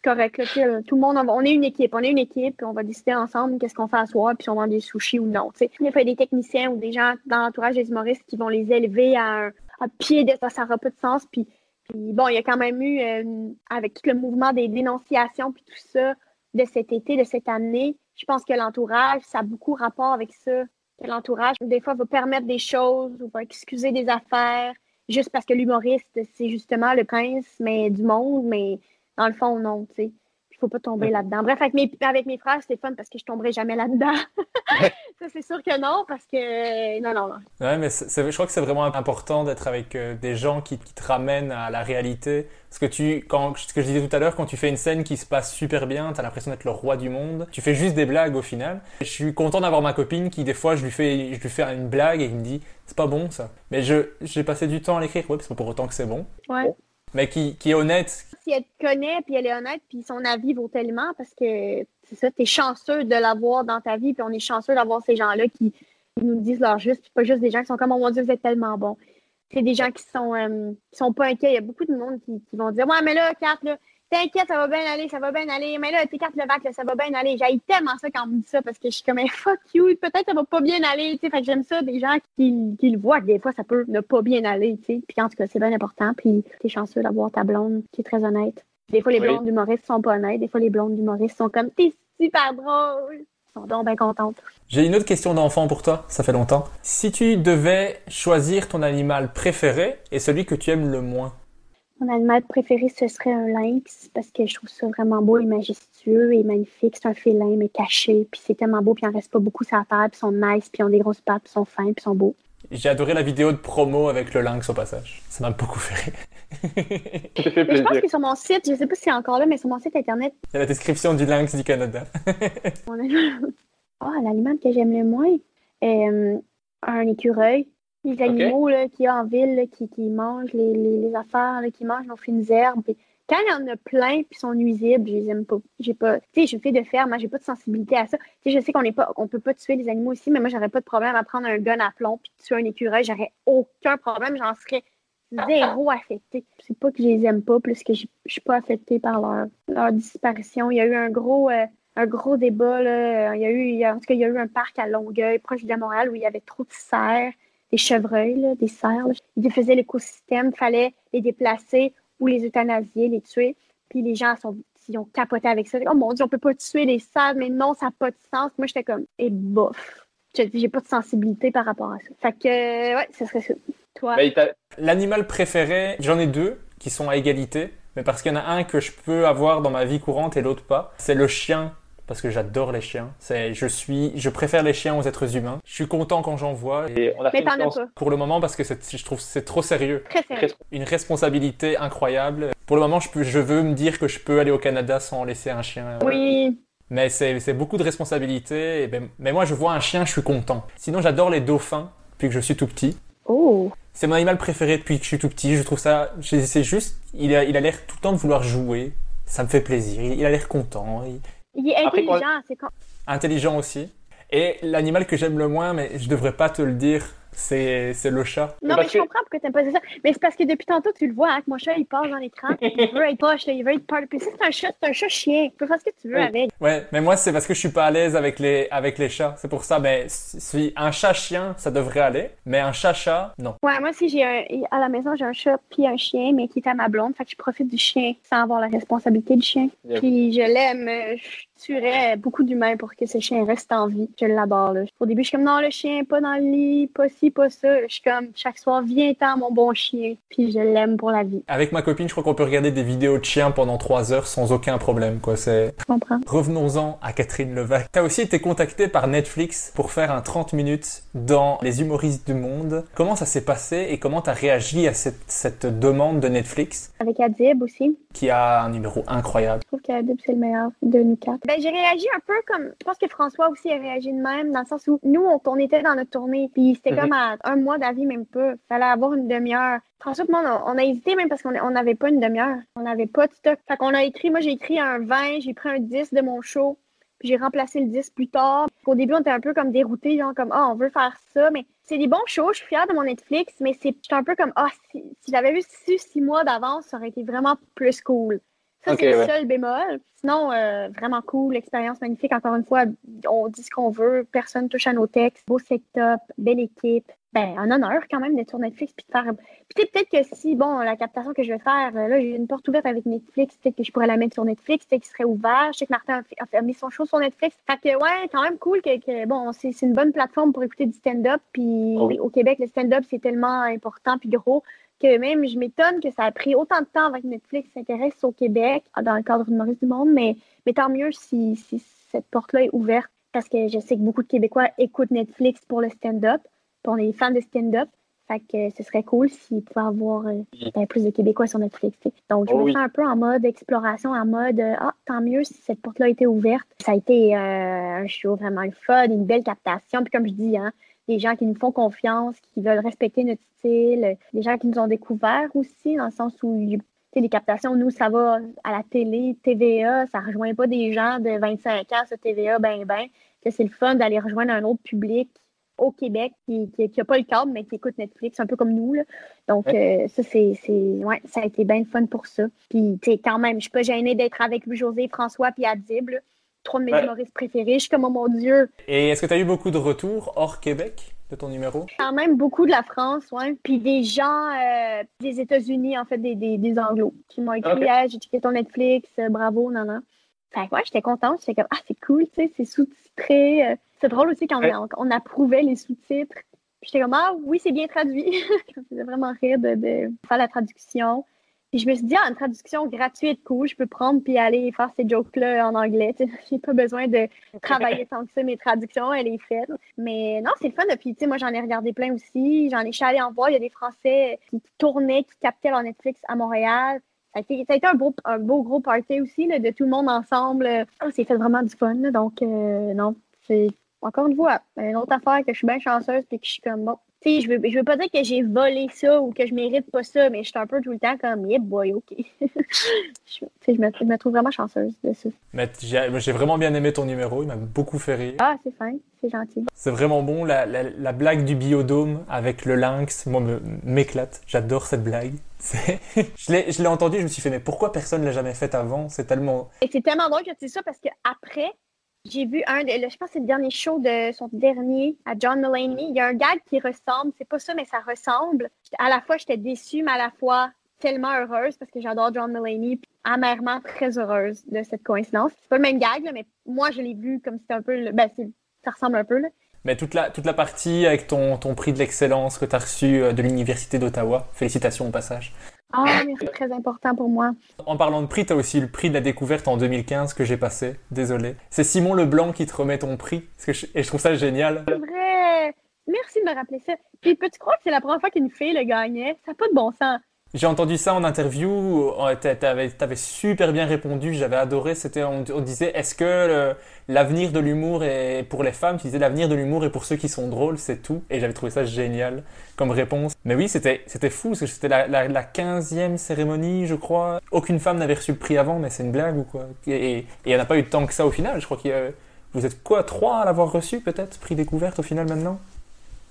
[SPEAKER 2] correct, tout le monde, on, est une équipe, on est une équipe, on va décider ensemble qu'est-ce qu'on fait à soir, puis si on vend des sushis ou non, il y a des techniciens ou des gens dans l'entourage des humoristes qui vont les élever à un pied de ça, ça n'aura pas de sens, puis puis bon, il y a quand même eu, euh, avec tout le mouvement des dénonciations puis tout ça de cet été, de cette année, je pense que l'entourage, ça a beaucoup rapport avec ça. Que l'entourage, des fois, va permettre des choses ou va excuser des affaires juste parce que l'humoriste, c'est justement le prince mais du monde, mais dans le fond, non, tu sais. Il faut pas tomber là-dedans. Bref, avec mes, avec mes frères, c'était fun parce que je tomberai jamais là-dedans. <laughs> ça, c'est sûr que non, parce que. Non, non, non.
[SPEAKER 1] Ouais, mais je crois que c'est vraiment important d'être avec euh, des gens qui, qui te ramènent à la réalité. Parce que tu, quand, ce que je disais tout à l'heure, quand tu fais une scène qui se passe super bien, t'as l'impression d'être le roi du monde. Tu fais juste des blagues au final. Je suis content d'avoir ma copine qui, des fois, je lui fais, je lui fais une blague et qui me dit, c'est pas bon ça. Mais je, j'ai passé du temps à l'écrire, ouais, c'est pas pour autant que c'est bon.
[SPEAKER 2] Ouais.
[SPEAKER 1] Mais qui, qui est honnête.
[SPEAKER 2] si elle te connaît puis elle est honnête puis son avis vaut tellement parce que c'est ça, t'es chanceux de l'avoir dans ta vie puis on est chanceux d'avoir ces gens-là qui, nous disent leur juste puis pas juste des gens qui sont comme oh mon dieu vous êtes tellement bon. C'est des gens qui sont euh, qui sont pas inquiets. Il y a beaucoup de monde qui, qui vont dire ouais mais là Kat là t'inquiète ça va bien aller ça va bien aller mais là t'es Kat Levac là ça va bien aller. J'aille tellement ça quand on me dit ça parce que je suis comme fuck you peut-être ça va pas bien aller tu sais fait que j'aime ça des gens qui, qui le voient que des fois ça peut ne pas bien aller tu sais puis en tout cas c'est bien important puis t'es chanceux d'avoir ta blonde qui est très honnête. Des fois, les
[SPEAKER 3] Oui.
[SPEAKER 2] blondes humoristes sont pas honnêtes. Des fois, les blondes humoristes sont comme T'es super drôle. Ils sont donc bien contentes.
[SPEAKER 1] J'ai une autre question d'enfant pour toi, ça fait longtemps. Si tu devais choisir ton animal préféré et celui que tu aimes le moins,
[SPEAKER 2] Mon animal préféré, ce serait un lynx parce que je trouve ça vraiment beau et majestueux et magnifique. C'est un félin, mais caché. Puis c'est tellement beau, puis il en reste pas beaucoup sur la terre. Puis ils sont nice, puis ils ont des grosses pattes, puis ils sont fins, puis ils sont beaux.
[SPEAKER 1] j'ai adoré la vidéo de promo avec le lynx au passage. Ça m'a beaucoup fait rire.
[SPEAKER 3] Fait
[SPEAKER 2] je pense que sur mon site, je sais pas si c'est encore là, mais sur mon site internet,
[SPEAKER 1] Il y a la description du lynx du Canada.
[SPEAKER 2] mon animal. <laughs> Ah, l'animal que j'aime le moins, euh, un écureuil. Les animaux qu'il y a en ville là, qui, qui mangent les, les, les affaires, là, qui mangent nos fines herbes. Puis quand il y en a plein puis sont nuisibles, je les aime pas. J'ai pas. Tu sais, je suis une fille de ferme, moi, j'ai pas de sensibilité à ça. Tu sais, je sais qu'on n'est pas, on peut pas tuer les animaux ici, mais moi, j'aurais pas de problème à prendre un gun à plomb puis tuer un écureuil. J'aurais aucun problème, j'en serais zéro <laughs> affectée. C'est pas que je les aime pas, plus que je suis pas affectée par leur, leur disparition. Il y a eu un gros. euh, un gros débat. Là. Il y a eu, en tout cas, il y a eu un parc à Longueuil, proche de Montréal, où il y avait trop de cerfs, des chevreuils, des cerfs. là. Ils défaisaient l'écosystème, fallait les déplacer ou les euthanasier, les tuer. Puis les gens sont, ils ont capoté avec ça. Oh mon Dieu, on peut pas tuer les salles, mais non, ça n'a pas de sens. Moi, j'étais comme, et bof. J'ai pas de sensibilité par rapport à ça. Fait que, ouais, ce serait ça. Toi?
[SPEAKER 1] L'animal préféré, j'en ai deux qui sont à égalité, mais parce qu'il y en a un que je peux avoir dans ma vie courante et l'autre pas. C'est le chien parce que j'adore les chiens. C'est, je suis, je préfère les chiens aux êtres humains. Je suis content quand j'en vois.
[SPEAKER 3] Et on a
[SPEAKER 2] Mais
[SPEAKER 3] fait une.
[SPEAKER 1] Pour le moment, parce que c'est- je trouve que c'est trop sérieux.
[SPEAKER 2] Très sérieux.
[SPEAKER 1] Une responsabilité incroyable. Pour le moment, je, peux, je veux me dire que je peux aller au Canada sans laisser un chien.
[SPEAKER 2] Oui.
[SPEAKER 1] Mais c'est c'est beaucoup de responsabilités. et ben- mais moi, je vois un chien, je suis content. Sinon, j'adore les dauphins depuis que je suis tout petit.
[SPEAKER 2] Oh.
[SPEAKER 1] C'est mon animal préféré depuis que je suis tout petit. Je trouve ça, c'est juste, il a, il a l'air tout le temps de vouloir jouer. Ça me fait plaisir. Il, il a l'air content. Il-
[SPEAKER 2] Il est
[SPEAKER 3] Après, quand-
[SPEAKER 2] intelligent, c'est con.
[SPEAKER 1] intelligent aussi. Et l'animal que j'aime le moins, mais je devrais pas te le dire, c'est c'est le chat.
[SPEAKER 2] Non, mais je comprends pourquoi t'aimes pas ça. Mais c'est parce que depuis tantôt, tu le vois, hein, que mon chat, il passe dans l'écran. il veut être poche, là, il veut être part. Puis c'est un chat, c'est un chat chien. Tu peux faire ce que tu veux
[SPEAKER 3] Oui.
[SPEAKER 2] avec.
[SPEAKER 1] Ouais, mais moi c'est parce que je suis pas à l'aise avec les avec les chats. C'est pour ça. Mais si un chat chien, ça devrait aller. Mais un chat chat, non.
[SPEAKER 2] Ouais, moi aussi, j'ai un, à la maison, j'ai un chat puis un chien, mais qui est à ma blonde. Fait que je profite du chien sans avoir la responsabilité du chien. Puis je l'aime. euh, Je tuerais beaucoup d'humains pour que ce chien reste en vie. Je l'adore, là. Au début, je suis comme, non, le chien, pas dans le lit, pas ci, pas ça. Je suis comme, chaque soir, viens-t'en, mon bon chien. Puis je l'aime pour la vie.
[SPEAKER 1] Avec ma copine, je crois qu'on peut regarder des vidéos de chiens pendant trois heures sans aucun problème. Quoi, c'est.
[SPEAKER 2] Tu comprends?
[SPEAKER 1] Revenons-en à Catherine Levac. T'as aussi été contactée par Netflix pour faire un 30 minutes dans Les humoristes du monde. Comment ça s'est passé et comment t'as réagi à cette, cette demande de Netflix?
[SPEAKER 2] Avec Adib aussi.
[SPEAKER 1] qui a un numéro incroyable
[SPEAKER 2] Je trouve qu'Adib, c'est le meilleur de nous quatre. Ben, j'ai réagi un peu comme. Je pense que François aussi a réagi de même, dans le sens où nous, on, on était dans notre tournée, puis c'était
[SPEAKER 3] Mhm.
[SPEAKER 2] comme à un mois d'avis, même pas. Fallait avoir une demi-heure. François, moi, on, on a hésité même parce qu'on on n'avait pas une demi-heure. On n'avait pas de stock. Fait qu'on a écrit, moi, j'ai écrit un 20, j'ai pris un 10 de mon show, puis j'ai remplacé le 10 plus tard. Au début, on était un peu comme déroutés, genre comme, ah, on veut faire ça, mais c'est des bons shows, je suis fière de mon Netflix, mais c'est un peu comme, ah, si, si j'avais eu su six mois d'avance, ça aurait été vraiment plus cool. Ça, c'est le seul bémol. Sinon, euh, vraiment cool, expérience magnifique. Encore une fois, on dit ce qu'on veut, personne touche à nos textes, beau setup, belle équipe. Ben, un honneur quand même d'être sur Netflix puis de faire. Puis peut-être que si, bon, la captation que je vais faire, euh, là, j'ai une porte ouverte avec Netflix, peut-être que je pourrais la mettre sur Netflix, peut-être qu'il serait ouvert. Je sais que Martin a, fait- a mis son show sur Netflix. Fait que, ouais, quand même cool que, que, bon, c'est c'est une bonne plateforme pour écouter du stand-up. Puis
[SPEAKER 3] Oh oui.
[SPEAKER 2] au Québec, le stand-up, c'est tellement important puis gros que même je m'étonne que ça a pris autant de temps avant que Netflix s'intéresse au Québec dans le cadre de Maurice du Monde, mais, mais tant mieux si, si cette porte-là est ouverte parce que je sais que beaucoup de Québécois écoutent Netflix pour le stand-up, pour les fans de stand-up. Fait que ce serait cool s'il pouvait avoir euh, ben, plus de Québécois sur Netflix. Donc, je
[SPEAKER 3] Oh
[SPEAKER 2] me
[SPEAKER 3] oui.
[SPEAKER 2] sens un peu en mode exploration, en mode euh, Ah, tant mieux si cette porte-là a été ouverte. Ça a été euh, un show vraiment le fun, une belle captation. Puis comme je dis, hein, des gens qui nous font confiance, qui veulent respecter notre style, euh, des gens qui nous ont découvert aussi, dans le sens où les captations, nous, ça va à la télé, TVA, ça rejoint pas des gens de 25 ans, ce TVA, ben, ben, que c'est le fun d'aller rejoindre un autre public au Québec qui n'a pas le câble, mais qui écoute Netflix, un peu comme nous. Là. Donc, euh, ça, c'est, ouais, ça a été bien fun pour ça. Puis, tu sais, quand même, je suis pas gênée d'être avec Louis-José, François, puis Adib, là. trois de mes
[SPEAKER 3] Ouais.
[SPEAKER 2] humoristes préférés. Je suis comme, oh mon Dieu,
[SPEAKER 1] Et est-ce que tu as eu beaucoup de retours hors Québec de ton numéro?
[SPEAKER 2] Quand même beaucoup de la France, ouais. Puis des gens euh, des États-Unis, en fait, des, des, des Anglos, qui m'ont écrit. Ah, j'ai checké ton Netflix, euh, bravo, non, non. Fait que ouais, j'étais contente. J'étais comme Ah, c'est cool, tu sais, c'est sous-titré. C'est drôle aussi quand
[SPEAKER 3] Ouais.
[SPEAKER 2] on, on approuvait les sous-titres. Puis j'étais comme Ah, oui, c'est bien traduit. <laughs> ça me faisait vraiment rire de, de faire la traduction. Puis je me suis dit, ah, une traduction gratuite, cool, je peux prendre puis aller faire ces jokes-là en anglais. <laughs> J'ai pas besoin de travailler <laughs> tant que ça, mes traductions, elle est faite. Mais non, c'est le fun. Puis, tu sais, moi, j'en ai regardé plein aussi. J'en ai, je suis allée en voir. Il y a des Français qui tournaient, qui captaient leur Netflix à Montréal. Ça a été, ça a été un, beau, un beau gros party aussi, là, de tout le monde ensemble. On s'est fait vraiment du fun. là. donc, euh, non, c'est encore une fois, une autre affaire que je suis bien chanceuse puis que je suis comme, bon, tu sais, je veux, je veux pas dire que j'ai volé ça ou que je mérite pas ça, mais je suis un peu tout le temps comme, yeah, boy, OK. <laughs> je, me, je me trouve vraiment chanceuse de ça.
[SPEAKER 1] Mais j'ai vraiment bien aimé ton numéro, il m'a beaucoup fait rire.
[SPEAKER 2] Ah, c'est fin, c'est gentil.
[SPEAKER 1] C'est vraiment bon, la, la, la blague du biodôme avec le lynx, moi, m'éclate. J'adore cette blague. <laughs> Je l'ai je l'ai entendu, je me suis fait, mais pourquoi personne l'a jamais faite avant? C'est tellement...
[SPEAKER 2] Et c'est tellement drôle que tu dis ça parce que après, j'ai vu un, de, je pense que c'est le dernier show de son dernier à John Mulaney. Il y a un gag qui ressemble, c'est pas ça, mais ça ressemble. À la fois, j'étais déçue, mais à la fois tellement heureuse parce que j'adore John Mulaney, amèrement très heureuse de cette coïncidence. C'est pas le même gag, mais moi, je l'ai vu comme c'était un peu. Ben, ça ressemble un peu, là.
[SPEAKER 1] Mais toute la, toute la partie avec ton, ton prix de l'excellence que tu as reçu euh, de l'Université d'Ottawa, félicitations au passage.
[SPEAKER 2] Ah, mais c'est très important pour moi.
[SPEAKER 1] En parlant de prix, tu as aussi le prix de la découverte en 2015 que j'ai passé, désolé. C'est Simon Leblanc qui te remet ton prix, parce que je- et je trouve ça génial.
[SPEAKER 2] C'est vrai. Merci de me rappeler ça. Puis, peux-tu croire que c'est la première fois qu'une fille le gagnait? Ça n'a pas de bon sens.
[SPEAKER 1] J'ai entendu ça en interview, euh, t'a- t'avais avais super bien répondu, j'avais adoré, c'était on, disait est-ce que l'avenir de l'humour est pour les femmes, tu disais l'avenir de l'humour est pour ceux qui sont drôles, c'est tout, et j'avais trouvé ça génial comme réponse. Mais oui, c'était fou, parce que c'était la, la, la 15e cérémonie, je crois. Aucune femme n'avait reçu le prix avant, mais c'est une blague ou quoi? Et il n'y en a pas eu tant que ça au final, je crois a... Vous êtes quoi, trois à l'avoir reçu peut-être, prix découverte au final maintenant?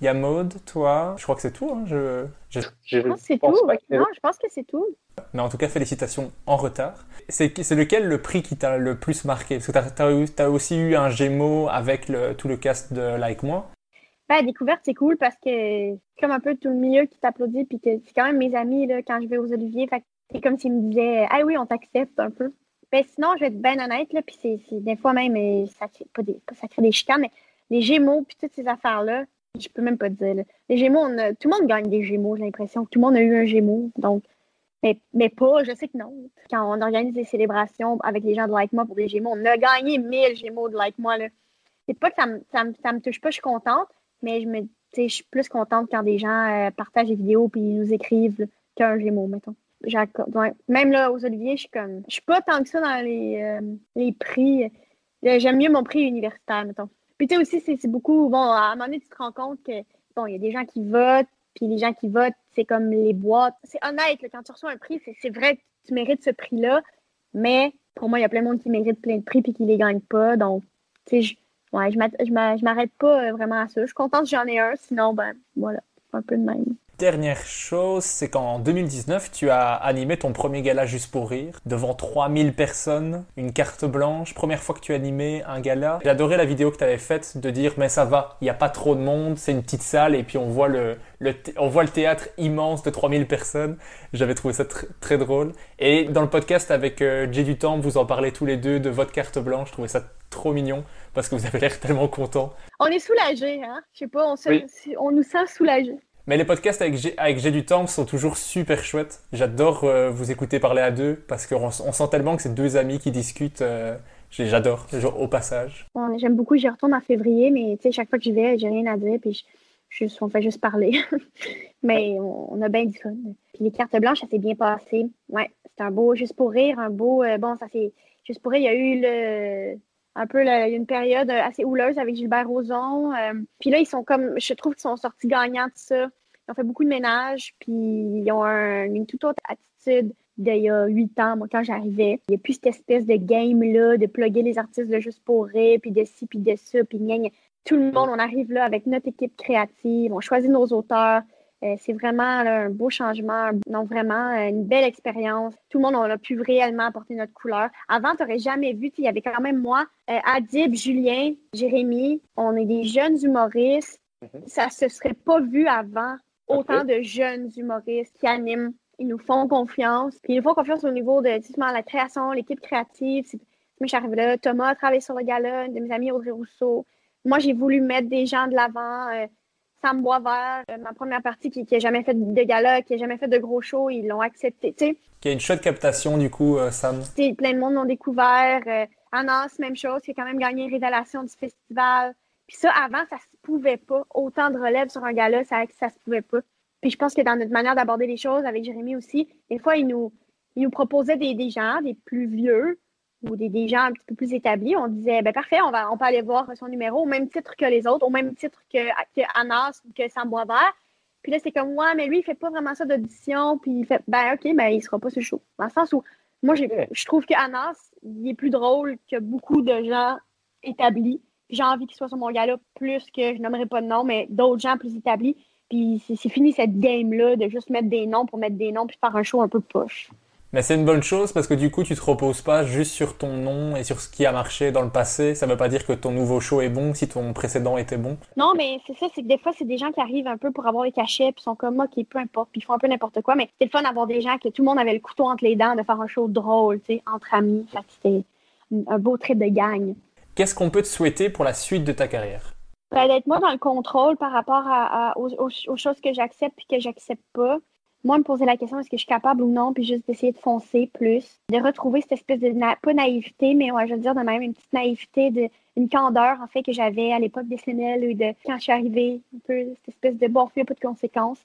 [SPEAKER 1] Il y a Maude, toi, je crois que c'est tout, hein, je... je-
[SPEAKER 3] Je
[SPEAKER 2] Je pense que c'est
[SPEAKER 3] pense
[SPEAKER 2] tout. Non, je pense que c'est tout.
[SPEAKER 1] Mais en tout cas, félicitations en retard. C'est c'est lequel le prix qui t'a le plus marqué? Parce que tu as, aussi eu un Gémeaux avec le- tout le cast de Like Moi.
[SPEAKER 2] Ben, découverte, c'est cool parce que comme un peu tout le milieu qui t'applaudit, puis que c'est quand même mes amis là, quand je vais aux Oliviers. Fait que c'est comme s'ils me disaient Ah oui, on t'accepte un peu. Ben, sinon, je vais être bien honnête, là, puis c'est des fois même, euh, ça crée, pas des, ça crée des chicanes, mais les Gémeaux, puis toutes ces affaires-là, je peux même pas dire. Les Gémeaux, on a- tout le monde gagne des Gémeaux, j'ai l'impression. Tout le monde a eu un Gémeaux. Donc, mais, mais pas, je sais que non. Quand on organise des célébrations avec les gens de Like Moi pour des Gémeaux, on a gagné 1000 Gémeaux de Like Moi. C'est pas que ça me, ça, me, ça me touche pas, je suis contente, mais je me je suis plus contente quand des gens euh, partagent des vidéos puis ils nous écrivent qu'un Gémeaux, mettons. Même là, aux Oliviers, je suis comme. Je suis pas tant que ça dans les, euh, les prix. Euh, J'aime mieux mon prix universitaire, mettons. Puis tu sais aussi, c'est beaucoup. Bon, à un moment donné, tu te rends compte que bon, il y a des gens qui votent, puis les gens qui votent, c'est comme les boîtes. C'est honnête, là, quand tu reçois un prix, c'est- vrai tu mérites ce prix-là, mais pour moi, il y a plein de monde qui mérite plein de prix puis qui les gagne pas. Donc, tu sais, je ouais, je m'arrête pas euh, vraiment à ça. Je suis contente que j'en ai un, sinon, ben, voilà, un peu de même.
[SPEAKER 1] Dernière chose, c'est qu'en 2019, tu as animé ton premier gala juste pour rire, devant 3000 personnes, une carte blanche, première fois que tu animais un gala. J'ai adoré la vidéo que tu avais faite de dire mais ça va, il n'y a pas trop de monde, c'est une petite salle et puis on voit le, on voit le théâtre immense de 3000 personnes. J'avais trouvé ça tr- très drôle. Et dans le podcast avec euh, Jay Dutemps, vous en parlez tous les deux de votre carte blanche, je trouvais ça trop mignon parce que vous avez l'air tellement content.
[SPEAKER 2] On est soulagés, hein? Je sais pas, on, se-
[SPEAKER 3] Oui.
[SPEAKER 2] on nous sent soulagés.
[SPEAKER 1] Mais les podcasts avec G, avec du Temps sont toujours super chouettes. J'adore euh, vous écouter parler à deux parce qu'on on sent tellement que c'est deux amis qui discutent. euh, J'adore, au passage.
[SPEAKER 2] J'aime beaucoup, j'y retourne en février, mais chaque fois que j'y vais, j'ai rien à dire, puis on fait juste parler. <laughs> mais on, a bien du fun. Puis les cartes blanches, ça s'est bien passé. Ouais, c'était un beau, juste pour rire, un beau, euh, bon, ça c'est, juste pour rire, il y a eu le, un peu le- une période assez houleuse avec Gilbert Rozon. euh, puis là, ils sont comme, je trouve qu'ils sont sortis gagnants de ça. Ils ont fait beaucoup de ménage, puis ils ont un- une toute autre attitude d'il y a huit ans, moi, quand j'arrivais. Il n'y a plus cette espèce de game-là, de plugger les artistes de juste pour rire, puis de ci, puis de ça, puis gna, gna. Tout le monde, on arrive là avec notre équipe créative, on choisit nos auteurs. Euh, c'est vraiment là, un beau changement, non vraiment euh, une belle expérience. Tout le monde, on a pu réellement apporter notre couleur. Avant, tu n'aurais jamais vu, il y avait quand même moi, euh, Adib, Julien, Jérémy, on est des jeunes humoristes. Ça se serait pas vu avant, autant de jeunes humoristes qui animent. Ils nous font confiance. Puis ils nous font confiance au niveau de justement, la création, l'équipe créative. Moi, je suis arrivée là. Thomas a travaillé sur le gala, une de mes amies, Audrey Rousseau. Moi, j'ai voulu mettre des gens de l'avant. euh, Sam Boisvert, euh, ma première partie qui n'a jamais fait de gala, qui n'a jamais fait de gros shows, ils l'ont accepté. Tu sais,
[SPEAKER 1] Il y a une chouette captation du coup, euh, Sam.
[SPEAKER 2] tu sais, plein de monde l'ont découvert. Euh, Anas, même chose, qui a quand même gagné une révélation du festival. Puis ça, avant, ça se pouvait pas. Autant de relève sur un gala, ça, ça se pouvait pas. Puis je pense que dans notre manière d'aborder les choses, avec Jérémy aussi, des fois, il nous, il nous proposait des, des gens, des plus vieux ou des, des gens un petit peu plus établis. On disait, ben parfait, on, va, on peut aller voir son numéro au même titre que les autres, au même titre que, que Anas ou que Sam Boisvert. Puis là, c'est comme, ouais, mais lui, il fait pas vraiment ça d'audition. Puis il fait, ben OK, ben il sera pas sur le show. Dans le sens où, moi, je trouve que Anas, il est plus drôle que beaucoup de gens établis. J'ai envie qu'il soit sur mon gala plus que, je nommerai pas de nom, mais d'autres gens plus établis. Puis c'est c'est fini cette game-là de juste mettre des noms pour mettre des noms puis faire un show un peu poche.
[SPEAKER 1] Mais c'est une bonne chose parce que du coup, tu te reposes pas juste sur ton nom et sur ce qui a marché dans le passé. Ça veut pas dire que ton nouveau show est bon si ton précédent était bon.
[SPEAKER 2] Non, mais c'est ça, c'est que des fois, c'est des gens qui arrivent un peu pour avoir les cachets, puis sont comme, ok, peu importe, puis ils font un peu n'importe quoi. Mais c'est le fun d'avoir des gens que tout le monde avait le couteau entre les dents, de faire un show drôle, tu sais, entre amis. Que c'était un beau trip de gang.
[SPEAKER 1] Qu'est-ce qu'on peut te souhaiter pour la suite de ta carrière?
[SPEAKER 2] Ben, d'être moi dans le contrôle par rapport à, à- aux, aux- choses que j'accepte puis que j'accepte pas. Moi, me poser la question est-ce que je suis capable ou non, puis juste d'essayer de foncer plus, de retrouver cette espèce de pas naïveté, mais ouais, je veux dire de même une petite naïveté, de une candeur en fait que j'avais à l'époque des SNL ou de quand je suis arrivée, un peu cette espèce de bon, il n'y a pas de conséquences,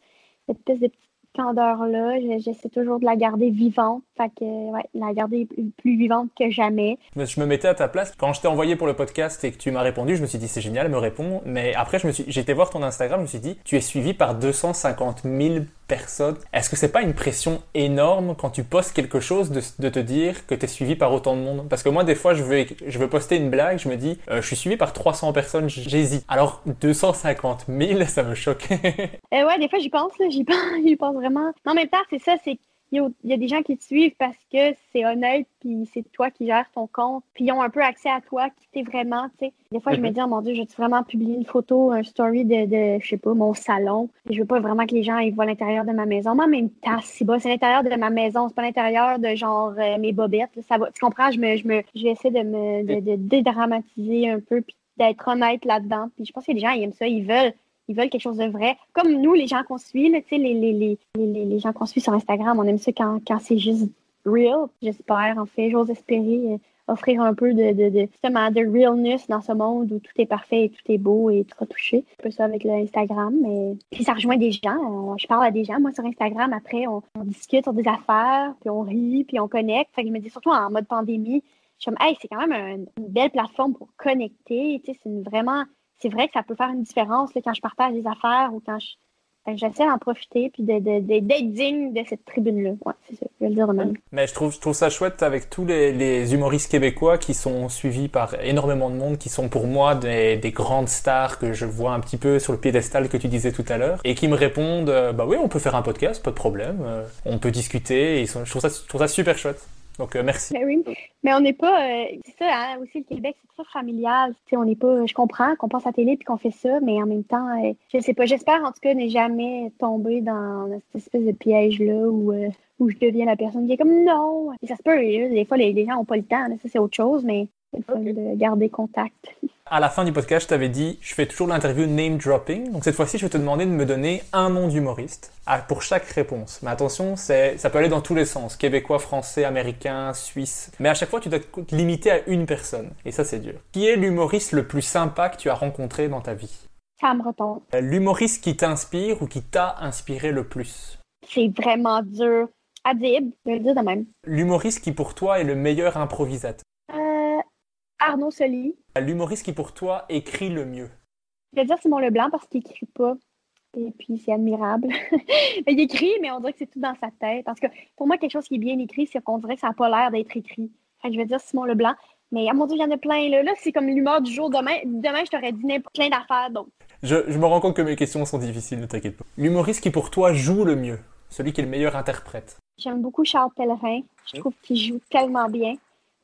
[SPEAKER 2] cette espèce de petite candeur là, j'essaie toujours de la garder vivante, fait que ouais, la garder plus, vivante que jamais.
[SPEAKER 1] Mais Je me mettais à ta place. Quand je t'ai envoyé pour le podcast et que tu m'as répondu, je me suis dit c'est génial, elle me répond. Mais après, je me suis, j'ai été voir ton Instagram, je me suis dit tu es suivi par 250 000 personnes. Est-ce que c'est pas une pression énorme quand tu postes quelque chose de, de te dire que tu es suivi par autant de monde? Parce que moi, des fois, je veux, je veux poster une blague, je me dis euh, je suis suivi par 300 personnes, j'hésite. Alors 250 000, ça me choque. <laughs>
[SPEAKER 2] Euh, ouais, des fois, j'y pense, j'y pense, <laughs> j'y pense vraiment. Mais en même temps, c'est ça, c'est il y a des gens qui te suivent parce que c'est honnête, puis c'est toi qui gères ton compte, puis ils ont un peu accès à toi, qui t'es vraiment, tu sais. Des fois, je me dis, oh mon Dieu, je vais vraiment publier une photo, un story de, de, je sais pas, mon salon? Et je veux pas vraiment que les gens ils voient l'intérieur de ma maison. Mais en même temps, c'est bon, c'est l'intérieur de ma maison, c'est pas l'intérieur de genre euh, mes bobettes. là, ça va, tu comprends? Je me, je me, je vais essayer de me, de, de dédramatiser un peu, puis d'être honnête là-dedans. Puis je pense que les gens, ils aiment ça, ils veulent ils veulent quelque chose de vrai. Comme nous, les gens qu'on suit, là, les, les, les, les, gens qu'on suit sur Instagram, on aime ça quand, quand c'est juste real. J'espère, en fait, j'ose espérer euh, offrir un peu de, de, justement, de realness dans ce monde où tout est parfait et tout est beau et tout retouché. Un peu ça avec l'Instagram, mais puis ça rejoint des gens. On- je parle à des gens. Moi, sur Instagram, après, on, discute sur des affaires, puis on rit, puis on connecte. Fait que je me dis, surtout en mode pandémie, je suis comme, hey, c'est quand même un- une belle plateforme pour connecter. Tu sais, c'est vraiment, c'est vrai que ça peut faire une différence là, quand je partage des affaires ou quand je. que J'essaie d'en profiter puis de- de- de- d'être digne de cette tribune-là. Ouais, c'est ça. Je vais le dire de même.
[SPEAKER 1] Mais je trouve, je trouve ça chouette avec tous les, les humoristes québécois qui sont suivis par énormément de monde, qui sont pour moi des, des grandes stars que je vois un petit peu sur le piédestal que tu disais tout à l'heure, et qui me répondent euh, bah oui, on peut faire un podcast, pas de problème, euh, on peut discuter. Je, trouve ça, je trouve ça super chouette. Donc euh, merci.
[SPEAKER 2] Ben oui. Mais on n'est pas. euh, c'est ça, hein, aussi, le Québec, c'est très familial. Tu sais, on n'est pas. Je comprends qu'on passe à la télé puis qu'on fait ça, mais en même temps, euh, je sais pas. J'espère, en tout cas, ne jamais tomber dans cette espèce de piège-là où, euh, où je deviens la personne qui est comme non. Et ça se peut, des fois, les, les gens n'ont pas le temps. là, ça, c'est autre chose, mais c'est le fun de garder contact.
[SPEAKER 1] À la fin du podcast, je t'avais dit, je fais toujours l'interview name dropping. Donc cette fois-ci, je vais te demander de me donner un nom d'humoriste pour chaque réponse. Mais attention, c'est, ça peut aller dans tous les sens. Québécois, français, américain, suisse. Mais à chaque fois, tu dois te limiter à une personne. Et ça, c'est dur. Qui est l'humoriste le plus sympa que tu as rencontré dans ta vie?
[SPEAKER 2] Ça me retombe.
[SPEAKER 1] Euh, L'humoriste qui t'inspire ou qui t'a inspiré le plus?
[SPEAKER 2] C'est vraiment dur. Adib, je vais le dire de même.
[SPEAKER 1] L'humoriste qui pour toi est le meilleur improvisateur
[SPEAKER 2] Arnaud Soli.
[SPEAKER 1] L'humoriste qui pour toi écrit le mieux
[SPEAKER 2] Je vais dire Simon Leblanc parce qu'il écrit pas. Et puis, c'est admirable. <laughs> il écrit, mais on dirait que c'est tout dans sa tête. Parce que pour moi, quelque chose qui est bien écrit, c'est qu'on dirait que ça n'a pas l'air d'être écrit. Fait que je vais dire Simon Leblanc. Mais à mon Dieu, il y en a plein. Là, là c'est comme l'humeur du jour. Demain, demain je t'aurais dit n'importe- plein d'affaires. Donc,
[SPEAKER 1] je, je me rends compte que mes questions sont difficiles, ne t'inquiète pas. L'humoriste qui pour toi joue le mieux Celui qui est le meilleur interprète
[SPEAKER 2] j'aime beaucoup Charles Pellerin. Je trouve qu'il joue tellement bien.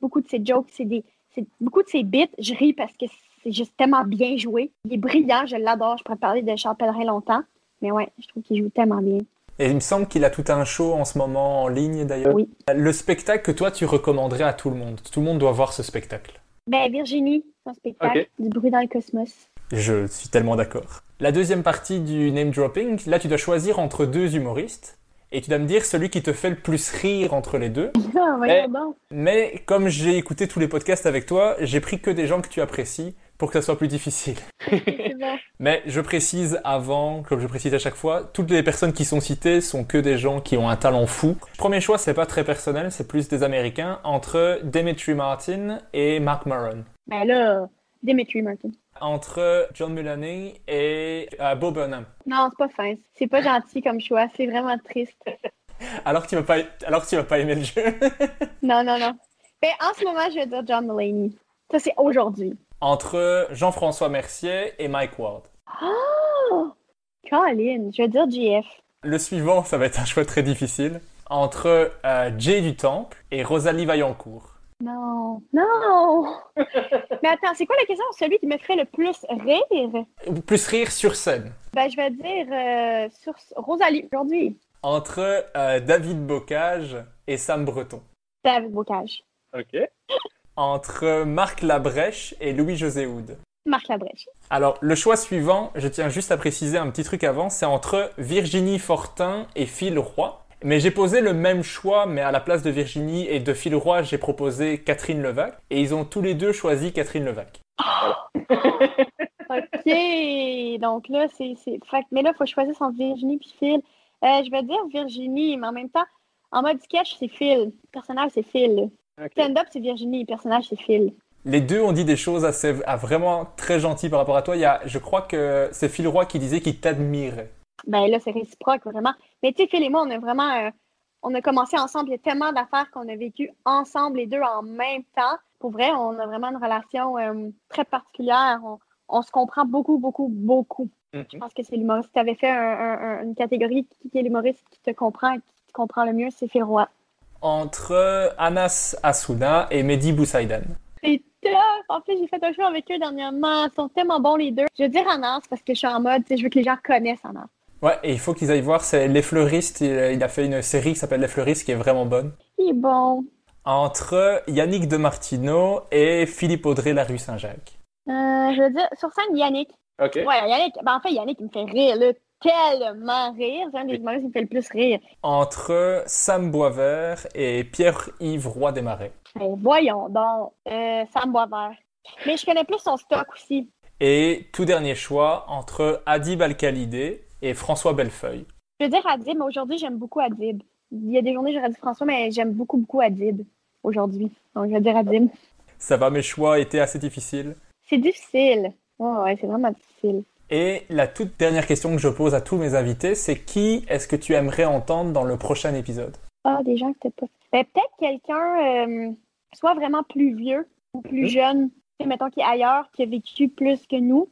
[SPEAKER 2] Beaucoup de ses jokes, c'est des. C'est- Beaucoup de ses bits, je ris parce que c'est juste tellement bien joué. Il est brillant, je l'adore. Je pourrais parler de Charles Pellerin longtemps. Mais ouais, je trouve qu'il joue tellement bien.
[SPEAKER 1] Et il me semble qu'il a tout un show en ce moment en ligne d'ailleurs.
[SPEAKER 2] Oui.
[SPEAKER 1] Le spectacle que toi tu recommanderais à tout le monde. Tout le monde doit voir ce spectacle.
[SPEAKER 2] Ben, Virginie, son spectacle,
[SPEAKER 3] Ok.
[SPEAKER 2] du bruit dans le cosmos.
[SPEAKER 1] Je suis tellement d'accord. La deuxième partie du name dropping, là tu dois choisir entre deux humoristes. Et tu dois me dire celui qui te fait le plus rire entre les deux. <laughs>
[SPEAKER 2] Ah, donc.
[SPEAKER 1] Mais comme j'ai écouté tous les podcasts avec toi, j'ai pris que des gens que tu apprécies pour que ça soit plus difficile. <laughs> <laughs> Mais je précise avant, comme je précise à chaque fois, toutes les personnes qui sont citées sont que des gens qui ont un talent fou. Premier choix, c'est pas très personnel, c'est plus des Américains, entre Dimitri Martin et Mark Maron.
[SPEAKER 2] Ben là, Dimitri Martin.
[SPEAKER 1] Entre John Mulaney et euh, Bo Burnham.
[SPEAKER 2] Non, c'est pas fin. C'est pas gentil comme choix. C'est vraiment triste. <laughs>
[SPEAKER 1] Alors que tu vas pas, alors que tu vas pas aimer le jeu. <laughs>
[SPEAKER 2] Non, non, non. Ben, en ce moment, je vais dire John Mulaney. Ça, c'est aujourd'hui.
[SPEAKER 1] entre Jean-François Mercier et Mike Ward.
[SPEAKER 2] Oh! Colin, je vais dire GF.
[SPEAKER 1] Le suivant, ça va être un choix très difficile. entre euh, Jay du Temple et Rosalie Vaillancourt.
[SPEAKER 2] Non, non. <laughs> Mais attends, c'est quoi la question? Celui qui me ferait le plus rire?
[SPEAKER 1] Plus rire sur scène.
[SPEAKER 2] Ben, je vais dire euh, sur Rosalie aujourd'hui.
[SPEAKER 1] Entre euh, David Bocage et Sam Breton.
[SPEAKER 2] David Bocage.
[SPEAKER 3] Ok.
[SPEAKER 1] Entre Marc Labrèche et Louis-José Houd.
[SPEAKER 2] Marc Labrèche.
[SPEAKER 1] Alors, le choix suivant, je tiens juste à préciser un petit truc avant, c'est entre Virginie Fortin et Phil Roy. Mais j'ai posé le même choix, mais à la place de Virginie et de Phil Roy, j'ai proposé Catherine Levac. Et ils ont tous les deux choisi Catherine Levac. <laughs>
[SPEAKER 2] OK. Donc là, c'est. Mais là, il faut choisir entre Virginie puis Phil. Euh, je vais dire Virginie, mais en même temps, en mode sketch, c'est Phil. Personnage, c'est Phil.
[SPEAKER 3] Ok.
[SPEAKER 2] Stand-up, c'est Virginie. Personnage, c'est Phil.
[SPEAKER 1] Les deux ont dit des choses assez, ah, vraiment très gentilles par rapport à toi. Il y a, je crois que c'est Phil Roy qui disait qu'il t'admirait.
[SPEAKER 2] Ben là, c'est réciproque, vraiment. Mais tu sais, Phil et moi, on a vraiment. euh, on a commencé ensemble. Il y a tellement d'affaires qu'on a vécues ensemble, les deux en même temps. Pour vrai, on a vraiment une relation euh, très particulière. On, on se comprend beaucoup, beaucoup, beaucoup. Je pense que c'est l'humoriste. Si tu avais fait un- un- un- une catégorie qui est l'humoriste qui te comprend et qui te comprend le mieux, c'est Phil Roy.
[SPEAKER 1] Entre Anas Assouna et Mehdi Boussaïdan.
[SPEAKER 2] C'est tough! En fait, j'ai fait un show avec eux dernièrement. Ils sont tellement bons, les deux. Je veux dire Anas parce que je suis en mode, je veux que les gens connaissent Anas.
[SPEAKER 1] Ouais, et il faut qu'ils aillent voir, c'est Les Fleuristes. Il, il a fait une série qui s'appelle Les Fleuristes qui est vraiment bonne.
[SPEAKER 2] Il est bon.
[SPEAKER 1] Entre Yannick de Martino et Philippe Audrey, la rue Saint-Jacques.
[SPEAKER 2] Euh, je veux dire, sur scène, Yannick.
[SPEAKER 3] Ok.
[SPEAKER 2] Ouais, Yannick. Ben, en fait, Yannick, il me fait rire, là, tellement rire. C'est un des humoristes qui me fait le plus rire.
[SPEAKER 1] Entre Sam Boisvert et Pierre-Yves Roy Desmarais.
[SPEAKER 2] Ben, voyons donc. Euh, Sam Boisvert. Mais je connais plus son stock aussi.
[SPEAKER 1] Et tout dernier choix, entre Adib Al-Khalidé et François Bellefeuille.
[SPEAKER 2] Je veux dire Adib, mais aujourd'hui, j'aime beaucoup Adib. Il y a des journées, j'aurais dit François, mais j'aime beaucoup, beaucoup Adib aujourd'hui. Donc, je vais dire Adib.
[SPEAKER 1] Ça va, mes choix étaient assez difficiles.
[SPEAKER 2] C'est difficile. Ouais, ouais, c'est vraiment difficile.
[SPEAKER 1] Et la toute dernière question que je pose à tous mes invités, c'est qui est-ce que tu aimerais entendre dans le prochain épisode?
[SPEAKER 2] Ah, des gens que t'as pas. Ben, peut-être quelqu'un, euh, soit vraiment plus vieux ou plus
[SPEAKER 3] Mhm.
[SPEAKER 2] jeune, mettons, qui est ailleurs, qui a vécu plus que nous,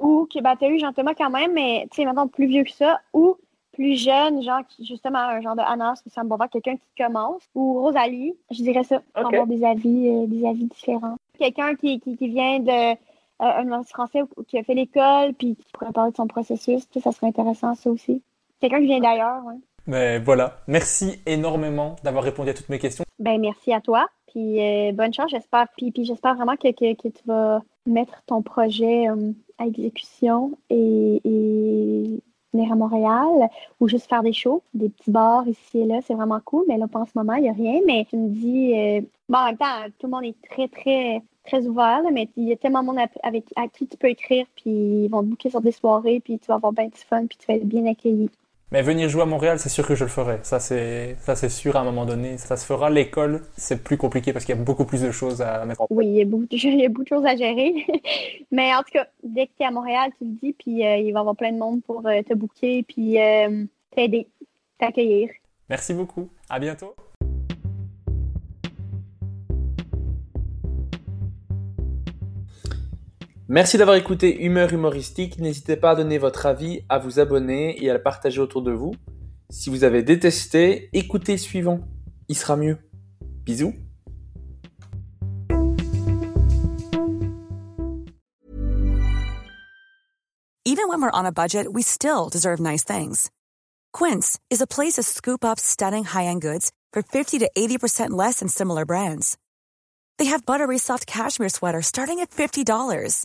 [SPEAKER 2] ou que, ben, t'as eu Jean-Thomas quand même, mais, tu sais, mettons, plus vieux que ça, ou plus jeune, genre, qui, justement, un genre de Anas, ou ça me va quelqu'un qui commence, ou Rosalie, je dirais ça, pour avoir des avis, euh, des avis différents. Quelqu'un qui, qui, qui vient de, euh, un français ou qui a fait l'école, puis qui pourrait parler de son processus, ça serait intéressant, ça aussi. Quelqu'un qui vient d'ailleurs, ouais.
[SPEAKER 1] Mais voilà, merci énormément d'avoir répondu à toutes mes questions.
[SPEAKER 2] Ben, merci à toi. Puis euh, bonne chance, j'espère. Puis, j'espère vraiment que, tu vas mettre ton projet euh, à exécution et, venir à Montréal ou juste faire des shows, des petits bars ici et là. C'est vraiment cool. Mais là, pas en ce moment, il n'y a rien. Mais tu me dis, euh, bon, en même temps, tout le monde est très, très, très ouvert. mais il y a tellement de monde avec, à qui tu peux écrire. Puis ils vont te booker sur des soirées. Puis tu vas avoir bien du fun. Puis tu vas être bien accueilli.
[SPEAKER 1] Mais venir jouer à Montréal, c'est sûr que je le ferai. Ça, c'est, ça, c'est sûr à un moment donné. Ça se fera. L'école, c'est plus compliqué parce qu'il y a beaucoup plus de choses à mettre en place.
[SPEAKER 2] Oui, il y a beaucoup, de- <laughs> il y a beaucoup de choses à gérer. <laughs> Mais en tout cas, dès que tu es à Montréal, tu le dis, puis euh, il va y avoir plein de monde pour euh, te booker, puis euh, t'aider, t'accueillir.
[SPEAKER 1] Merci beaucoup. À bientôt.
[SPEAKER 7] Merci d'avoir écouté Humeur humoristique. N'hésitez pas à donner votre avis, à vous abonner et à le partager autour de vous. Si vous avez détesté, écoutez suivant. Il sera mieux. Bisous.
[SPEAKER 8] Even when we're on a budget, we still deserve nice things. Quince is a place to scoop up stunning high-end goods for 50 to 80% less than similar brands. They have buttery soft cashmere sweaters starting at $50,